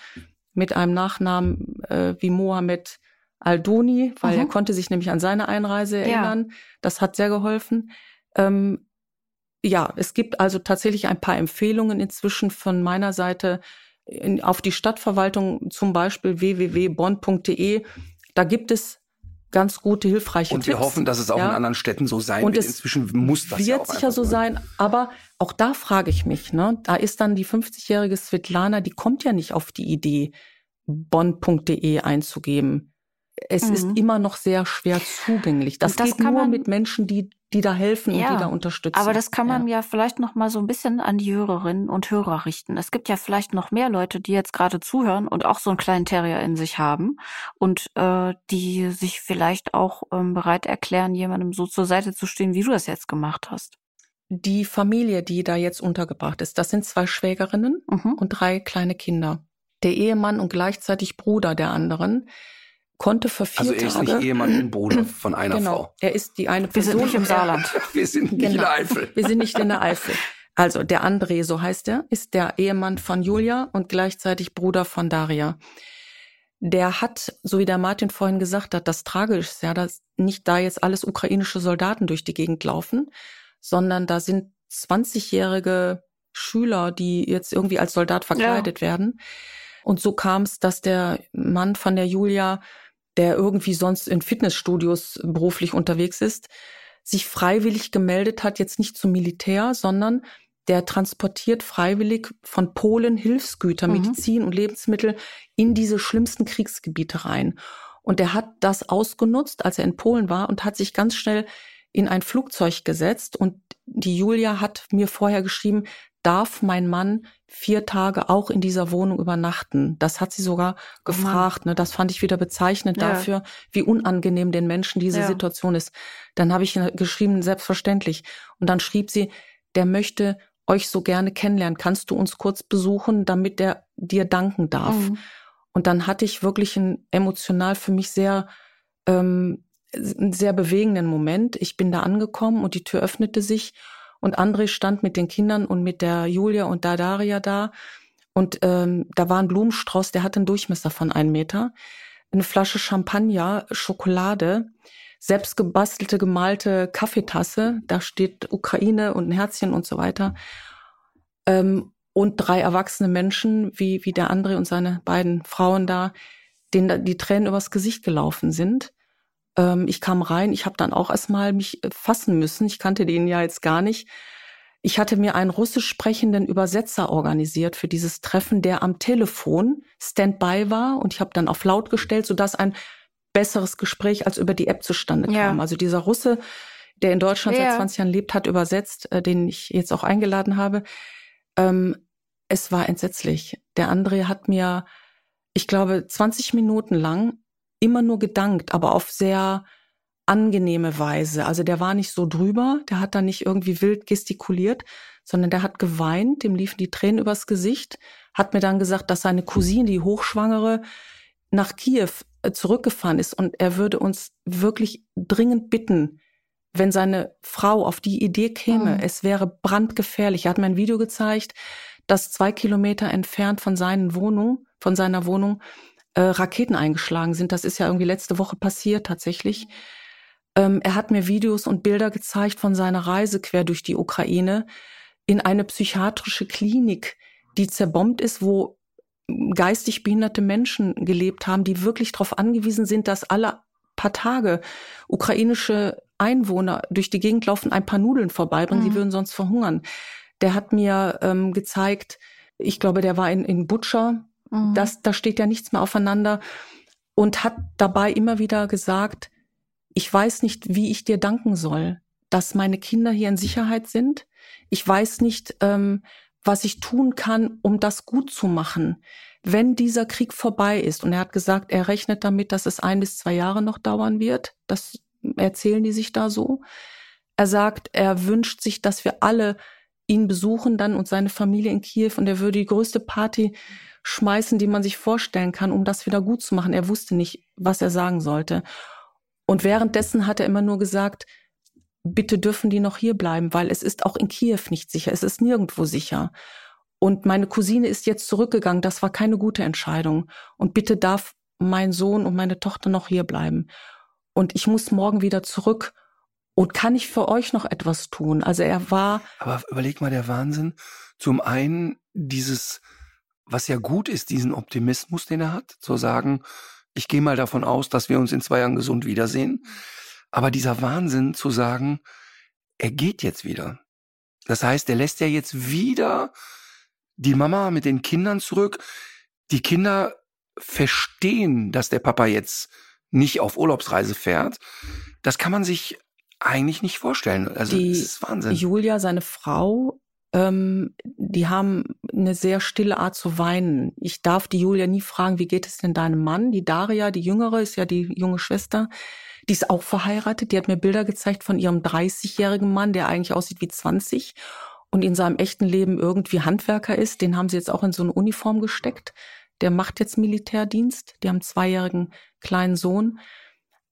mit einem Nachnamen äh, wie Mohammed Aldoni, weil Mhm. er konnte sich nämlich an seine Einreise Ja. erinnern. Das hat sehr geholfen. Ähm, ja, es gibt also tatsächlich ein paar Empfehlungen inzwischen von meiner Seite in, auf die Stadtverwaltung, zum Beispiel www.bonn.de. Da gibt es ganz gute, hilfreiche Und Tipps. wir hoffen, dass es auch Ja. in anderen Städten so sein Und wird. es Inzwischen muss das ja wird auch sicher so sein, aber auch da frage ich mich, ne? Da ist dann die 50-jährige Svetlana, die kommt ja nicht auf die Idee, bonn.de einzugeben. Es Mhm. ist immer noch sehr schwer zugänglich. Das, das geht kann nur man- mit Menschen, die die da helfen ja, und die da unterstützen. Aber das kann man ja, ja vielleicht noch mal so ein bisschen an die Hörerinnen und Hörer richten. Es gibt ja vielleicht noch mehr Leute, die jetzt gerade zuhören und auch so einen kleinen Terrier in sich haben und äh, die sich vielleicht auch ähm, bereit erklären, jemandem so zur Seite zu stehen, wie du das jetzt gemacht hast. Die Familie, die da jetzt untergebracht ist, das sind zwei Schwägerinnen mhm. und drei kleine Kinder. Der Ehemann und gleichzeitig Bruder der anderen konnte für vier Also er ist nicht Ehemann und Bruder von einer genau. Frau. Er ist die eine Person. Wir sind nicht im Saarland. Wir sind nicht genau. in der Eifel. Wir sind nicht in der Eifel. Also der André, so heißt er, ist der Ehemann von Julia und gleichzeitig Bruder von Daria. Der hat, so wie der Martin vorhin gesagt hat, das Tragische ist ja, dass nicht da jetzt alles ukrainische Soldaten durch die Gegend laufen, sondern da sind 20-jährige Schüler, die jetzt irgendwie als Soldat verkleidet ja. werden. Und so kam es, dass der Mann von der Julia der irgendwie sonst in Fitnessstudios beruflich unterwegs ist, sich freiwillig gemeldet hat, jetzt nicht zum Militär, sondern der transportiert freiwillig von Polen Hilfsgüter, mhm. Medizin und Lebensmittel in diese schlimmsten Kriegsgebiete rein. Und er hat das ausgenutzt, als er in Polen war und hat sich ganz schnell in ein Flugzeug gesetzt. Und die Julia hat mir vorher geschrieben, darf mein Mann vier Tage auch in dieser Wohnung übernachten. Das hat sie sogar oh gefragt. Ne? Das fand ich wieder bezeichnend ja. dafür, wie unangenehm den Menschen diese ja. Situation ist. Dann habe ich geschrieben, selbstverständlich. Und dann schrieb sie, der möchte euch so gerne kennenlernen. Kannst du uns kurz besuchen, damit der dir danken darf? Mhm. Und dann hatte ich wirklich einen emotional für mich sehr, ähm, sehr bewegenden Moment. Ich bin da angekommen und die Tür öffnete sich und André stand mit den Kindern und mit der Julia und da Daria da. Und ähm, da war ein Blumenstrauß, der hatte einen Durchmesser von einem Meter. Eine Flasche Champagner, Schokolade, selbst gebastelte, gemalte Kaffeetasse. Da steht Ukraine und ein Herzchen und so weiter. Ähm, und drei erwachsene Menschen, wie, wie der André und seine beiden Frauen da, denen die Tränen übers Gesicht gelaufen sind. Ähm, ich kam rein, ich habe dann auch erstmal mich äh, fassen müssen. Ich kannte den ja jetzt gar nicht. Ich hatte mir einen russisch sprechenden Übersetzer organisiert für dieses Treffen, der am Telefon Standby war und ich habe dann auf laut gestellt, sodass ein besseres Gespräch als über die App zustande kam. Ja. Also dieser Russe, der in Deutschland ja. seit 20 Jahren lebt, hat übersetzt, äh, den ich jetzt auch eingeladen habe. Ähm, es war entsetzlich. Der André hat mir, ich glaube, 20 Minuten lang immer nur gedankt, aber auf sehr angenehme Weise. Also der war nicht so drüber, der hat da nicht irgendwie wild gestikuliert, sondern der hat geweint, dem liefen die Tränen übers Gesicht, hat mir dann gesagt, dass seine Cousine, die Hochschwangere, nach Kiew äh, zurückgefahren ist und er würde uns wirklich dringend bitten, wenn seine Frau auf die Idee käme, mhm. es wäre brandgefährlich. Er hat mir ein Video gezeigt, dass zwei Kilometer entfernt von seinen Wohnung, von seiner Wohnung, äh, Raketen eingeschlagen sind. Das ist ja irgendwie letzte Woche passiert tatsächlich. Ähm, er hat mir Videos und Bilder gezeigt von seiner Reise quer durch die Ukraine in eine psychiatrische Klinik, die zerbombt ist, wo geistig behinderte Menschen gelebt haben, die wirklich darauf angewiesen sind, dass alle paar Tage ukrainische Einwohner durch die Gegend laufen, ein paar Nudeln vorbeibringen, mhm. die würden sonst verhungern. Der hat mir ähm, gezeigt, ich glaube, der war in, in Butcher, Mhm. Das, da steht ja nichts mehr aufeinander und hat dabei immer wieder gesagt, ich weiß nicht, wie ich dir danken soll, dass meine Kinder hier in Sicherheit sind. Ich weiß nicht, ähm, was ich tun kann, um das gut zu machen, wenn dieser Krieg vorbei ist. Und er hat gesagt, er rechnet damit, dass es ein bis zwei Jahre noch dauern wird. Das erzählen die sich da so. Er sagt, er wünscht sich, dass wir alle ihn besuchen dann und seine Familie in Kiew und er würde die größte Party schmeißen, die man sich vorstellen kann, um das wieder gut zu machen. Er wusste nicht, was er sagen sollte. Und währenddessen hat er immer nur gesagt, bitte dürfen die noch hier bleiben, weil es ist auch in Kiew nicht sicher, es ist nirgendwo sicher. Und meine Cousine ist jetzt zurückgegangen, das war keine gute Entscheidung. Und bitte darf mein Sohn und meine Tochter noch hier bleiben. Und ich muss morgen wieder zurück. Und kann ich für euch noch etwas tun? Also er war. Aber überleg mal der Wahnsinn. Zum einen dieses was ja gut ist, diesen Optimismus, den er hat, zu sagen, ich gehe mal davon aus, dass wir uns in zwei Jahren gesund wiedersehen. Aber dieser Wahnsinn zu sagen, er geht jetzt wieder. Das heißt, er lässt ja jetzt wieder die Mama mit den Kindern zurück. Die Kinder verstehen, dass der Papa jetzt nicht auf Urlaubsreise fährt. Das kann man sich eigentlich nicht vorstellen. Also die das ist Wahnsinn. Julia, seine Frau, ähm, die haben eine sehr stille Art zu weinen. Ich darf die Julia nie fragen, wie geht es denn deinem Mann? Die Daria, die Jüngere, ist ja die junge Schwester. Die ist auch verheiratet. Die hat mir Bilder gezeigt von ihrem 30-jährigen Mann, der eigentlich aussieht wie 20 und in seinem echten Leben irgendwie Handwerker ist. Den haben sie jetzt auch in so eine Uniform gesteckt. Der macht jetzt Militärdienst. Die haben einen zweijährigen kleinen Sohn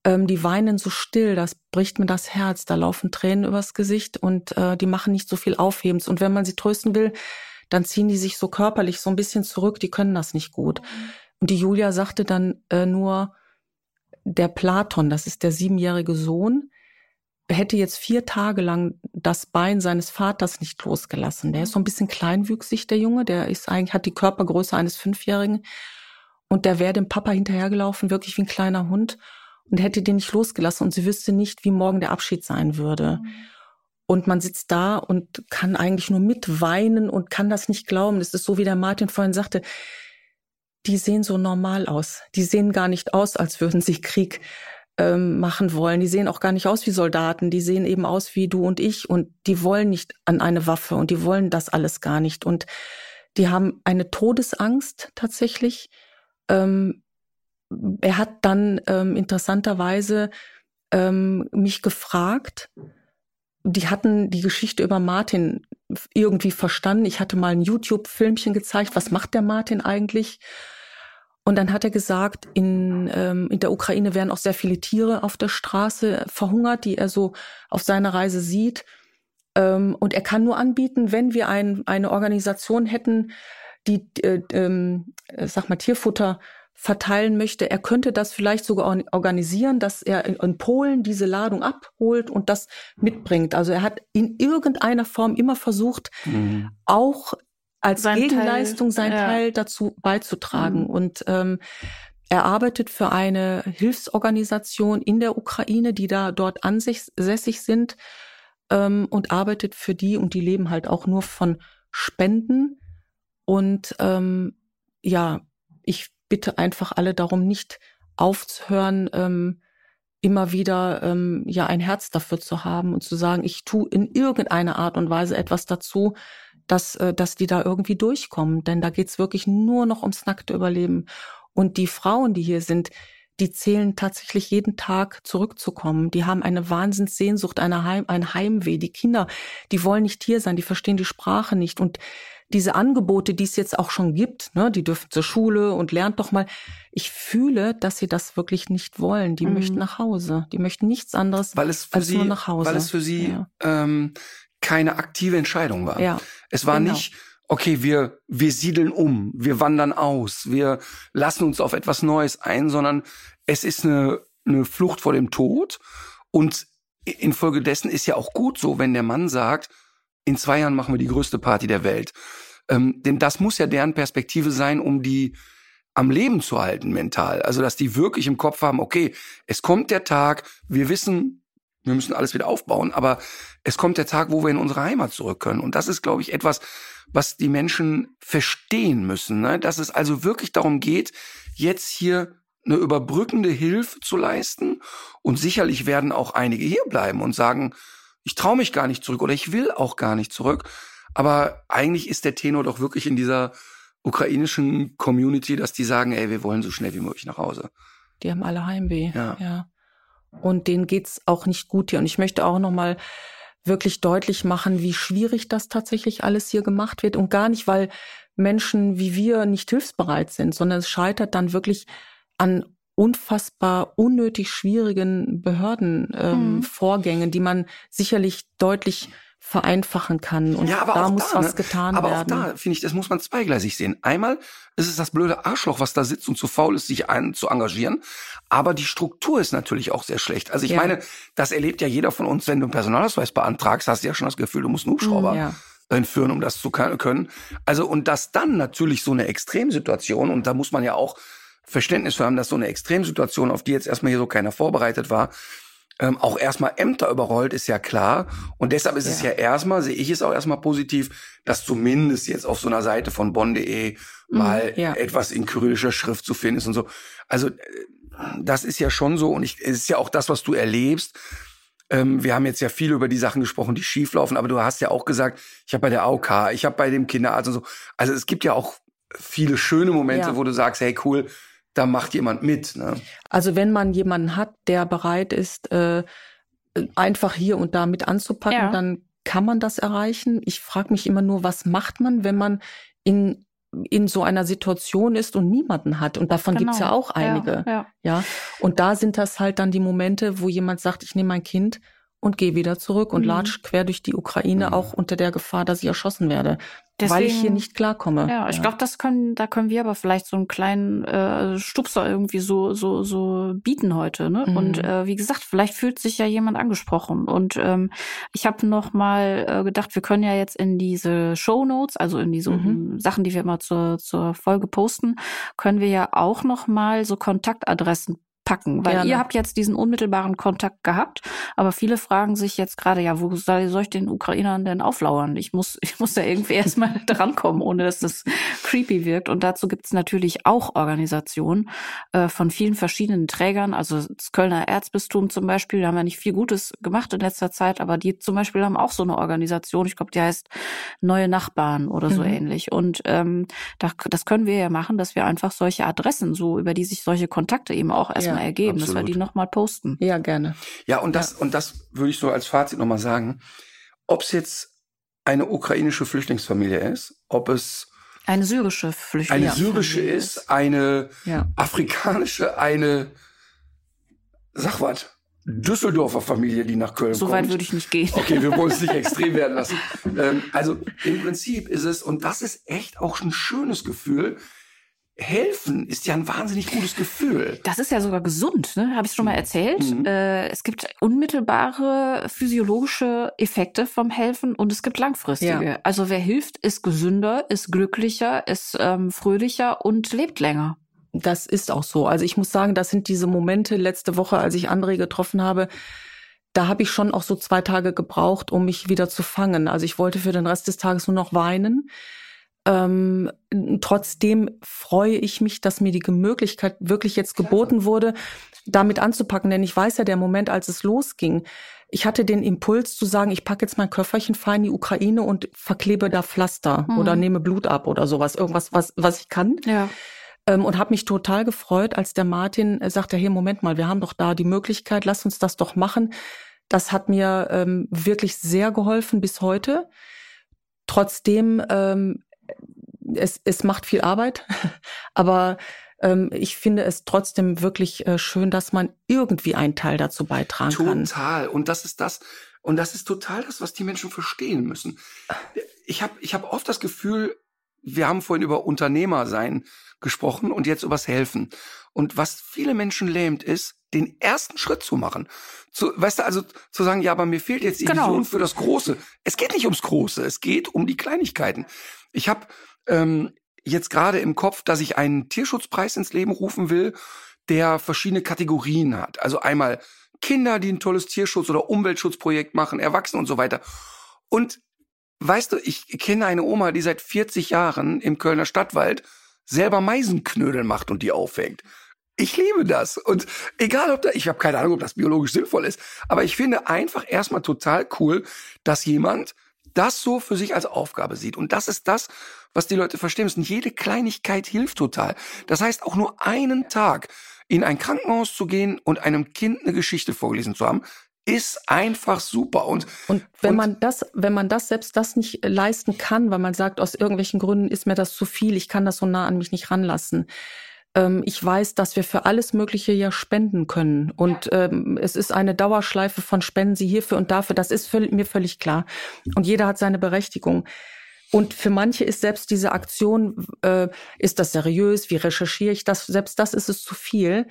ähm, die weinen so still, das bricht mir das Herz, da laufen Tränen übers Gesicht und äh, die machen nicht so viel Aufhebens. Und wenn man sie trösten will, dann ziehen die sich so körperlich so ein bisschen zurück, die können das nicht gut. Und die Julia sagte dann äh, nur, der Platon, das ist der siebenjährige Sohn, hätte jetzt vier Tage lang das Bein seines Vaters nicht losgelassen. Der ist so ein bisschen kleinwüchsig, der Junge, der ist eigentlich, hat die Körpergröße eines Fünfjährigen. Und der wäre dem Papa hinterhergelaufen, wirklich wie ein kleiner Hund und hätte den nicht losgelassen und sie wüsste nicht, wie morgen der Abschied sein würde. Mhm. Und man sitzt da und kann eigentlich nur mitweinen und kann das nicht glauben. Das ist so, wie der Martin vorhin sagte, die sehen so normal aus. Die sehen gar nicht aus, als würden sie Krieg ähm, machen wollen. Die sehen auch gar nicht aus wie Soldaten. Die sehen eben aus wie du und ich. Und die wollen nicht an eine Waffe und die wollen das alles gar nicht. Und die haben eine Todesangst tatsächlich. Ähm, er hat dann ähm, interessanterweise ähm, mich gefragt, die hatten die Geschichte über Martin irgendwie verstanden. Ich hatte mal ein YouTube-Filmchen gezeigt, was macht der Martin eigentlich? Und dann hat er gesagt, in, ähm, in der Ukraine werden auch sehr viele Tiere auf der Straße verhungert, die er so auf seiner Reise sieht. Ähm, und er kann nur anbieten, wenn wir ein, eine Organisation hätten, die, äh, ähm, sag mal, Tierfutter verteilen möchte. Er könnte das vielleicht sogar organisieren, dass er in, Polen diese Ladung abholt und das mitbringt. Also er hat in irgendeiner Form immer versucht, mhm. auch als sein Gegenleistung Teil, sein ja. Teil dazu beizutragen. Mhm. Und ähm, er arbeitet für eine Hilfsorganisation in der Ukraine, die da dort ansässig sind ähm, und arbeitet für die und die leben halt auch nur von Spenden. Und ähm, ja, ich bitte einfach alle darum, nicht aufzuhören, ähm, immer wieder ähm, ja ein Herz dafür zu haben und zu sagen, ich tue in irgendeiner Art und Weise etwas dazu, dass, äh, dass die da irgendwie durchkommen. Denn da geht's wirklich nur noch ums nackte Überleben. Und die Frauen, die hier sind, die zählen tatsächlich jeden Tag zurückzukommen. Die haben eine Wahnsinnssehnsucht, eine Heim, ein Heimweh. Die Kinder, die wollen nicht hier sein, die verstehen die Sprache nicht. Und diese Angebote, die es jetzt auch schon gibt, ne, die dürfen zur Schule und lernt doch mal. Ich fühle, dass sie das wirklich nicht wollen. Die mhm. möchten nach Hause. Die möchten nichts anderes weil es für als sie, nur nach Hause. Weil es für sie ja. ähm, keine aktive Entscheidung war. Ja, es war genau. nicht, okay, wir, wir siedeln um, wir wandern aus, wir lassen uns auf etwas Neues ein, sondern es ist eine, eine Flucht vor dem Tod. Und infolgedessen ist ja auch gut so, wenn der Mann sagt, in zwei Jahren machen wir die größte Party der Welt. Ähm, denn das muss ja deren Perspektive sein, um die am Leben zu halten mental. Also, dass die wirklich im Kopf haben, okay, es kommt der Tag, wir wissen, wir müssen alles wieder aufbauen, aber es kommt der Tag, wo wir in unsere Heimat zurück können. Und das ist, glaube ich, etwas, was die Menschen verstehen müssen. Ne? Dass es also wirklich darum geht, jetzt hier eine überbrückende Hilfe zu leisten. Und sicherlich werden auch einige hier bleiben und sagen, ich traue mich gar nicht zurück oder ich will auch gar nicht zurück. Aber eigentlich ist der Tenor doch wirklich in dieser ukrainischen Community, dass die sagen, ey, wir wollen so schnell wie möglich nach Hause. Die haben alle Heimweh. Ja. ja. Und denen geht's auch nicht gut hier. Und ich möchte auch noch mal wirklich deutlich machen, wie schwierig das tatsächlich alles hier gemacht wird. Und gar nicht, weil Menschen wie wir nicht hilfsbereit sind, sondern es scheitert dann wirklich an unfassbar unnötig schwierigen Behördenvorgängen, ähm, mhm. die man sicherlich deutlich vereinfachen kann. Und ja, aber da muss da, was ne? getan aber werden. Aber auch da finde ich, das muss man zweigleisig sehen. Einmal ist es das blöde Arschloch, was da sitzt und zu faul ist, sich ein, zu engagieren. Aber die Struktur ist natürlich auch sehr schlecht. Also ich ja. meine, das erlebt ja jeder von uns, wenn du einen Personalausweis beantragst, hast du ja schon das Gefühl, du musst einen Hubschrauber. Ja entführen, um das zu können. Also und das dann natürlich so eine Extremsituation und da muss man ja auch Verständnis für haben, dass so eine Extremsituation, auf die jetzt erstmal hier so keiner vorbereitet war, ähm, auch erstmal Ämter überrollt, ist ja klar. Und deshalb ist ja. es ja erstmal, sehe ich es auch erstmal positiv, dass zumindest jetzt auf so einer Seite von bonn.de mhm, mal ja. etwas in kyrillischer Schrift zu finden ist und so. Also äh, das ist ja schon so und ich, es ist ja auch das, was du erlebst. ähm, wir haben jetzt ja viel über die Sachen gesprochen, die schieflaufen, aber du hast ja auch gesagt, ich habe bei der AOK, ich habe bei dem Kinderarzt und so. Also es gibt ja auch viele schöne Momente, Ja. wo du sagst, hey cool, da macht jemand mit. Ne? Also wenn man jemanden hat, der bereit ist, äh, einfach hier und da mit anzupacken, Ja. dann kann man das erreichen. Ich frage mich immer nur, was macht man, wenn man in in so einer Situation ist und niemanden hat. Und davon gibt's ja auch einige. Ja, ja. Ja. Und da sind das halt dann die Momente, wo jemand sagt, ich nehme mein Kind und gehe wieder zurück und Mhm. latsch quer durch die Ukraine, Mhm. auch unter der Gefahr, dass ich erschossen werde. weil ich hier Deswegen- nicht klarkomme. Ja, ich glaube, das können, da können wir aber vielleicht so einen kleinen äh, Stupser irgendwie so so so bieten heute. Ne? Mhm. Und äh, wie gesagt, vielleicht fühlt sich ja jemand angesprochen. Und ähm, ich habe noch mal äh, gedacht, wir können ja jetzt in diese Show Notes, also in diese Mhm. Sachen, die wir immer zur zur Folge posten, können wir ja auch noch mal so Kontaktadressen packen, weil Gerne. ihr habt jetzt diesen unmittelbaren Kontakt gehabt, aber viele fragen sich jetzt gerade, ja, wo soll, soll ich den Ukrainern denn auflauern? Ich muss, ich muss da irgendwie erstmal drankommen, ohne dass das creepy wirkt. Und dazu gibt's natürlich auch Organisationen äh, von vielen verschiedenen Trägern, also das Kölner Erzbistum zum Beispiel, die haben ja nicht viel Gutes gemacht in letzter Zeit, aber die zum Beispiel haben auch so eine Organisation, ich glaube, die heißt Neue Nachbarn oder so Mhm. ähnlich. Und ähm, da, das können wir ja machen, dass wir einfach solche Adressen, so über die sich solche Kontakte eben auch erstmal Ja, ergeben, dass wir absolut. die nochmal posten. Ja, gerne. Ja, und das, und das würde ich so als Fazit nochmal sagen. Ob es jetzt eine ukrainische Flüchtlingsfamilie ist, ob es Eine syrische Flüchtlinge. eine syrische ist, eine Ja. afrikanische, eine, sag was, Düsseldorfer Familie, die nach Köln So kommt. weit würde ich nicht gehen. Okay, wir wollen es nicht extrem werden lassen. Ähm, also im Prinzip ist es, und das ist echt auch ein schönes Gefühl, helfen ist ja ein wahnsinnig gutes Gefühl. Das ist ja sogar gesund, ne? Habe ich schon mal erzählt. Mhm. Äh, es gibt unmittelbare physiologische Effekte vom Helfen und es gibt langfristige. Ja. Also wer hilft, ist gesünder, ist glücklicher, ist ähm, fröhlicher und lebt länger. Das ist auch so. Also ich muss sagen, das sind diese Momente letzte Woche, als ich André getroffen habe. Da habe ich schon auch so zwei Tage gebraucht, um mich wieder zu fangen. Also ich wollte für den Rest des Tages nur noch weinen. Ähm, trotzdem freue ich mich, dass mir die Möglichkeit wirklich jetzt geboten wurde, damit anzupacken. Denn ich weiß ja, der Moment, als es losging, ich hatte den Impuls zu sagen, ich packe jetzt mein Köfferchen, fahre in die Ukraine und verklebe da Pflaster Mhm. oder nehme Blut ab oder sowas. Irgendwas, was, was ich kann. Ja. Ähm, und habe mich total gefreut, als der Martin sagte, hey, Moment mal, wir haben doch da die Möglichkeit, lass uns das doch machen. Das hat mir ähm, wirklich sehr geholfen bis heute. Trotzdem, ähm, es, es macht viel Arbeit, aber ähm, ich finde es trotzdem wirklich äh, schön, dass man irgendwie einen Teil dazu beitragen kann. Total. Und das ist das, und das ist total das, was die Menschen verstehen müssen. Ich habe ich hab oft das Gefühl, wir haben vorhin über Unternehmer sein gesprochen und jetzt übers Helfen. Und was viele Menschen lähmt, ist, den ersten Schritt zu machen. Zu, weißt du, also zu sagen, ja, aber mir fehlt jetzt die Genau. Vision für das Große. Es geht nicht ums Große, es geht um die Kleinigkeiten. Ich habe ähm, jetzt gerade im Kopf, dass ich einen Tierschutzpreis ins Leben rufen will, der verschiedene Kategorien hat. Also einmal Kinder, die ein tolles Tierschutz- oder Umweltschutzprojekt machen, Erwachsene und so weiter. Und weißt du, ich kenne eine Oma, die seit 40 Jahren im Kölner Stadtwald selber Meisenknödel macht und die aufhängt. Ich liebe das. Und egal ob da, ich habe keine Ahnung, ob das biologisch sinnvoll ist, aber ich finde einfach erstmal total cool, dass jemand das so für sich als Aufgabe sieht. Und das ist das, was die Leute verstehen müssen. Jede Kleinigkeit hilft total. Das heißt, auch nur einen Tag in ein Krankenhaus zu gehen und einem Kind eine Geschichte vorgelesen zu haben, ist einfach super. Und, Und wenn Und- man das, wenn man das selbst das nicht leisten kann, weil man sagt, aus irgendwelchen Gründen ist mir das zu viel, ich kann das so nah an mich nicht ranlassen. Ähm, ich weiß, dass wir für alles Mögliche ja spenden können. Und ähm, es ist eine Dauerschleife von Spenden Sie hierfür und dafür. Das ist mir völlig klar. Und jeder hat seine Berechtigung. Und für manche ist selbst diese Aktion, äh, ist das seriös? Wie recherchiere ich das? Selbst das ist es zu viel.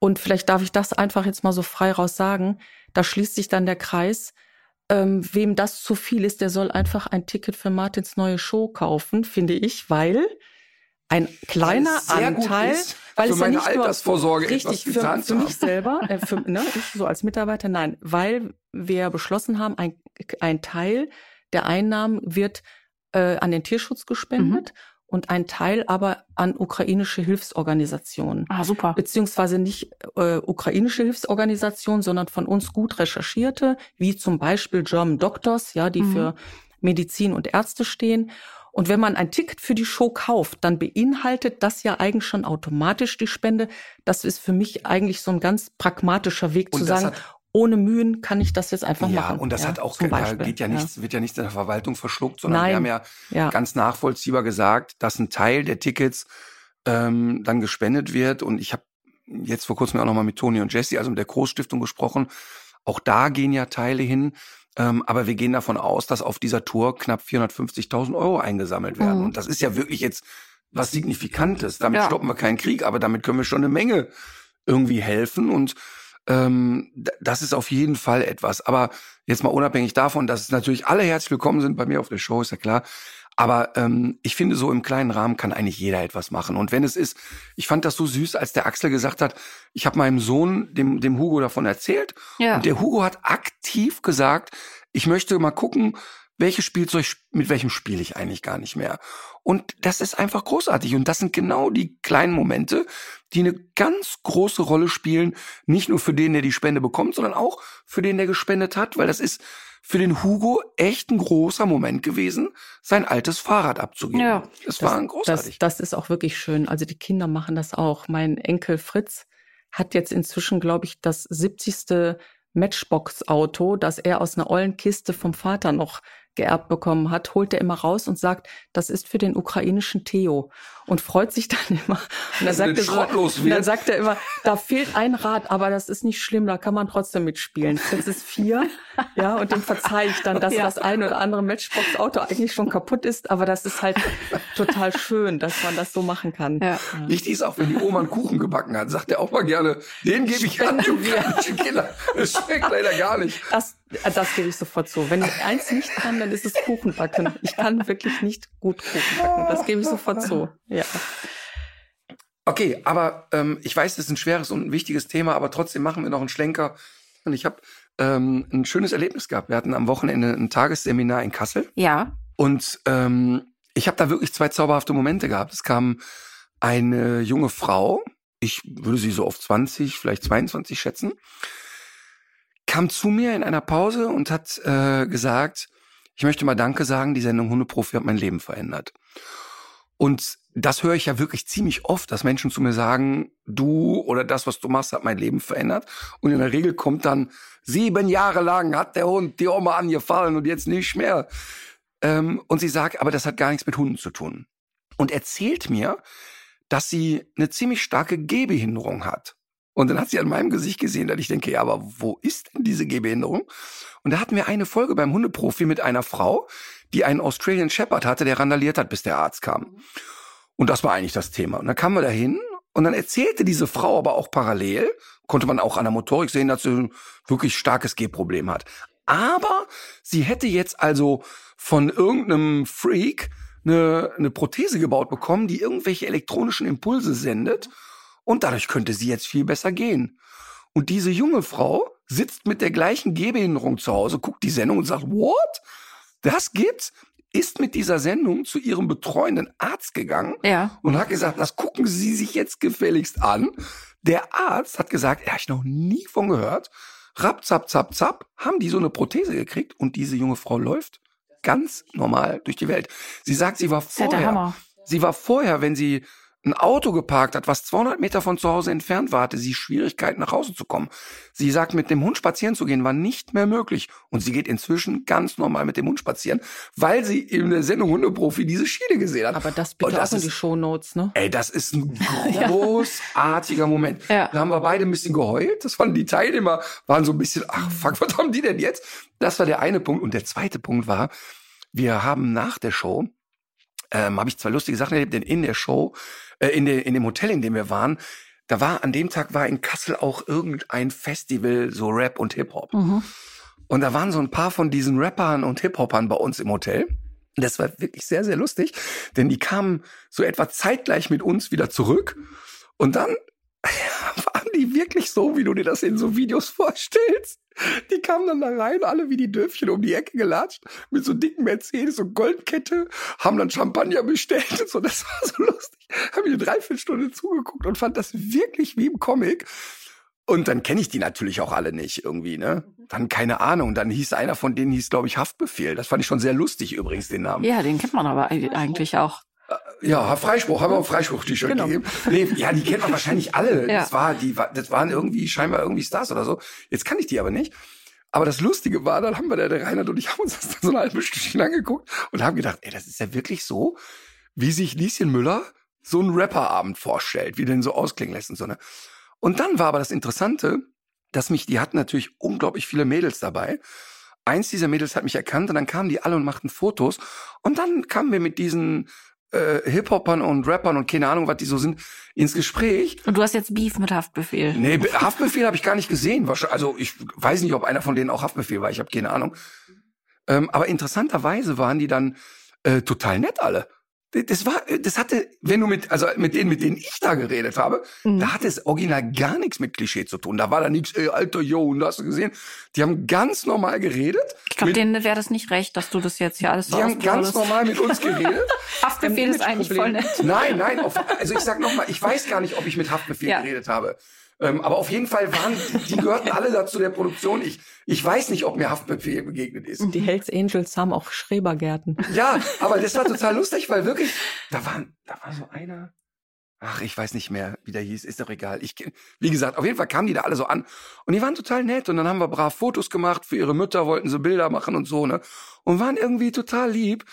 Und vielleicht darf ich das einfach jetzt mal so frei raus sagen. Da schließt sich dann der Kreis. Ähm, wem das zu viel ist, der soll einfach ein Ticket für Martins neue Show kaufen, finde ich, weil ein kleiner Anteil, weil für es ja meine nicht nur Altersvorsorge etwas richtig für, für mich selber, äh, für, ne, ich so als Mitarbeiter, nein, weil wir beschlossen haben, ein, ein Teil der Einnahmen wird äh, an den Tierschutz gespendet. Mhm. und ein Teil aber an ukrainische Hilfsorganisationen. Ah, super. Beziehungsweise nicht äh, ukrainische Hilfsorganisationen, sondern von uns gut recherchierte, wie zum Beispiel German Doctors, ja, die mhm. für Medizin und Ärzte stehen. Und wenn man ein Ticket für die Show kauft, dann beinhaltet das ja eigentlich schon automatisch die Spende. Das ist für mich eigentlich so ein ganz pragmatischer Weg Und zu sagen, ohne Mühen kann ich das jetzt einfach ja, machen. und das Ja, hat auch, da geht ja Ja. nichts, wird ja nichts in der Verwaltung verschluckt, sondern wir Nein. haben ja, Ja. ganz nachvollziehbar gesagt, dass ein Teil der Tickets ähm, dann gespendet wird. Und ich habe jetzt vor kurzem auch nochmal mit Toni und Jesse, also mit der Großstiftung gesprochen. Auch da gehen ja Teile hin. Ähm, aber wir gehen davon aus, dass auf dieser Tour knapp 450.000 Euro eingesammelt werden. Mhm. Und das ist ja wirklich jetzt was Signifikantes. Damit Ja. stoppen wir keinen Krieg, aber damit können wir schon eine Menge irgendwie helfen. Und ähm, das ist auf jeden Fall etwas. Aber jetzt mal unabhängig davon, dass es natürlich alle herzlich willkommen sind bei mir auf der Show, ist ja klar. Aber ähm, ich finde, so im kleinen Rahmen kann eigentlich jeder etwas machen. Und wenn es ist, ich fand das so süß, als der Axel gesagt hat, ich habe meinem Sohn, dem, dem Hugo, davon erzählt. Ja. Und der Hugo hat aktiv gesagt, ich möchte mal gucken, welches Spielzeug, mit welchem spiele ich eigentlich gar nicht mehr. Und das ist einfach großartig. Und das sind genau die kleinen Momente, die eine ganz große Rolle spielen. Nicht nur für den, der die Spende bekommt, sondern auch für den, der gespendet hat. Weil das ist für den Hugo echt ein großer Moment gewesen, sein altes Fahrrad abzugeben. Ja. das, war ein großartig. Das, das ist auch wirklich schön. Also die Kinder machen das auch. Mein Enkel Fritz hat jetzt inzwischen, glaube ich, das 70. Matchbox-Auto, das er aus einer ollen Kiste vom Vater noch geerbt bekommen hat, holt er immer raus und sagt, das ist für den ukrainischen Theo und freut sich dann immer. Und dann, sagt er so, dann sagt er immer, da fehlt ein Rad, aber das ist nicht schlimm, da kann man trotzdem mitspielen. Fritz ist vier, ja, und dem verzeihe ich dann, dass Ja. das ein oder andere Matchbox-Auto eigentlich schon kaputt ist, aber das ist halt total schön, dass man das so machen kann. Ja. Wichtig ist auch, wenn die Oma einen Kuchen gebacken hat, sagt er auch mal gerne, den gebe ich an Spenden ukrainischen Kinder. Das schmeckt leider gar nicht. Das, das gebe ich sofort zu. Wenn ich eins nicht kann, dann ist es Kuchen backen. Ich kann wirklich nicht gut Kuchen backen. Das gebe ich sofort zu. Ja. Okay, aber ähm, ich weiß, das ist ein schweres und ein wichtiges Thema, aber trotzdem machen wir noch einen Schlenker. Und ich habe ähm, ein schönes Erlebnis gehabt. Wir hatten am Wochenende ein Tagesseminar in Kassel Ja. und ähm, ich habe da wirklich zwei zauberhafte Momente gehabt. Es kam eine junge Frau, ich würde sie so auf 20, vielleicht 22 schätzen, kam zu mir in einer Pause und hat äh, gesagt, ich möchte mal Danke sagen, die Sendung Hundeprofi hat mein Leben verändert. Und das höre ich ja wirklich ziemlich oft, dass Menschen zu mir sagen, du oder das, was du machst, hat mein Leben verändert. Und in der Regel kommt dann, sieben Jahre lang hat der Hund die Oma angefallen und jetzt nicht mehr. Ähm, und sie sagt, aber das hat gar nichts mit Hunden zu tun. Und erzählt mir, dass sie eine ziemlich starke Gehbehinderung hat. Und dann hat sie an meinem Gesicht gesehen, dass ich denke, ja, aber wo ist denn diese Gehbehinderung? Und da hatten wir eine Folge beim Hundeprofi mit einer Frau, die einen Australian Shepherd hatte, der randaliert hat, bis der Arzt kam. Und das war eigentlich das Thema. Und dann kamen wir dahin und dann erzählte diese Frau aber auch parallel, konnte man auch an der Motorik sehen, dass sie ein wirklich starkes Gehproblem hat. Aber sie hätte jetzt also von irgendeinem Freak eine, eine Prothese gebaut bekommen, die irgendwelche elektronischen Impulse sendet. Und dadurch könnte sie jetzt viel besser gehen. Und diese junge Frau sitzt mit der gleichen Gehbehinderung zu Hause, guckt die Sendung und sagt, what? Das gibt's? Ist mit dieser Sendung zu ihrem betreuenden Arzt gegangen Ja. und hat gesagt, das gucken Sie sich jetzt gefälligst an. Der Arzt hat gesagt, er hat noch nie von gehört. Rapp, zap, zap, zap, haben die so eine Prothese gekriegt und diese junge Frau läuft ganz normal durch die Welt. Sie sagt, sie war ja vorher, sie war vorher, wenn sie ein Auto geparkt hat, was 200 Meter von zu Hause entfernt war, hatte sie Schwierigkeiten nach Hause zu kommen. Sie sagt, mit dem Hund spazieren zu gehen war nicht mehr möglich. Und sie geht inzwischen ganz normal mit dem Hund spazieren, weil sie in der Sendung Hundeprofi diese Schiene gesehen hat. Aber das Und bitte das auch in die ist- Shownotes, ne? Ey, das ist ein großartiger Moment. Ja. Da haben wir beide ein bisschen geheult. Das fanden die Teilnehmer, waren so ein bisschen, ach fuck, was haben die denn jetzt? Das war der eine Punkt. Und der zweite Punkt war, wir haben nach der Show, ähm, habe ich zwei lustige Sachen erlebt, denn in der Show, äh, in, der, in dem Hotel, in dem wir waren, da war, an dem Tag war in Kassel auch irgendein Festival, so Rap und Hip-Hop. Mhm. Und da waren so ein paar von diesen Rappern und Hip-Hopern bei uns im Hotel. Das war wirklich sehr, sehr lustig, denn die kamen so etwa zeitgleich mit uns wieder zurück. Und dann waren die wirklich so, wie du dir das in so Videos vorstellst? Die kamen dann da rein, alle wie die Döpfchen um die Ecke gelatscht, mit so dicken Mercedes und Goldkette, haben dann Champagner bestellt und so. Das war so lustig. Habe ich eine Dreiviertelstunde zugeguckt und fand das wirklich wie im Comic. Und dann kenne ich die natürlich auch alle nicht irgendwie, ne? Dann keine Ahnung. Dann hieß einer von denen hieß, glaube ich, Haftbefehl. Das fand ich schon sehr lustig übrigens, den Namen. Ja, den kennt man aber eigentlich auch. Ja, Freispruch, haben wir auch Freispruch-T-Shirt Genau. gegeben. Nee, ja, die kennt man wahrscheinlich alle. Ja. Das war, die, das waren irgendwie scheinbar irgendwie Stars oder so. Jetzt kann ich die aber nicht. Aber das Lustige war, dann haben wir da, der Reinhard und ich haben uns das dann so eine halbe Stündchen angeguckt und haben gedacht, ey, das ist ja wirklich so, wie sich Lieschen Müller so einen Rapperabend vorstellt, wie den so ausklingen lässt und so, ne? Und dann war aber das Interessante, dass mich, die hatten natürlich unglaublich viele Mädels dabei. Eins dieser Mädels hat mich erkannt und dann kamen die alle und machten Fotos. Und dann kamen wir mit diesen äh, Hip-Hopern und Rappern und keine Ahnung, was die so sind, ins Gespräch. Und du hast jetzt Beef mit Haftbefehl. Nee, Be- Haftbefehl habe ich gar nicht gesehen. Also ich weiß nicht, ob einer von denen auch Haftbefehl war. Ich habe keine Ahnung. Ähm, aber interessanterweise waren die dann äh, total nett alle. Das war, das hatte, wenn du mit, also mit denen, mit denen ich da geredet habe, Mhm. da hatte es original gar nichts mit Klischee zu tun. Da war da nichts, ey, alter Jo, und hast du gesehen? Die haben ganz normal geredet. Ich glaube, denen wäre das nicht recht, dass du das jetzt hier alles so die haben ganz normal mit uns geredet. Haftbefehl ist eigentlich voll nett. Nein, nein, auf, also ich sag nochmal, ich weiß gar nicht, ob ich mit Haftbefehl Ja. geredet habe. Ähm, aber auf jeden Fall waren, die gehörten alle dazu der Produktion. Ich, ich weiß nicht, ob mir Haftbefehl begegnet ist. Die Hells Angels haben auch Schrebergärten. Ja, aber das war total lustig, weil wirklich, da waren, da war so einer. Ach, ich weiß nicht mehr, wie der hieß, ist doch egal. Ich, wie gesagt, auf jeden Fall kamen die da alle so an und die waren total nett und dann haben wir brav Fotos gemacht für ihre Mütter, wollten sie Bilder machen und so, ne? Und waren irgendwie total lieb.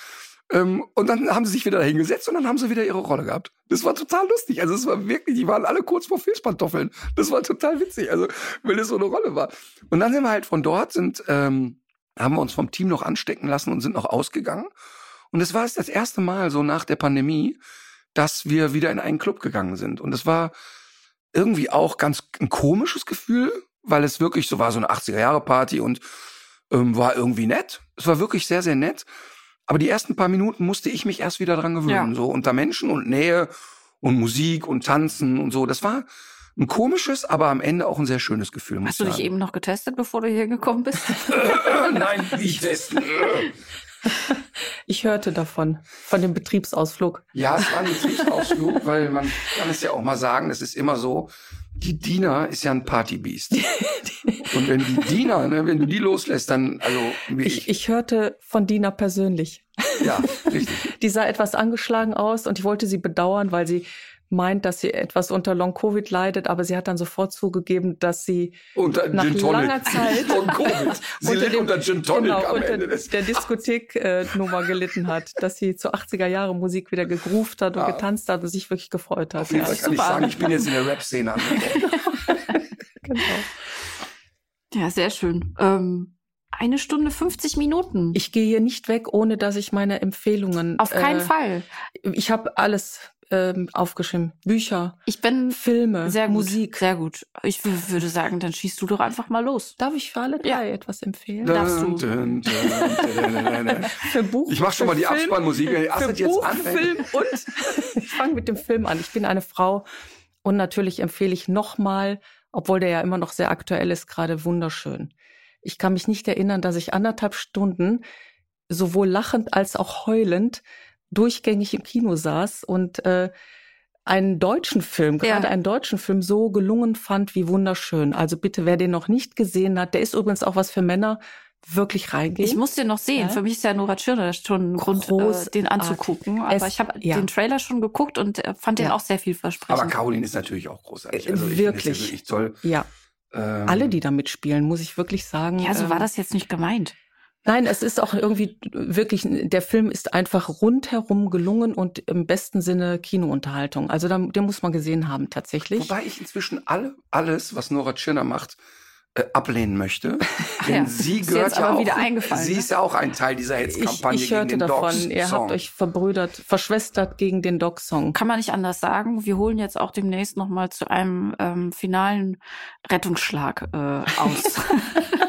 Ähm, und dann haben sie sich wieder dahingesetzt und dann haben sie wieder ihre Rolle gehabt. Das war total lustig. Also es war wirklich, die waren alle kurz vor Filzpantoffeln. Das war total witzig, also weil es so eine Rolle war. Und dann sind wir halt von dort, sind, ähm, haben wir uns vom Team noch anstecken lassen und sind noch ausgegangen. Und es war das erste Mal so nach der Pandemie, dass wir wieder in einen Club gegangen sind. Und es war irgendwie auch ganz ein komisches Gefühl, weil es wirklich so war, so eine 80er-Jahre-Party und ähm, war irgendwie nett. Es war wirklich sehr, sehr nett. Aber die ersten paar Minuten musste ich mich erst wieder dran gewöhnen. Ja. So unter Menschen und Nähe und Musik und Tanzen und so. Das war ein komisches, aber am Ende auch ein sehr schönes Gefühl. Hast du ich dich eben noch getestet, bevor du hier gekommen bist? Nein, wie testen. Ich hörte davon, von dem Betriebsausflug. Ja, es war ein Pflichtausflug, weil man kann es ja auch mal sagen, es ist immer so, die Dina ist ja ein Partybiest. Und wenn die Dina, ne, wenn du die loslässt, dann, also, wie ich, Ich, ich hörte von Dina persönlich. ja, richtig. Die sah etwas angeschlagen aus und ich wollte sie bedauern, weil sie meint, dass sie etwas unter Long-Covid leidet, aber sie hat dann sofort zugegeben, dass sie Unter Nach Gin Tonic. langer Zeit- Und Covid. Sie litt unter Gin Tonic genau, am unter Ende des der Diskothek-Nummer gelitten hat, dass sie zur 80er-Jahre-Musik wieder gegruft hat und Ah. getanzt hat und sich wirklich gefreut hat. Auf jeden Ja, Fall kann ich sagen, ich bin jetzt in der Rap-Szene angekommen. genau. ja, sehr schön. Ähm, eine Stunde 50 Minuten. Ich gehe hier nicht weg, ohne dass ich meine Empfehlungen. Auf keinen äh, Fall. Ich habe alles ähm, aufgeschrieben. Bücher, Ich bin Filme, sehr gut. Musik. Sehr gut. Ich würde sagen, dann schießt du doch einfach mal los. Darf ich für alle drei etwas empfehlen? Darfst du. Dun, dun, dun, dun, dun, dun. Für Buch. Ich mach schon mal die Film, Abspannmusik, wenn Für jetzt Buch, anfängt. Film und ich fange mit dem Film an. Ich bin eine Frau und natürlich empfehle ich nochmal, obwohl der ja immer noch sehr aktuell ist, gerade wunderschön. Ich kann mich nicht erinnern, dass ich anderthalb Stunden sowohl lachend als auch heulend durchgängig im Kino saß und äh, einen deutschen Film, Ja. gerade einen deutschen Film so gelungen fand wie wunderschön. Also bitte, wer den noch nicht gesehen hat, der ist übrigens auch was für Männer, wirklich reingehen. Ich muss den noch sehen. Ja. Für mich ist ja Nora Tschirner schon ein Grund, äh, den anzugucken. Aber Es- ich habe ja. den Trailer schon geguckt und äh, fand den auch sehr Aber vielversprechend. Caroline ist natürlich auch großartig. Also ich wirklich. ja wirklich toll. ja, Ähm, alle, die da mitspielen, muss ich wirklich sagen. ja, so ähm, war das jetzt nicht gemeint. Nein, es ist auch irgendwie wirklich, der Film ist einfach rundherum gelungen und im besten Sinne Kinounterhaltung. Also da, den muss man gesehen haben tatsächlich. Wobei ich inzwischen alle, alles, was Nora Tschirner macht, äh, ablehnen möchte. Denn ja. sie gehört ja auch, wieder eingefallen, sie ne? ist ja auch ein Teil dieser ich, Hetzkampagne ich hörte gegen den davon, ihr habt euch verbrüdert, verschwestert gegen den Dog-Song. Kann man nicht anders sagen. Wir holen jetzt auch demnächst noch mal zu einem ähm, finalen Rettungsschlag äh, aus.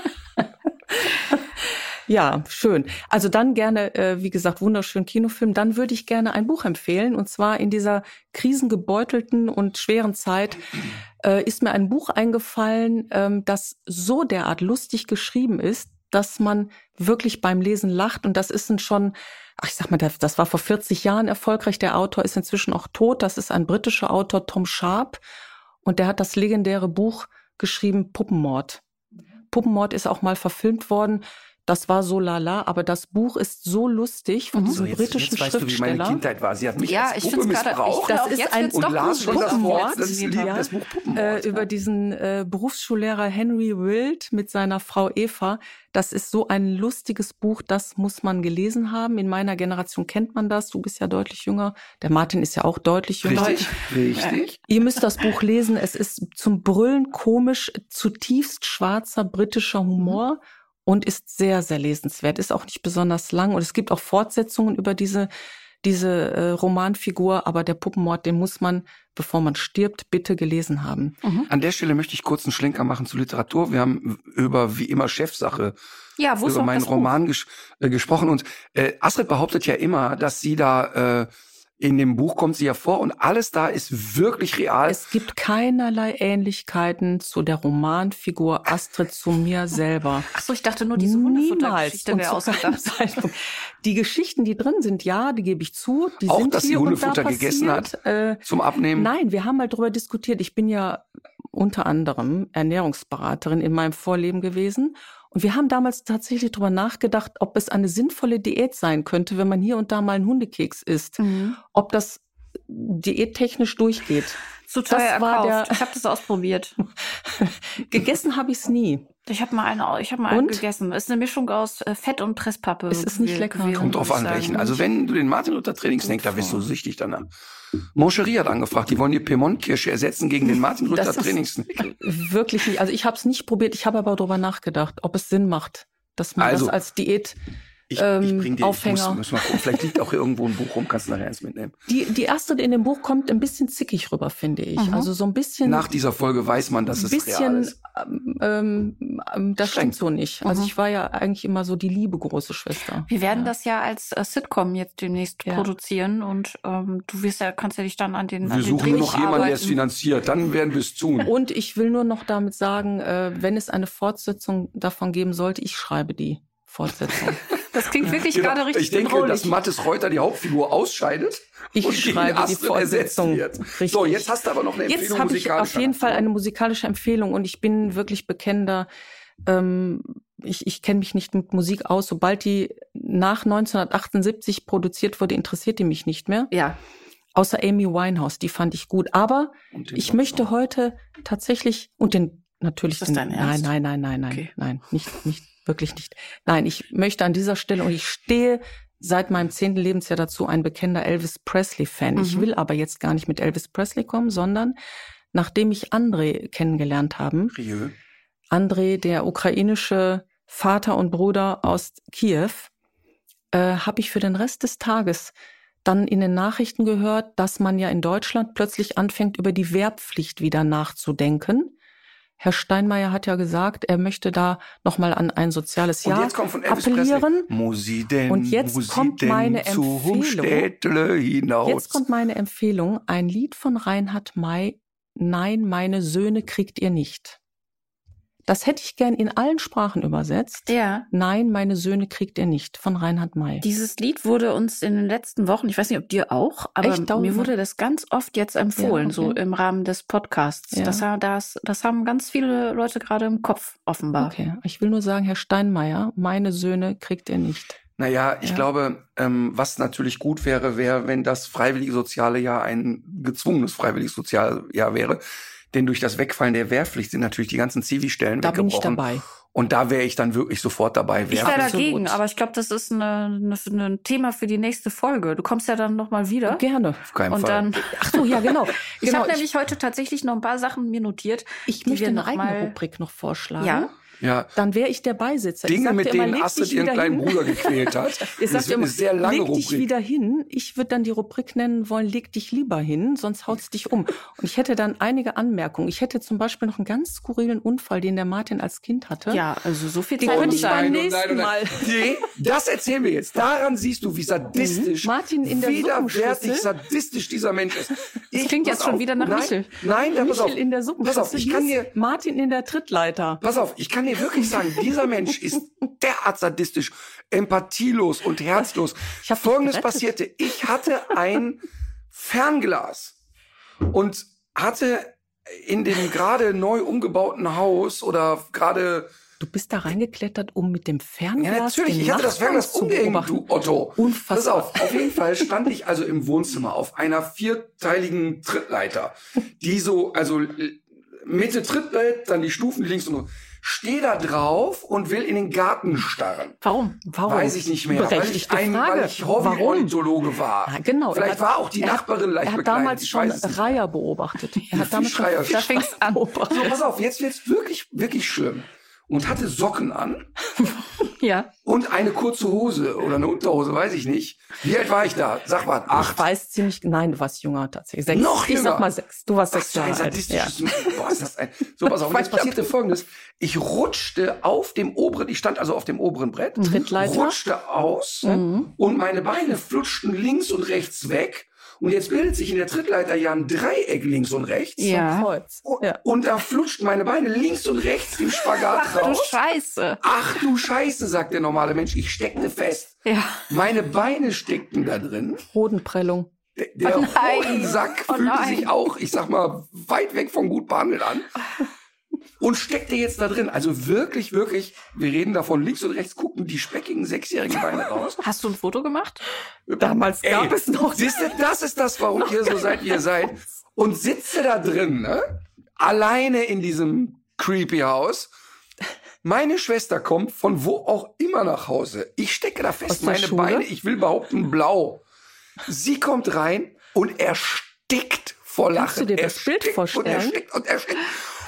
Ja, schön. Also dann gerne, äh, wie gesagt, wunderschön Kinofilm. Dann würde ich gerne ein Buch empfehlen und zwar in dieser krisengebeutelten und schweren Zeit äh, ist mir ein Buch eingefallen, ähm, das so derart lustig geschrieben ist, dass man wirklich beim Lesen lacht. Und das ist ein schon, ach, ich sag mal, das war vor 40 Jahren erfolgreich. Der Autor ist inzwischen auch tot. Das ist ein britischer Autor, Tom Sharp. Und der hat das legendäre Buch geschrieben, Puppenmord. Puppenmord ist auch mal verfilmt worden. Das war so lala, aber das Buch ist so lustig von So, diesem jetzt, britischen jetzt weißt du, wie meine Schriftsteller. Kindheit war. Sie hat mich Ja, als ich Puppe find's gerade- missbraucht ich- Das ist jetzt ein und doch las schon das. Wort, das, Lied, Ja. das Buch Puppenmord. äh, über diesen äh, Berufsschullehrer Henry Wild mit seiner Frau Eva. Das ist so ein lustiges Buch, das muss man gelesen haben. In meiner Generation kennt man das. Du bist ja deutlich jünger. Der Martin ist ja auch deutlich jünger. Richtig, richtig. Ihr müsst das Buch lesen. Es ist zum Brüllen komisch, zutiefst schwarzer britischer Humor und ist sehr, sehr lesenswert. Ist auch nicht besonders lang und es gibt auch Fortsetzungen über diese diese äh, Romanfigur, aber der Puppenmord, den muss man, bevor man stirbt, bitte gelesen haben. An der Stelle möchte ich kurz einen Schlenker machen zur Literatur. Wir haben über wie immer Chefsache Ja, wo ist über meinen? Roman ges äh, gesprochen und äh, Astrid behauptet ja immer, dass sie da äh, in dem Buch kommt sie ja vor und alles da ist wirklich real. Es gibt keinerlei Ähnlichkeiten zu der Romanfigur Astrid zu mir selber. Ach so, ich dachte nur, diese Niemals. Hundefuttergeschichte Und wäre ausgedacht. Zeitpunkt. Die Geschichten, die drin sind, ja, die gebe ich zu. Die Auch, sind dass sie hier und da Hundefutter gegessen passiert. Äh, zum Abnehmen. Nein, wir haben mal drüber diskutiert. Ich bin ja unter anderem Ernährungsberaterin in meinem Vorleben gewesen. Und wir haben damals tatsächlich drüber nachgedacht, ob es eine sinnvolle Diät sein könnte, wenn man hier und da mal einen Hundekeks isst. Mhm. Ob das diättechnisch durchgeht. Zu teuer Das war erkauft. der- Ich habe das ausprobiert. Gegessen habe ich es nie. Ich habe mal einen, au- ich habe mal einen gegessen. Ist eine Mischung aus äh, Fett und Presspappe. Es ist nicht lecker. gewesen, Kommt drauf an, welchen. Also wenn du den Martin Luther Trainingssnack, da bist du süchtig danach. Moncherie hat angefragt, die wollen die Piemont-Kirsche ersetzen gegen den Martin Luther Trainingssnack. Wirklich nicht. Also ich habe es nicht probiert. Ich habe aber drüber nachgedacht, ob es Sinn macht, dass man Also, das als Diät. Ich, Ähm, ich bring dir, ich Aufhänger. muss, muss mal gucken, vielleicht liegt auch hier irgendwo ein Buch rum, kannst du nachher eins mitnehmen. Die, die erste in dem Buch kommt ein bisschen zickig rüber, finde ich. Mhm. Also so ein bisschen. Nach dieser Folge weiß man, dass es real bisschen, ist. ähm, ähm, das Streng. stimmt so nicht. Also Mhm. ich war ja eigentlich immer so die liebe große Schwester. Wir werden ja. das ja als äh, Sitcom jetzt demnächst Ja. produzieren und ähm, du wirst ja, kannst ja dich dann an den, an Wir den suchen nur Drehbuch noch jemanden, der es finanziert. Dann werden wir es tun. Und ich will nur noch damit sagen, äh, wenn es eine Fortsetzung davon geben sollte, ich schreibe die Fortsetzung. Das klingt wirklich Genau. gerade richtig ich denke, bedrohlich. dass Mathis Reuter die Hauptfigur ausscheidet Ich und schreibe die ersetzt Fortsetzung. Richtig. So, jetzt hast du aber noch eine Empfehlung Jetzt habe ich auf jeden Fall eine musikalische Empfehlung und ich bin wirklich bekennender. Ähm, ich ich kenne mich nicht mit Musik aus. Sobald die nach 1978 produziert wurde, interessiert die mich nicht mehr. ja, Außer Amy Winehouse, die fand ich gut. Aber ich möchte heute tatsächlich und den natürlich Ist das dein nein, Ernst? nein, nein, nein, nein, Okay. nein, nicht, nicht wirklich nicht. Nein, ich möchte an dieser Stelle und ich stehe seit meinem zehnten Lebensjahr dazu ein bekennender Elvis Presley Fan. Ich Mhm. will aber jetzt gar nicht mit Elvis Presley kommen, sondern nachdem ich André kennengelernt habe, Rieu. André, der ukrainische Vater und Bruder aus Kiew, äh, habe ich für den Rest des Tages dann in den Nachrichten gehört, dass man ja in Deutschland plötzlich anfängt, über die Wehrpflicht wieder nachzudenken. Herr Steinmeier hat ja gesagt, er möchte da nochmal an ein soziales Und Jahr jetzt kommt von Elvis appellieren. Denn, Und jetzt kommt meine Empfehlung. Jetzt kommt meine Empfehlung, ein Lied von Reinhard May, Nein, meine Söhne kriegt ihr nicht. Das hätte ich gern in allen Sprachen übersetzt. ja. Nein, meine Söhne kriegt ihr nicht von Reinhard May. Dieses Lied wurde uns in den letzten Wochen, ich weiß nicht, ob dir auch, aber Echt? Mir wurde das ganz oft jetzt empfohlen, Ja, so okay. im Rahmen des Podcasts. Ja. Das, das, das haben ganz viele Leute gerade im Kopf, offenbar. Okay, ich will nur sagen, Herr Steinmeier, meine Söhne kriegt ihr nicht. Naja, ich Ja. glaube, ähm, was natürlich gut wäre, wäre, wenn das freiwillige soziale Jahr ein gezwungenes freiwilliges Sozialjahr wäre. Denn durch das Wegfallen der Wehrpflicht sind natürlich die ganzen Zivi-Stellen Da bin ich weggebrochen. dabei. Und da wäre ich dann wirklich sofort dabei. Ich wäre dagegen, aber ich glaube, das ist eine, eine, ein Thema für die nächste Folge. Du kommst ja dann nochmal wieder. Gerne. Auf keinen Und Fall. dann, Ach so, ja, genau. ich genau. habe nämlich heute tatsächlich noch ein paar Sachen mir notiert. ich, möchte eine noch eigene mal- Rubrik noch vorschlagen. Ja. Ja. dann wäre ich der Beisitzer. ich Dinge, sag mit dir immer, denen leg Astrid dich ihren kleinen hin. Bruder gequält hat. Ich das sag wird eine immer, sehr lange leg dich Rubrik. wieder hin. Ich würde dann die Rubrik nennen wollen, leg dich lieber hin, sonst haut's dich um. Und ich hätte dann einige Anmerkungen. Ich hätte zum Beispiel noch einen ganz skurrilen Unfall, den der Martin als Kind hatte. Ja, also so viel Die Zeit könnte ich beim nächsten Mal. Nee, das erzählen wir jetzt. Daran siehst du, wie sadistisch, Mhm. Martin in der widerwärtig Suppenschüssel. sadistisch dieser Mensch ist. Ich, klingt pass jetzt schon auf, wieder nach nein, Michel. Nein, dann pass auf. Michel in der Suppe. Pass auf, ich kann dir, Martin in der Trittleiter. pass auf, ich kann dir wirklich sagen, dieser Mensch ist derart sadistisch, empathielos und herzlos. Ich Folgendes passierte. Ich hatte ein Fernglas und hatte in dem gerade neu umgebauten Haus oder gerade Du bist da reingeklettert, um mit dem Fernglas Ja, natürlich. den Ich hatte das Fernglas zu umgehängt, du Otto. Unfassbar. Pass auf, auf jeden Fall stand ich also im Wohnzimmer auf einer vierteiligen Trittleiter, die so, also äh, Mitte Trittbrett, dann die Stufen links und rechts. Stehe da drauf und will in den Garten starren. Warum? Warum? Weiß ich nicht mehr, weil ich, Berechtigte ein, Frage. weil ich Hobby-Ornithologe war. Ja, genau. Vielleicht hat- war auch die er hat- Nachbarin leicht Er hat damals ich schon. Reiher beobachtet. Er hat damals schon Fischreiher. Fischreiher Da fängt's an. beobachtet. So, pass auf, jetzt wird's wirklich, wirklich schlimm. Und hatte Socken an Ja. und eine kurze Hose oder eine Unterhose, weiß ich nicht. Wie alt war ich da? Sag mal, Ich acht. weiß ziemlich, nein, du warst jünger tatsächlich. Sechs. Noch Ich jünger? sag mal sechs. Du warst sechs Jahre alt. Ja. Boah, ist das ein. So, pass auf. Und jetzt passierte folgendes. Ich rutschte auf dem oberen, ich stand also auf dem oberen Brett, Trittleiter. rutschte aus Mhm. und meine Beine flutschten links und rechts weg. Und jetzt bildet sich in der Trittleiter ja ein Dreieck links und rechts. Ja. Kreuz. Und, Ja. und da flutschten meine Beine links und rechts im Spagat Ach du raus. Scheiße. Ach du Scheiße, sagt der normale Mensch. Ich steckte fest. Ja. Meine Beine steckten da drin. Hodenprellung. Der, der Oh. Hodensack Oh fühlte sich auch, ich sag mal, weit weg von gut behandelt an. Und steckte jetzt da drin. Also wirklich, wirklich, wir reden davon, links und rechts gucken die speckigen sechsjährigen Beine raus. Hast du ein Foto gemacht? Damals gab es noch. Siehst du, das ist das, warum ihr so seid, wie ihr seid. Und sitze da drin, ne? Alleine in diesem creepy Haus. Meine Schwester kommt von wo auch immer nach Hause. Ich stecke da fest, meine Schule? Beine, ich will behaupten, blau. Sie kommt rein und erstickt vor Lachen. Kannst du dir das Er Bild stickt Und er vorstellen? stickt und er stickt.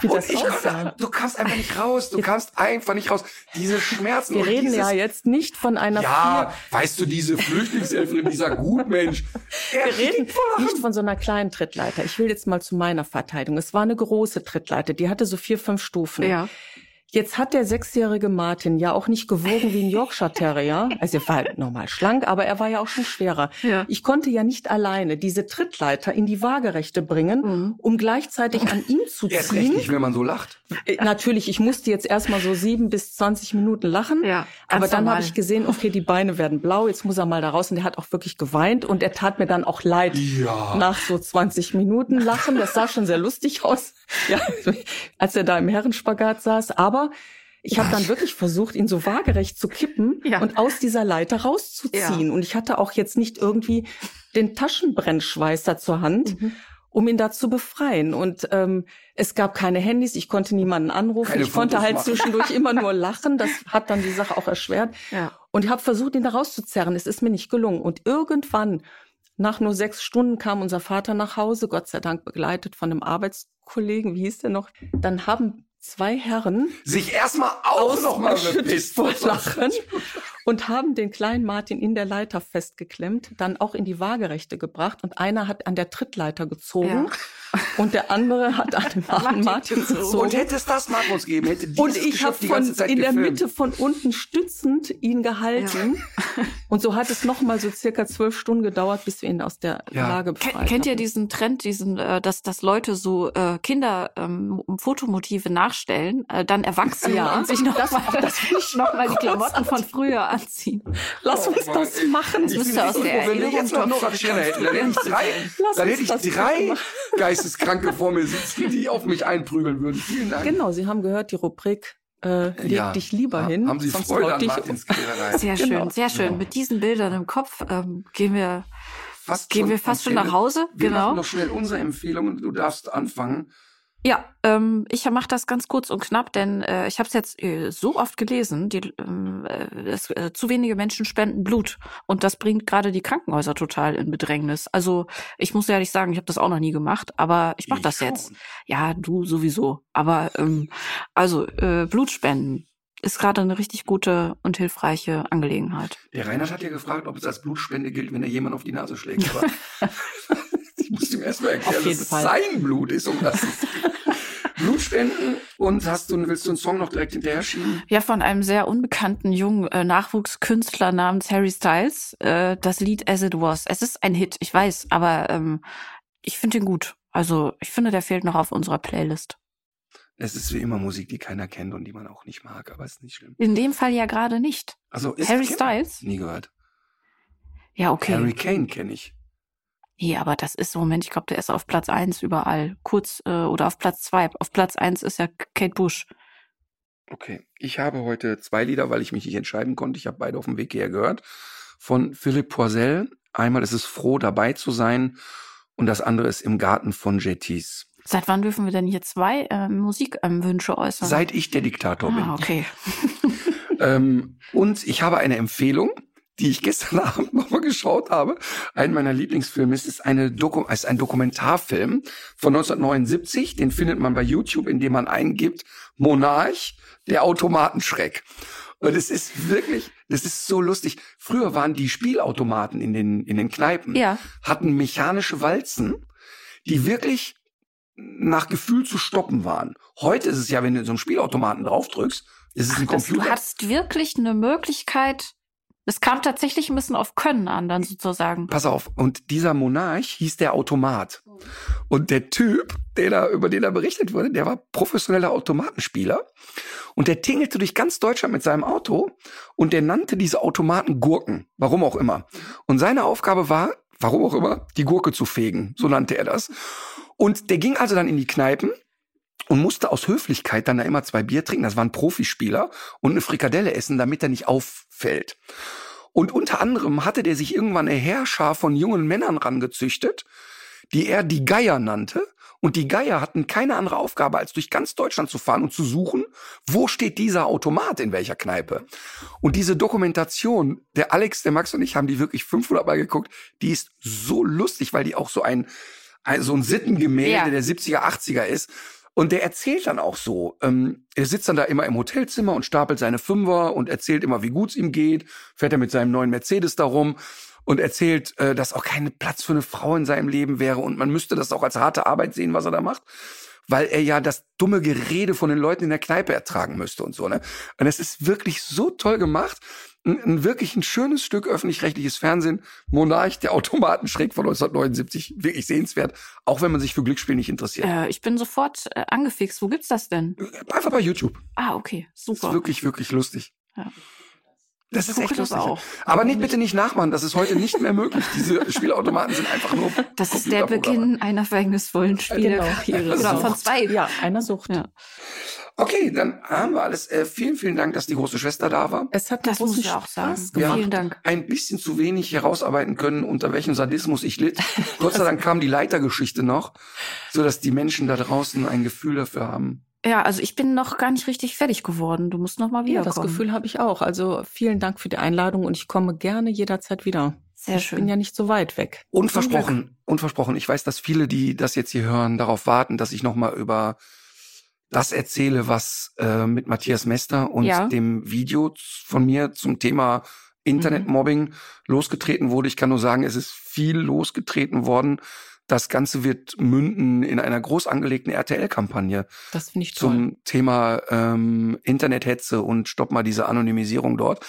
Wie und das ich aussah? konnte, du kannst einfach nicht raus. Du kannst einfach nicht raus. Diese Schmerzen. Wir reden dieses, ja jetzt nicht von einer ja, weißt du, diese Flüchtlingshelferin, dieser Gutmensch. Wir reden nicht von so einer kleinen Trittleiter. Ich will jetzt mal zu meiner Verteidigung. Es war eine große Trittleiter, die hatte so vier, fünf Stufen. Ja. Jetzt hat der sechsjährige Martin ja auch nicht gewogen wie ein Yorkshire Terrier. Also er war halt normal schlank, aber er war ja auch schon schwerer. Ja. Ich konnte ja nicht alleine diese Trittleiter in die Waagerechte bringen, Mhm. um gleichzeitig an ihm zu Erst recht ziehen. nicht, wenn man so lacht. Äh, Natürlich, ich musste jetzt erstmal so sieben bis zwanzig Minuten lachen. Ja, aber dann habe ich gesehen, okay, die Beine werden blau, jetzt muss er mal da raus. Und er hat auch wirklich geweint und er tat mir dann auch leid. Ja. Nach so 20 Minuten Lachen, das sah schon sehr lustig aus, ja, als er da im Herrenspagat saß. Aber ich habe dann wirklich versucht, ihn so waagerecht zu kippen Ja. und aus dieser Leiter rauszuziehen. Und ich hatte auch jetzt nicht irgendwie den Taschenbrennschweißer zur Hand, Mhm. um ihn da zu befreien. Und ähm, es gab keine Handys, ich konnte niemanden anrufen, Keine ich konnte Fotos halt machen. zwischendurch immer nur lachen. Das hat dann die Sache auch erschwert. Ja. Und ich habe versucht, ihn da rauszuzerren. Es ist mir nicht gelungen. Und irgendwann, nach nur sechs Stunden, kam unser Vater nach Hause, Gott sei Dank begleitet von einem Arbeitskollegen. Wie hieß der noch? Dann haben zwei Herren Sich erstmal auch noch mal ausgeschüttet bepisst. vor Lachen und haben den kleinen Martin in der Leiter festgeklemmt, dann auch in die Waagerechte gebracht und einer hat an der Trittleiter gezogen und der andere hat an den Martin Martin gezogen. gezogen. Und hätte es das Smartphones gegeben, hätte dieses Und ich habe von in der gefilmt. Mitte von unten stützend ihn gehalten. Und so hat es noch mal so circa zwölf Stunden gedauert, bis wir ihn aus der Ja. Lage Ken- befreit Kennt ihr diesen Trend, diesen, äh, dass, dass Leute so äh, Kinder ähm, Fotomotive nachstellen, äh, dann erwachsen Ja, und sich noch das- mal, das noch mal die Klamotten von früher anziehen? Lass uns Oh das Mann. machen. Das müsste aus der wenn wir jetzt noch Nora Tschirner hätten, dann hätte ich drei, Lass dann uns hätte ich das drei machen. Geisteskranke vor mir sitzen, die auf mich einprügeln würden. Vielen Dank. Genau, Sie haben gehört, die Rubrik äh, leg Ja. dich lieber Ha- hin. Haben Sie sonst Freude an dich Martins Quälerei? Sehr Genau. schön, sehr schön. Mit diesen Bildern im Kopf ähm, gehen wir Fast gehen wir fast schon nach Hause. Wir genau. machen noch schnell unsere Empfehlungen. Du darfst anfangen. Ja, ähm, ich mache das ganz kurz und knapp, denn äh, ich habe es jetzt äh, so oft gelesen, die, ähm, äh, es, äh, zu wenige Menschen spenden Blut und das bringt gerade die Krankenhäuser total in Bedrängnis. Also ich muss ehrlich sagen, ich habe das auch noch nie gemacht, aber ich mache das schon. jetzt. Ja, du sowieso. Aber ähm, also äh, Blutspenden ist gerade eine richtig gute und hilfreiche Angelegenheit. Der Reinhard hat ja gefragt, ob es als Blutspende gilt, wenn er jemand auf die Nase schlägt. Aber ich muss ihm erstmal erklären, dass es Fall. sein Blut ist, um das es. Blutspenden und hast du, willst du einen Song noch direkt hinterher schieben? Ja, von einem sehr unbekannten jungen äh, Nachwuchskünstler namens Harry Styles. Äh, das Lied As It Was. Es ist ein Hit, ich weiß, aber ähm, ich finde ihn gut. Also ich finde, der fehlt noch auf unserer Playlist. Es ist wie immer Musik, die keiner kennt und die man auch nicht mag, aber ist nicht schlimm. In dem Fall ja gerade nicht. Also ist Harry Styles? Nie gehört. Ja, okay. Harry Kane kenne ich. Nee, aber das ist so, Moment, ich glaube, der ist auf Platz eins überall. Kurz äh, oder auf Platz zwei. Auf Platz eins ist ja Kate Bush. Okay. Ich habe heute zwei Lieder, weil ich mich nicht entscheiden konnte. Ich habe beide auf dem Weg hierher gehört. Von Philipp Poisel. Einmal ist es froh, dabei zu sein. Und das andere ist im Garten von Jetties. Seit wann dürfen wir denn hier zwei äh, Musikwünsche äußern? Seit ich der Diktator bin. ah, okay. Ähm, und ich habe eine Empfehlung, die ich gestern Abend nochmal geschaut habe. Ein meiner Lieblingsfilme ist, ist, eine Doku ist ein Dokumentarfilm von 1979. Den findet man bei YouTube, indem man eingibt Monarch, der Automatenschreck. Und es ist wirklich, das ist so lustig. Früher waren die Spielautomaten in den, in den Kneipen, Ja. hatten mechanische Walzen, die wirklich nach Gefühl zu stoppen waren. Heute ist es ja, wenn du in so einem Spielautomaten draufdrückst, ist es ein Das, Computer. du hattest wirklich eine Möglichkeit. Es kam tatsächlich ein bisschen auf Können an, dann sozusagen. Pass auf, und dieser Monarch hieß der Automat. Und der Typ, der da, über den da berichtet wurde, der war professioneller Automatenspieler. Und der tingelte durch ganz Deutschland mit seinem Auto und der nannte diese Automaten Gurken. Warum auch immer. Und seine Aufgabe war, warum auch immer, die Gurke zu fegen. So nannte er das. Und der ging also dann in die Kneipen und musste aus Höflichkeit dann da immer zwei Bier trinken. Das waren Profispieler und eine Frikadelle essen, damit er nicht auffällt. Und unter anderem hatte der sich irgendwann eine Heerschar von jungen Männern rangezüchtet, die er die Geier nannte. Und die Geier hatten keine andere Aufgabe, als durch ganz Deutschland zu fahren und zu suchen, wo steht dieser Automat in welcher Kneipe. Und diese Dokumentation, der Alex, der Max und ich haben die wirklich 500 Mal geguckt, die ist so lustig, weil die auch so ein, ein so ein Sittengemälde Ja. der 70er, 80er ist. Und der erzählt dann auch so, ähm, er sitzt dann da immer im Hotelzimmer und stapelt seine Fünfer und erzählt immer, wie gut's ihm geht, fährt er mit seinem neuen Mercedes darum und erzählt, äh, dass auch kein Platz für eine Frau in seinem Leben wäre und man müsste das auch als harte Arbeit sehen, was er da macht, weil er ja das dumme Gerede von den Leuten in der Kneipe ertragen müsste und so. Ne? Und es ist wirklich so toll gemacht. Ein, ein wirklich ein schönes Stück öffentlich-rechtliches Fernsehen. Monarch, der Automatenschreck von 1979. Wirklich sehenswert. Auch wenn man sich für Glücksspiel nicht interessiert. Äh, ich bin sofort äh, angefixt. Wo gibt's das denn? Einfach bei YouTube. Ah, okay. Super. ist wirklich, wirklich lustig. Ja. Das ist echt lustig. auch. Aber nicht bitte nicht nachmachen, das ist heute nicht mehr möglich. Diese Spielautomaten sind einfach nur. Das ist der. Beginn einer verhängnisvollen Spielerkarriere. Genau. Oder von zwei. Ja, einer Sucht. Ja. Okay, dann haben wir alles. Äh, vielen, vielen Dank, dass die große Schwester da war. Es hat Das muss ich auch sagen. Wir Vielen haben Dank. ein bisschen zu wenig herausarbeiten können, unter welchem Sadismus ich litt. Gott sei Dank kam die Leitergeschichte noch, so dass die Menschen da draußen ein Gefühl dafür haben. Ja, also ich bin noch gar nicht richtig fertig geworden. Du musst noch mal Ja, wiederkommen. das Gefühl habe ich auch. Also vielen Dank für die Einladung und ich komme gerne jederzeit wieder. Sehr ich schön. bin ja nicht so weit weg. Unversprochen, unversprochen. Ich weiß, dass viele, die das jetzt hier hören, darauf warten, dass ich nochmal über das erzähle, was äh, mit Matthias Mester und Ja. dem Video von mir zum Thema Internetmobbing losgetreten wurde. Ich kann nur sagen, es ist viel losgetreten worden. Das Ganze wird münden in einer groß angelegten RTL-Kampagne Das finde ich toll. zum Thema ähm, Internethetze und stopp mal diese Anonymisierung dort.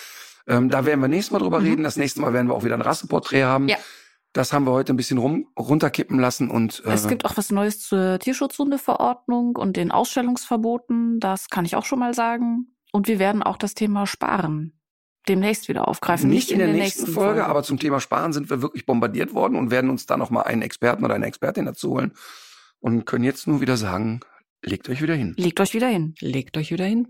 Ähm, da werden wir nächstes Mal drüber Mhm. reden. Das nächste Mal werden wir auch wieder ein Rasseporträt haben. Ja. Das haben wir heute ein bisschen rum, runterkippen lassen und äh, Es gibt auch was Neues zur Tierschutzhundeverordnung und den Ausstellungsverboten. Das kann ich auch schon mal sagen. Und wir werden auch das Thema Sparen demnächst wieder aufgreifen. nicht in der nächsten, Folge, aber zum Thema Sparen sind wir wirklich bombardiert worden und werden uns da noch mal einen Experten oder eine Expertin dazu holen und können jetzt nur wieder sagen, legt euch wieder hin. Legt euch wieder hin. Legt euch wieder hin.